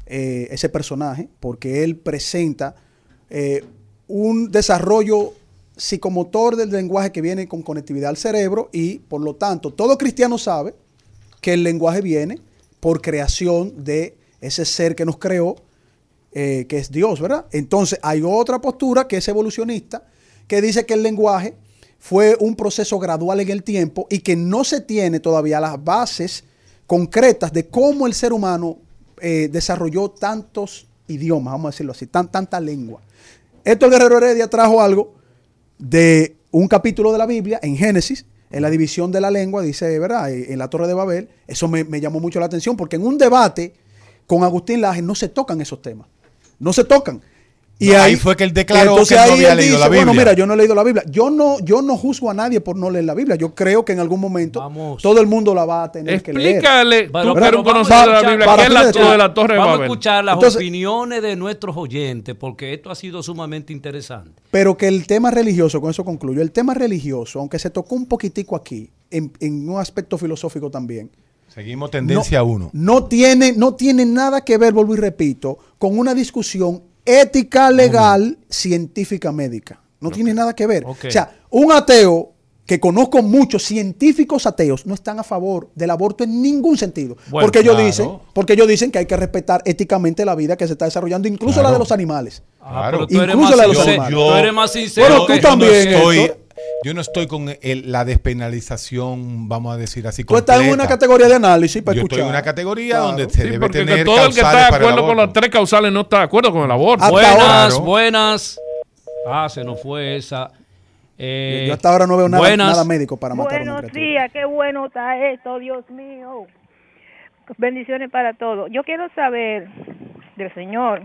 eh, ese personaje porque él presenta eh, un desarrollo psicomotor del lenguaje que viene con conectividad al cerebro y por lo tanto todo cristiano sabe que el lenguaje viene por creación de ese ser que nos creó, eh, que es Dios, ¿verdad? Entonces hay otra postura que es evolucionista, que dice que el lenguaje fue un proceso gradual en el tiempo y que no se tiene todavía las bases concretas de cómo el ser humano eh, desarrolló tantos idiomas, vamos a decirlo así, tan, tanta lengua. Héctor Guerrero Heredia trajo algo de un capítulo de la Biblia en Génesis, en la división de la lengua, dice, ¿verdad? En la Torre de Babel, eso me, me llamó mucho la atención, porque en un debate con Agustín Laje no se tocan esos temas. No se tocan. Y No, ahí, ahí fue que él declaró entonces que él no había él leído la Bueno, Biblia". mira, yo no he leído la Biblia. Yo no, yo no juzgo a nadie por no leer la Biblia. Yo creo que en algún momento todo el mundo la va a tener que leer. Explícale, tú Pero- que eres un conocedor de la Biblia, ¿qué es la, de la Torre Vamos a escuchar las Entonces- opiniones de nuestros oyentes, porque esto ha sido sumamente interesante. Pero que el tema religioso, con eso concluyo, el tema religioso, aunque se tocó un poquitico aquí, en, en un aspecto filosófico también, Seguimos tendencia 1. no tiene, no tiene nada que ver, vuelvo y repito, con una discusión ética, legal, científica, médica. No tiene nada que ver. O sea, un ateo que conozco muchos científicos ateos no están a favor del aborto en ningún sentido. Bueno, porque ellos claro. dicen, porque ellos dicen que hay que respetar éticamente la vida que se está desesarrando, incluso la de los animales. Ah, tú eres Incluso más la de los sincero- animales. tú eres más sincero Bueno, tú también. Yo no estoy, Héctor. Yo no estoy con el- la despenalización, vamos a decir así. Tú estás en completa. una categoría de análisis para Yo escuchar. estoy en una categoría Claro. donde se Sí, debe tener todo el que está de acuerdo con las tres causales no está de acuerdo con el aborto. buenas, buenas. Ah, se nos fue esa. Eh, Yo- hasta ahora no veo nada- buenas. nada médico para matar a una Buenos días, qué bueno está esto, Dios mío. Bendiciones para todos. Yo quiero saber del Señor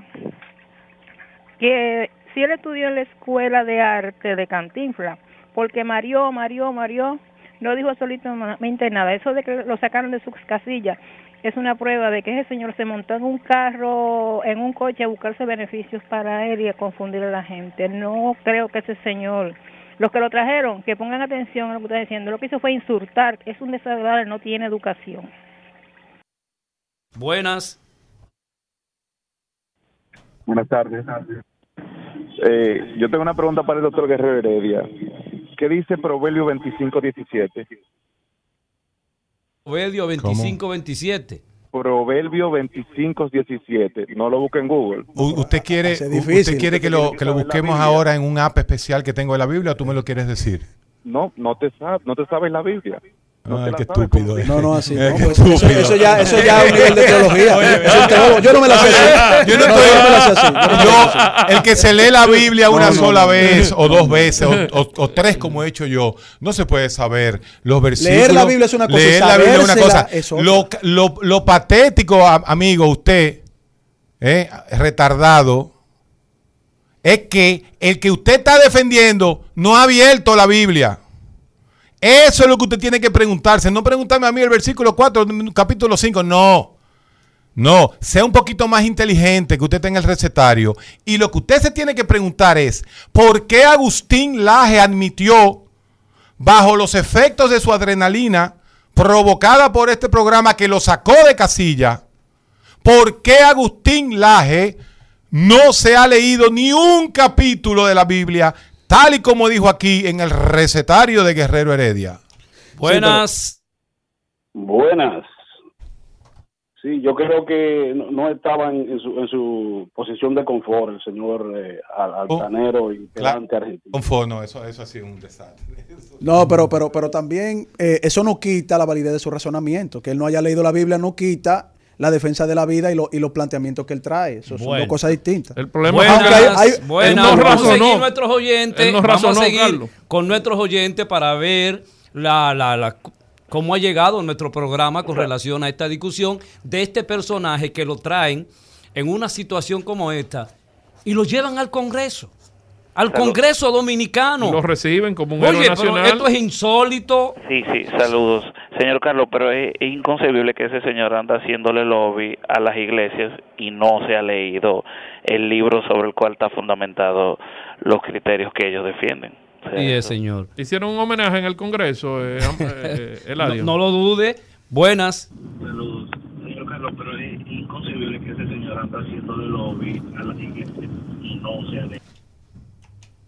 que si él estudió en la escuela de arte de Cantinfla, porque Mario, Mario, Mario no dijo absolutamente nada. Eso de que lo sacaron de sus casillas es una prueba de que ese señor se montó en un carro, en un coche a buscarse beneficios para él y a confundir a la gente. No creo que ese señor, los que lo trajeron, que pongan atención a lo que está diciendo, lo que hizo fue insultar, es un desagradable, no tiene educación. Buenas. Buenas tardes. Eh, yo tengo una pregunta para el doctor Guerrero Heredia. ¿Qué dice Proverbio 25, 17? Proverbio 25-27. Proverbio 25, 17. No lo busque en Google. U- ¿Usted quiere, difícil. usted quiere que lo, que lo busquemos ahora en un app especial que tengo de la Biblia o tú me lo quieres decir? No, no te sabes, no te sabes la Biblia. No Ay, la qué estúpido. No, no, así. No, pues, eso, ya, eso ya es un nivel de teología. Oye, Eso yo no me la sé así. Yo no estoy- no me la sé así. Yo no me la sé así. Yo, el que se lee la Biblia una No, no, sola no. vez o dos veces o, o- o tres como he hecho yo, no se puede saber los versículos. Leer la Biblia es una cosa, Leer la Biblia es una cosa. Lo, lo- lo patético, amigo, usted, eh, retardado, es que el que usted está defendiendo no ha abierto la Biblia. Eso es lo que usted tiene que preguntarse. No preguntarme a mí el versículo 4, capítulo 5. No. No. Sea un poquito más inteligente que usted tenga el recetario. Y lo que usted se tiene que preguntar es, ¿por qué Agustín Laje admitió, bajo los efectos de su adrenalina, provocada por este programa que lo sacó de casilla, ¿por qué Agustín Laje no se ha leído ni un capítulo de la Biblia, tal y como dijo aquí en el recetario de Guerrero Heredia? Buenas. Buenas. Sí, yo creo que no, no estaba en, su, en su posición de confort el señor eh, al- altanero y pedante argentino. Confort, no, eso, eso ha sido un desastre. No, pero, pero, pero también eh, eso no quita la validez de su razonamiento. Que él no haya leído la Biblia no quita la defensa de la vida y, lo- y los planteamientos que él trae. Eso son dos cosas distintas. El problema Buenas, Aunque hay- hay- buenas. él no vamos a razonó. seguir nuestros oyentes. No vamos razonó, a seguir Carlos. con nuestros oyentes para ver la, la, la- cómo ha llegado nuestro programa con relación a esta discusión de este personaje que lo traen en una situación como esta y lo llevan al Congreso. Al. Congreso Dominicano. Lo reciben como un Oye, héroe pero nacional. esto es insólito. Sí, sí, saludos. Señor Carlos, pero es, es inconcebible que ese señor anda haciéndole lobby a las iglesias y no se ha leído el libro sobre el cual está fundamentado los criterios que ellos defienden. O sea, Y es, eso- señor. Hicieron un homenaje en el Congreso, eh, eh, No, Eladio. no lo dude. Buenas. Saludos. Señor Carlos, pero es inconcebible que ese señor anda haciéndole lobby a las iglesias y no se ha leído.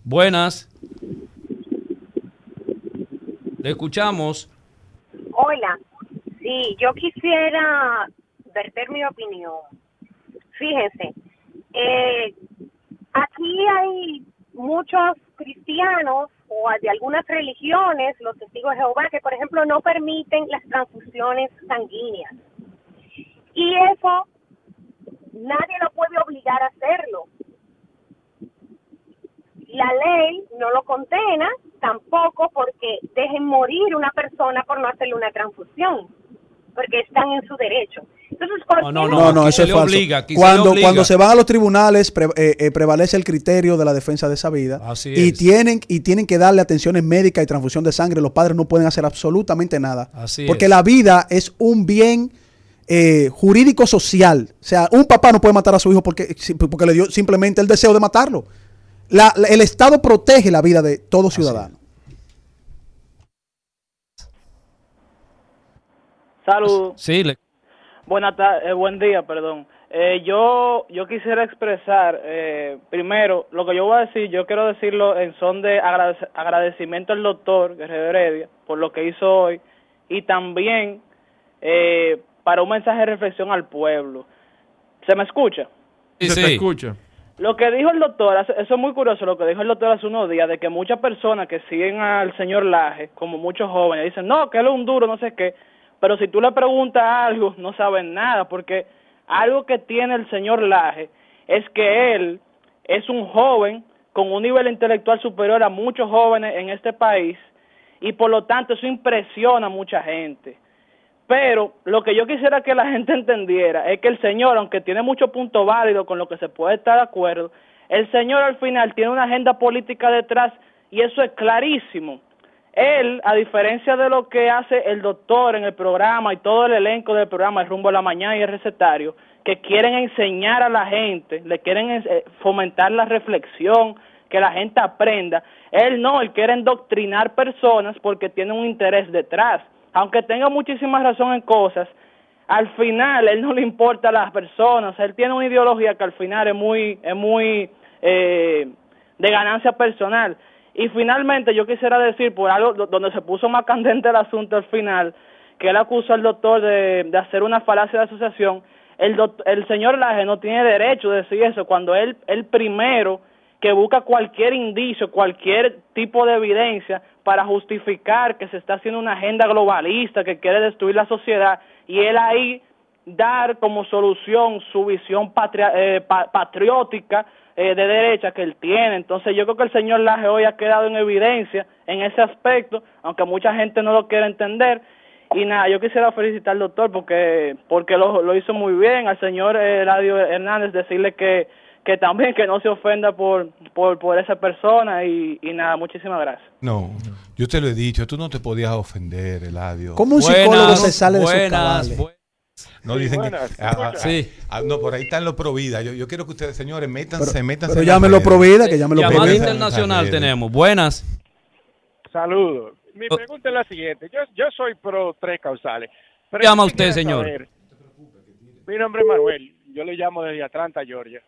Buenas. Le escuchamos. Hola, sí, yo quisiera verter mi opinión. Fíjense, eh, aquí hay muchos cristianos o de algunas religiones, los testigos de Jehová, que por ejemplo no permiten las transfusiones sanguíneas. Y eso nadie lo puede obligar a hacerlo. La ley no lo condena, tampoco porque dejen morir una persona por no hacerle una transfusión, porque están en su derecho. Entonces, ¿por qué No, no, eso es falso. cuando, cuando se van a los tribunales pre- eh, eh, prevalece el criterio de la defensa de esa vida Así y es. tienen y tienen que darle atenciones médicas y transfusión de sangre. Los padres no pueden hacer absolutamente nada Así porque es. la vida es un bien eh, jurídico social. O sea, un papá no puede matar a su hijo porque porque le dio simplemente el deseo de matarlo. La- la- el Estado protege la vida de todo ciudadano. Saludos. Sí, le- Buenas tardes, buen día, perdón. Eh, yo yo quisiera expresar, eh, primero, lo que yo voy a decir, yo quiero decirlo en son de agradec- agradecimiento al doctor Guerrero Heredia por lo que hizo hoy y también eh, para un mensaje de reflexión al pueblo. ¿Se me escucha? Se te escucha. Lo que dijo el doctor, eso es muy curioso, lo que dijo el doctor hace unos días, de que muchas personas que siguen al señor Laje, como muchos jóvenes, dicen, no, que él es un duro, no sé qué, pero si tú le preguntas algo, no saben nada, porque algo que tiene el señor Laje es que él es un joven con un nivel intelectual superior a muchos jóvenes en este país y por lo tanto eso impresiona a mucha gente. Pero lo que yo quisiera que la gente entendiera es que el Señor, aunque tiene muchos puntos válidos con lo que se puede estar de acuerdo, el Señor al final tiene una agenda política detrás y eso es clarísimo. Él, a diferencia de lo que hace el doctor en el programa y todo el elenco del programa, el rumbo a la mañana y el recetario, que quieren enseñar a la gente, le quieren eh, fomentar la reflexión, que la gente aprenda. Él no, él quiere endoctrinar personas porque tiene un interés detrás. Aunque tenga muchísima razón en cosas, al final él no le importa a las personas. Él tiene una ideología que al final es muy, es muy eh, de ganancia personal. Y finalmente yo quisiera decir, por algo do- donde se puso más candente el asunto al final, que él acusó al doctor de, de hacer una falacia de asociación, el, doc- el señor Laje no tiene derecho de decir eso cuando él, él primero que busca cualquier indicio, cualquier tipo de evidencia para justificar que se está haciendo una agenda globalista que quiere destruir la sociedad y él ahí dar como solución su visión patria- eh, pa- patriótica eh, de derecha que él tiene. Entonces yo creo que el señor Laje hoy ha quedado en evidencia en ese aspecto, aunque mucha gente no lo quiere entender. Y nada, yo quisiera felicitar al doctor porque porque lo, lo hizo muy bien. Al señor eh, Eladio Hernández decirle que, que también que no se ofenda por, por, por esa persona y, y nada, muchísimas gracias. No, yo te lo he dicho, tú no te podías ofender, Eladio. ¿Cómo un psicólogo se sale de sus buenas, cabales? No dicen buenas, que. ah, ah, sí. ah, no, por ahí están los Provida. Yo, yo quiero que ustedes, señores, métanse, Pero- métanse. pero llámenlo. Provida, que llámenlo Llamada Provida. internacional Redes. tenemos. Buenas. Saludos. Mi Oh. pregunta es la siguiente. Yo, yo soy pro tres causales. Pero Llama usted, señor. saber- mi nombre es Manuel. Yo le llamo desde Atlanta, Georgia.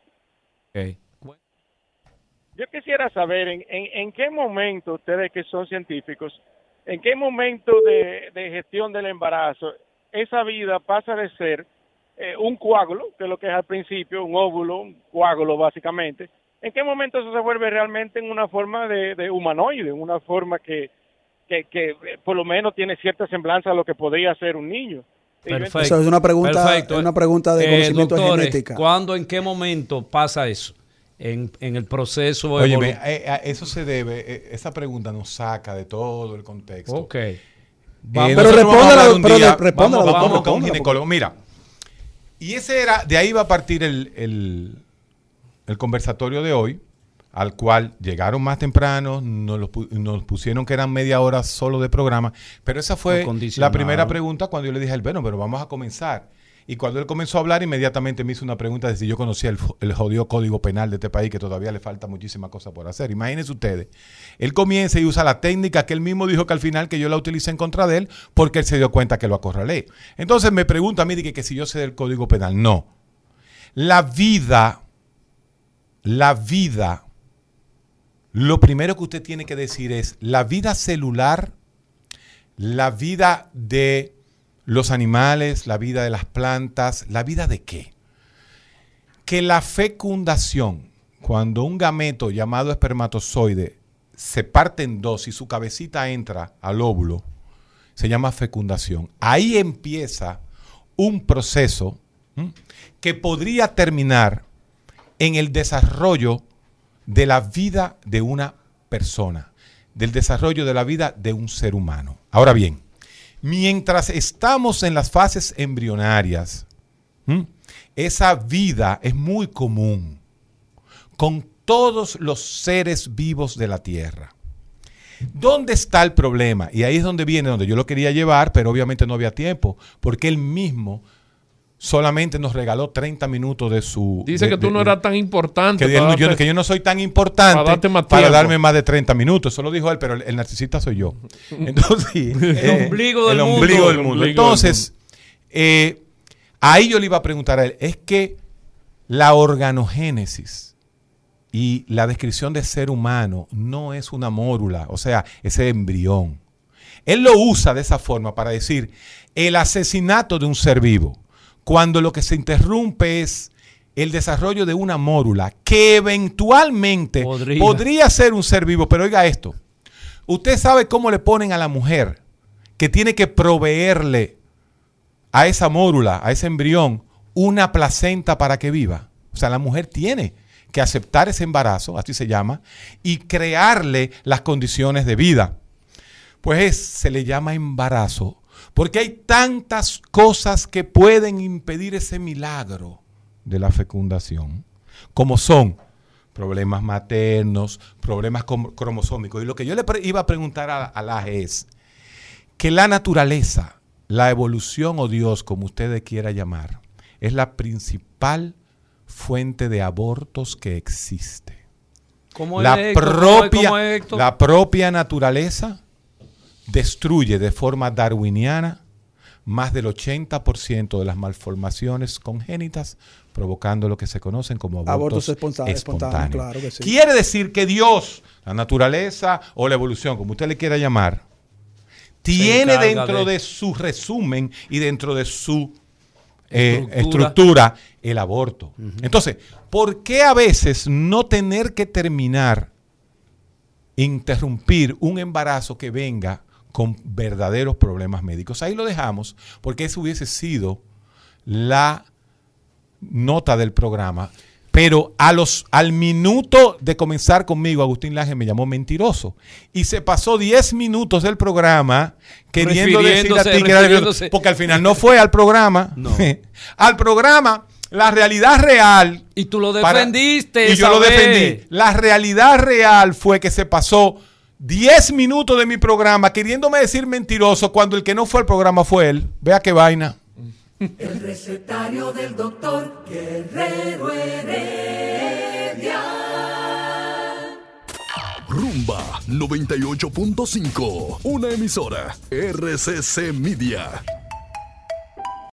Yo quisiera saber en, en, en qué momento ustedes que son científicos, en qué momento de, gestión del embarazo esa vida pasa de ser eh, un coágulo, que es lo que es al principio, un óvulo, un coágulo básicamente, ¿en qué momento eso se vuelve realmente en una forma de, de humanoide, en una forma que, que, que, eh, por lo menos tiene cierta semblanza a lo que podría ser un niño? Perfecto. Eso es una pregunta- Perfecto. es una pregunta de Eh, conocimiento de doctores, genética. ¿Cuándo, en qué momento pasa eso? En, en el proceso Oye, eh, eh, eso se debe, eh, esa pregunta nos saca de todo el contexto. Ok. Vamos- Pero vamos a hablar respóndala, un pero respóndala, vamos, doctor, vamos con un ginecólogo. Mira, y ese era, de ahí va a partir el, el, el conversatorio de hoy, al cual llegaron más temprano, nos, lo pu- nos pusieron que eran media hora solo de programa, pero esa fue la primera pregunta cuando yo le dije bueno, pero vamos a comenzar. Y cuando él comenzó a hablar, inmediatamente me hizo una pregunta de si yo conocía el, el jodido código penal de este país, que todavía le falta muchísima cosa por hacer. Imagínense ustedes, él comienza y usa la técnica que él mismo dijo que al final que yo la utilicé en contra de él, porque él se dio cuenta que lo acorralé. Entonces me pregunta a mí que, que si yo sé del código penal. No. La vida, la vida, lo primero que usted tiene que decir es la vida celular, la vida de los animales, la vida de las plantas, la vida de qué? Que la fecundación, cuando un gameto llamado espermatozoide se parte en dos y su cabecita entra al óvulo, se llama fecundación. Ahí empieza un proceso que podría terminar en el desarrollo de la vida de una persona. del desarrollo de la vida de un ser humano. Ahora bien, mientras estamos en las fases embrionarias, esa vida es muy común con todos los seres vivos de la Tierra. ¿Dónde está el problema? Y ahí es donde viene, donde yo lo quería llevar, pero obviamente no había tiempo, porque él mismo solamente nos regaló 30 minutos de su... Dice de- que tú de- no eras tan importante. que, yo- darte- que yo no soy tan importante para darme más de 30 minutos. Eso lo dijo él, pero el, el narcisista soy yo. Entonces, El ombligo del el mundo. ombligo del El mundo. Entonces, eh, ahí yo le iba a preguntar a él, es que la organogénesis y la descripción de ser humano no es una mórula, o sea, ese embrión. Él lo usa de esa forma para decir el asesinato de un ser vivo, cuando lo que se interrumpe es el desarrollo de una mórula que eventualmente Podría. podría ser un ser vivo, pero oiga esto, usted sabe cómo le ponen a la mujer que tiene que proveerle a esa mórula, a ese embrión, una placenta para que viva. O sea, la mujer tiene que aceptar ese embarazo, así se llama, y crearle las condiciones de vida. Pues es- se le llama embarazo, porque hay tantas cosas que pueden impedir ese milagro de la fecundación, como son problemas maternos, problemas cromosómicos. Y lo que yo le iba a preguntar a, a la es que la naturaleza, la evolución o Dios, como usted quiera llamar, es la principal fuente de abortos que existe. ¿Cómo la es, propia, cómo es, Héctor? la propia naturaleza destruye de forma darwiniana más del 80% de las malformaciones congénitas, provocando lo que se conocen como abortos, Abortos espontáneos, espontáneos, espontáneos. claro que sí. Quiere decir que Dios, la naturaleza o la evolución, como usted le quiera llamar, tiene dentro de- de su resumen y dentro de su eh, Estructura. estructura el aborto. Entonces, ¿por qué a veces no tener que terminar, interrumpir un embarazo que venga con verdaderos problemas médicos? Ahí lo dejamos, porque eso hubiese sido la nota del programa. Pero a los, al minuto de comenzar conmigo, Agustín Laje me llamó mentiroso. Y se pasó 10 minutos del programa queriendo decir a ti que era. Porque al final no fue al programa. No. al programa, la realidad real. Y tú lo para- defendiste. y yo lo defendí. La realidad real fue que se pasó 10 minutos de mi programa queriéndome decir mentiroso cuando el que no fue al programa fue él. Vea qué vaina. El recetario del doctor Guerrero Heredia. Rumba 98.5, una emisora RCC Media.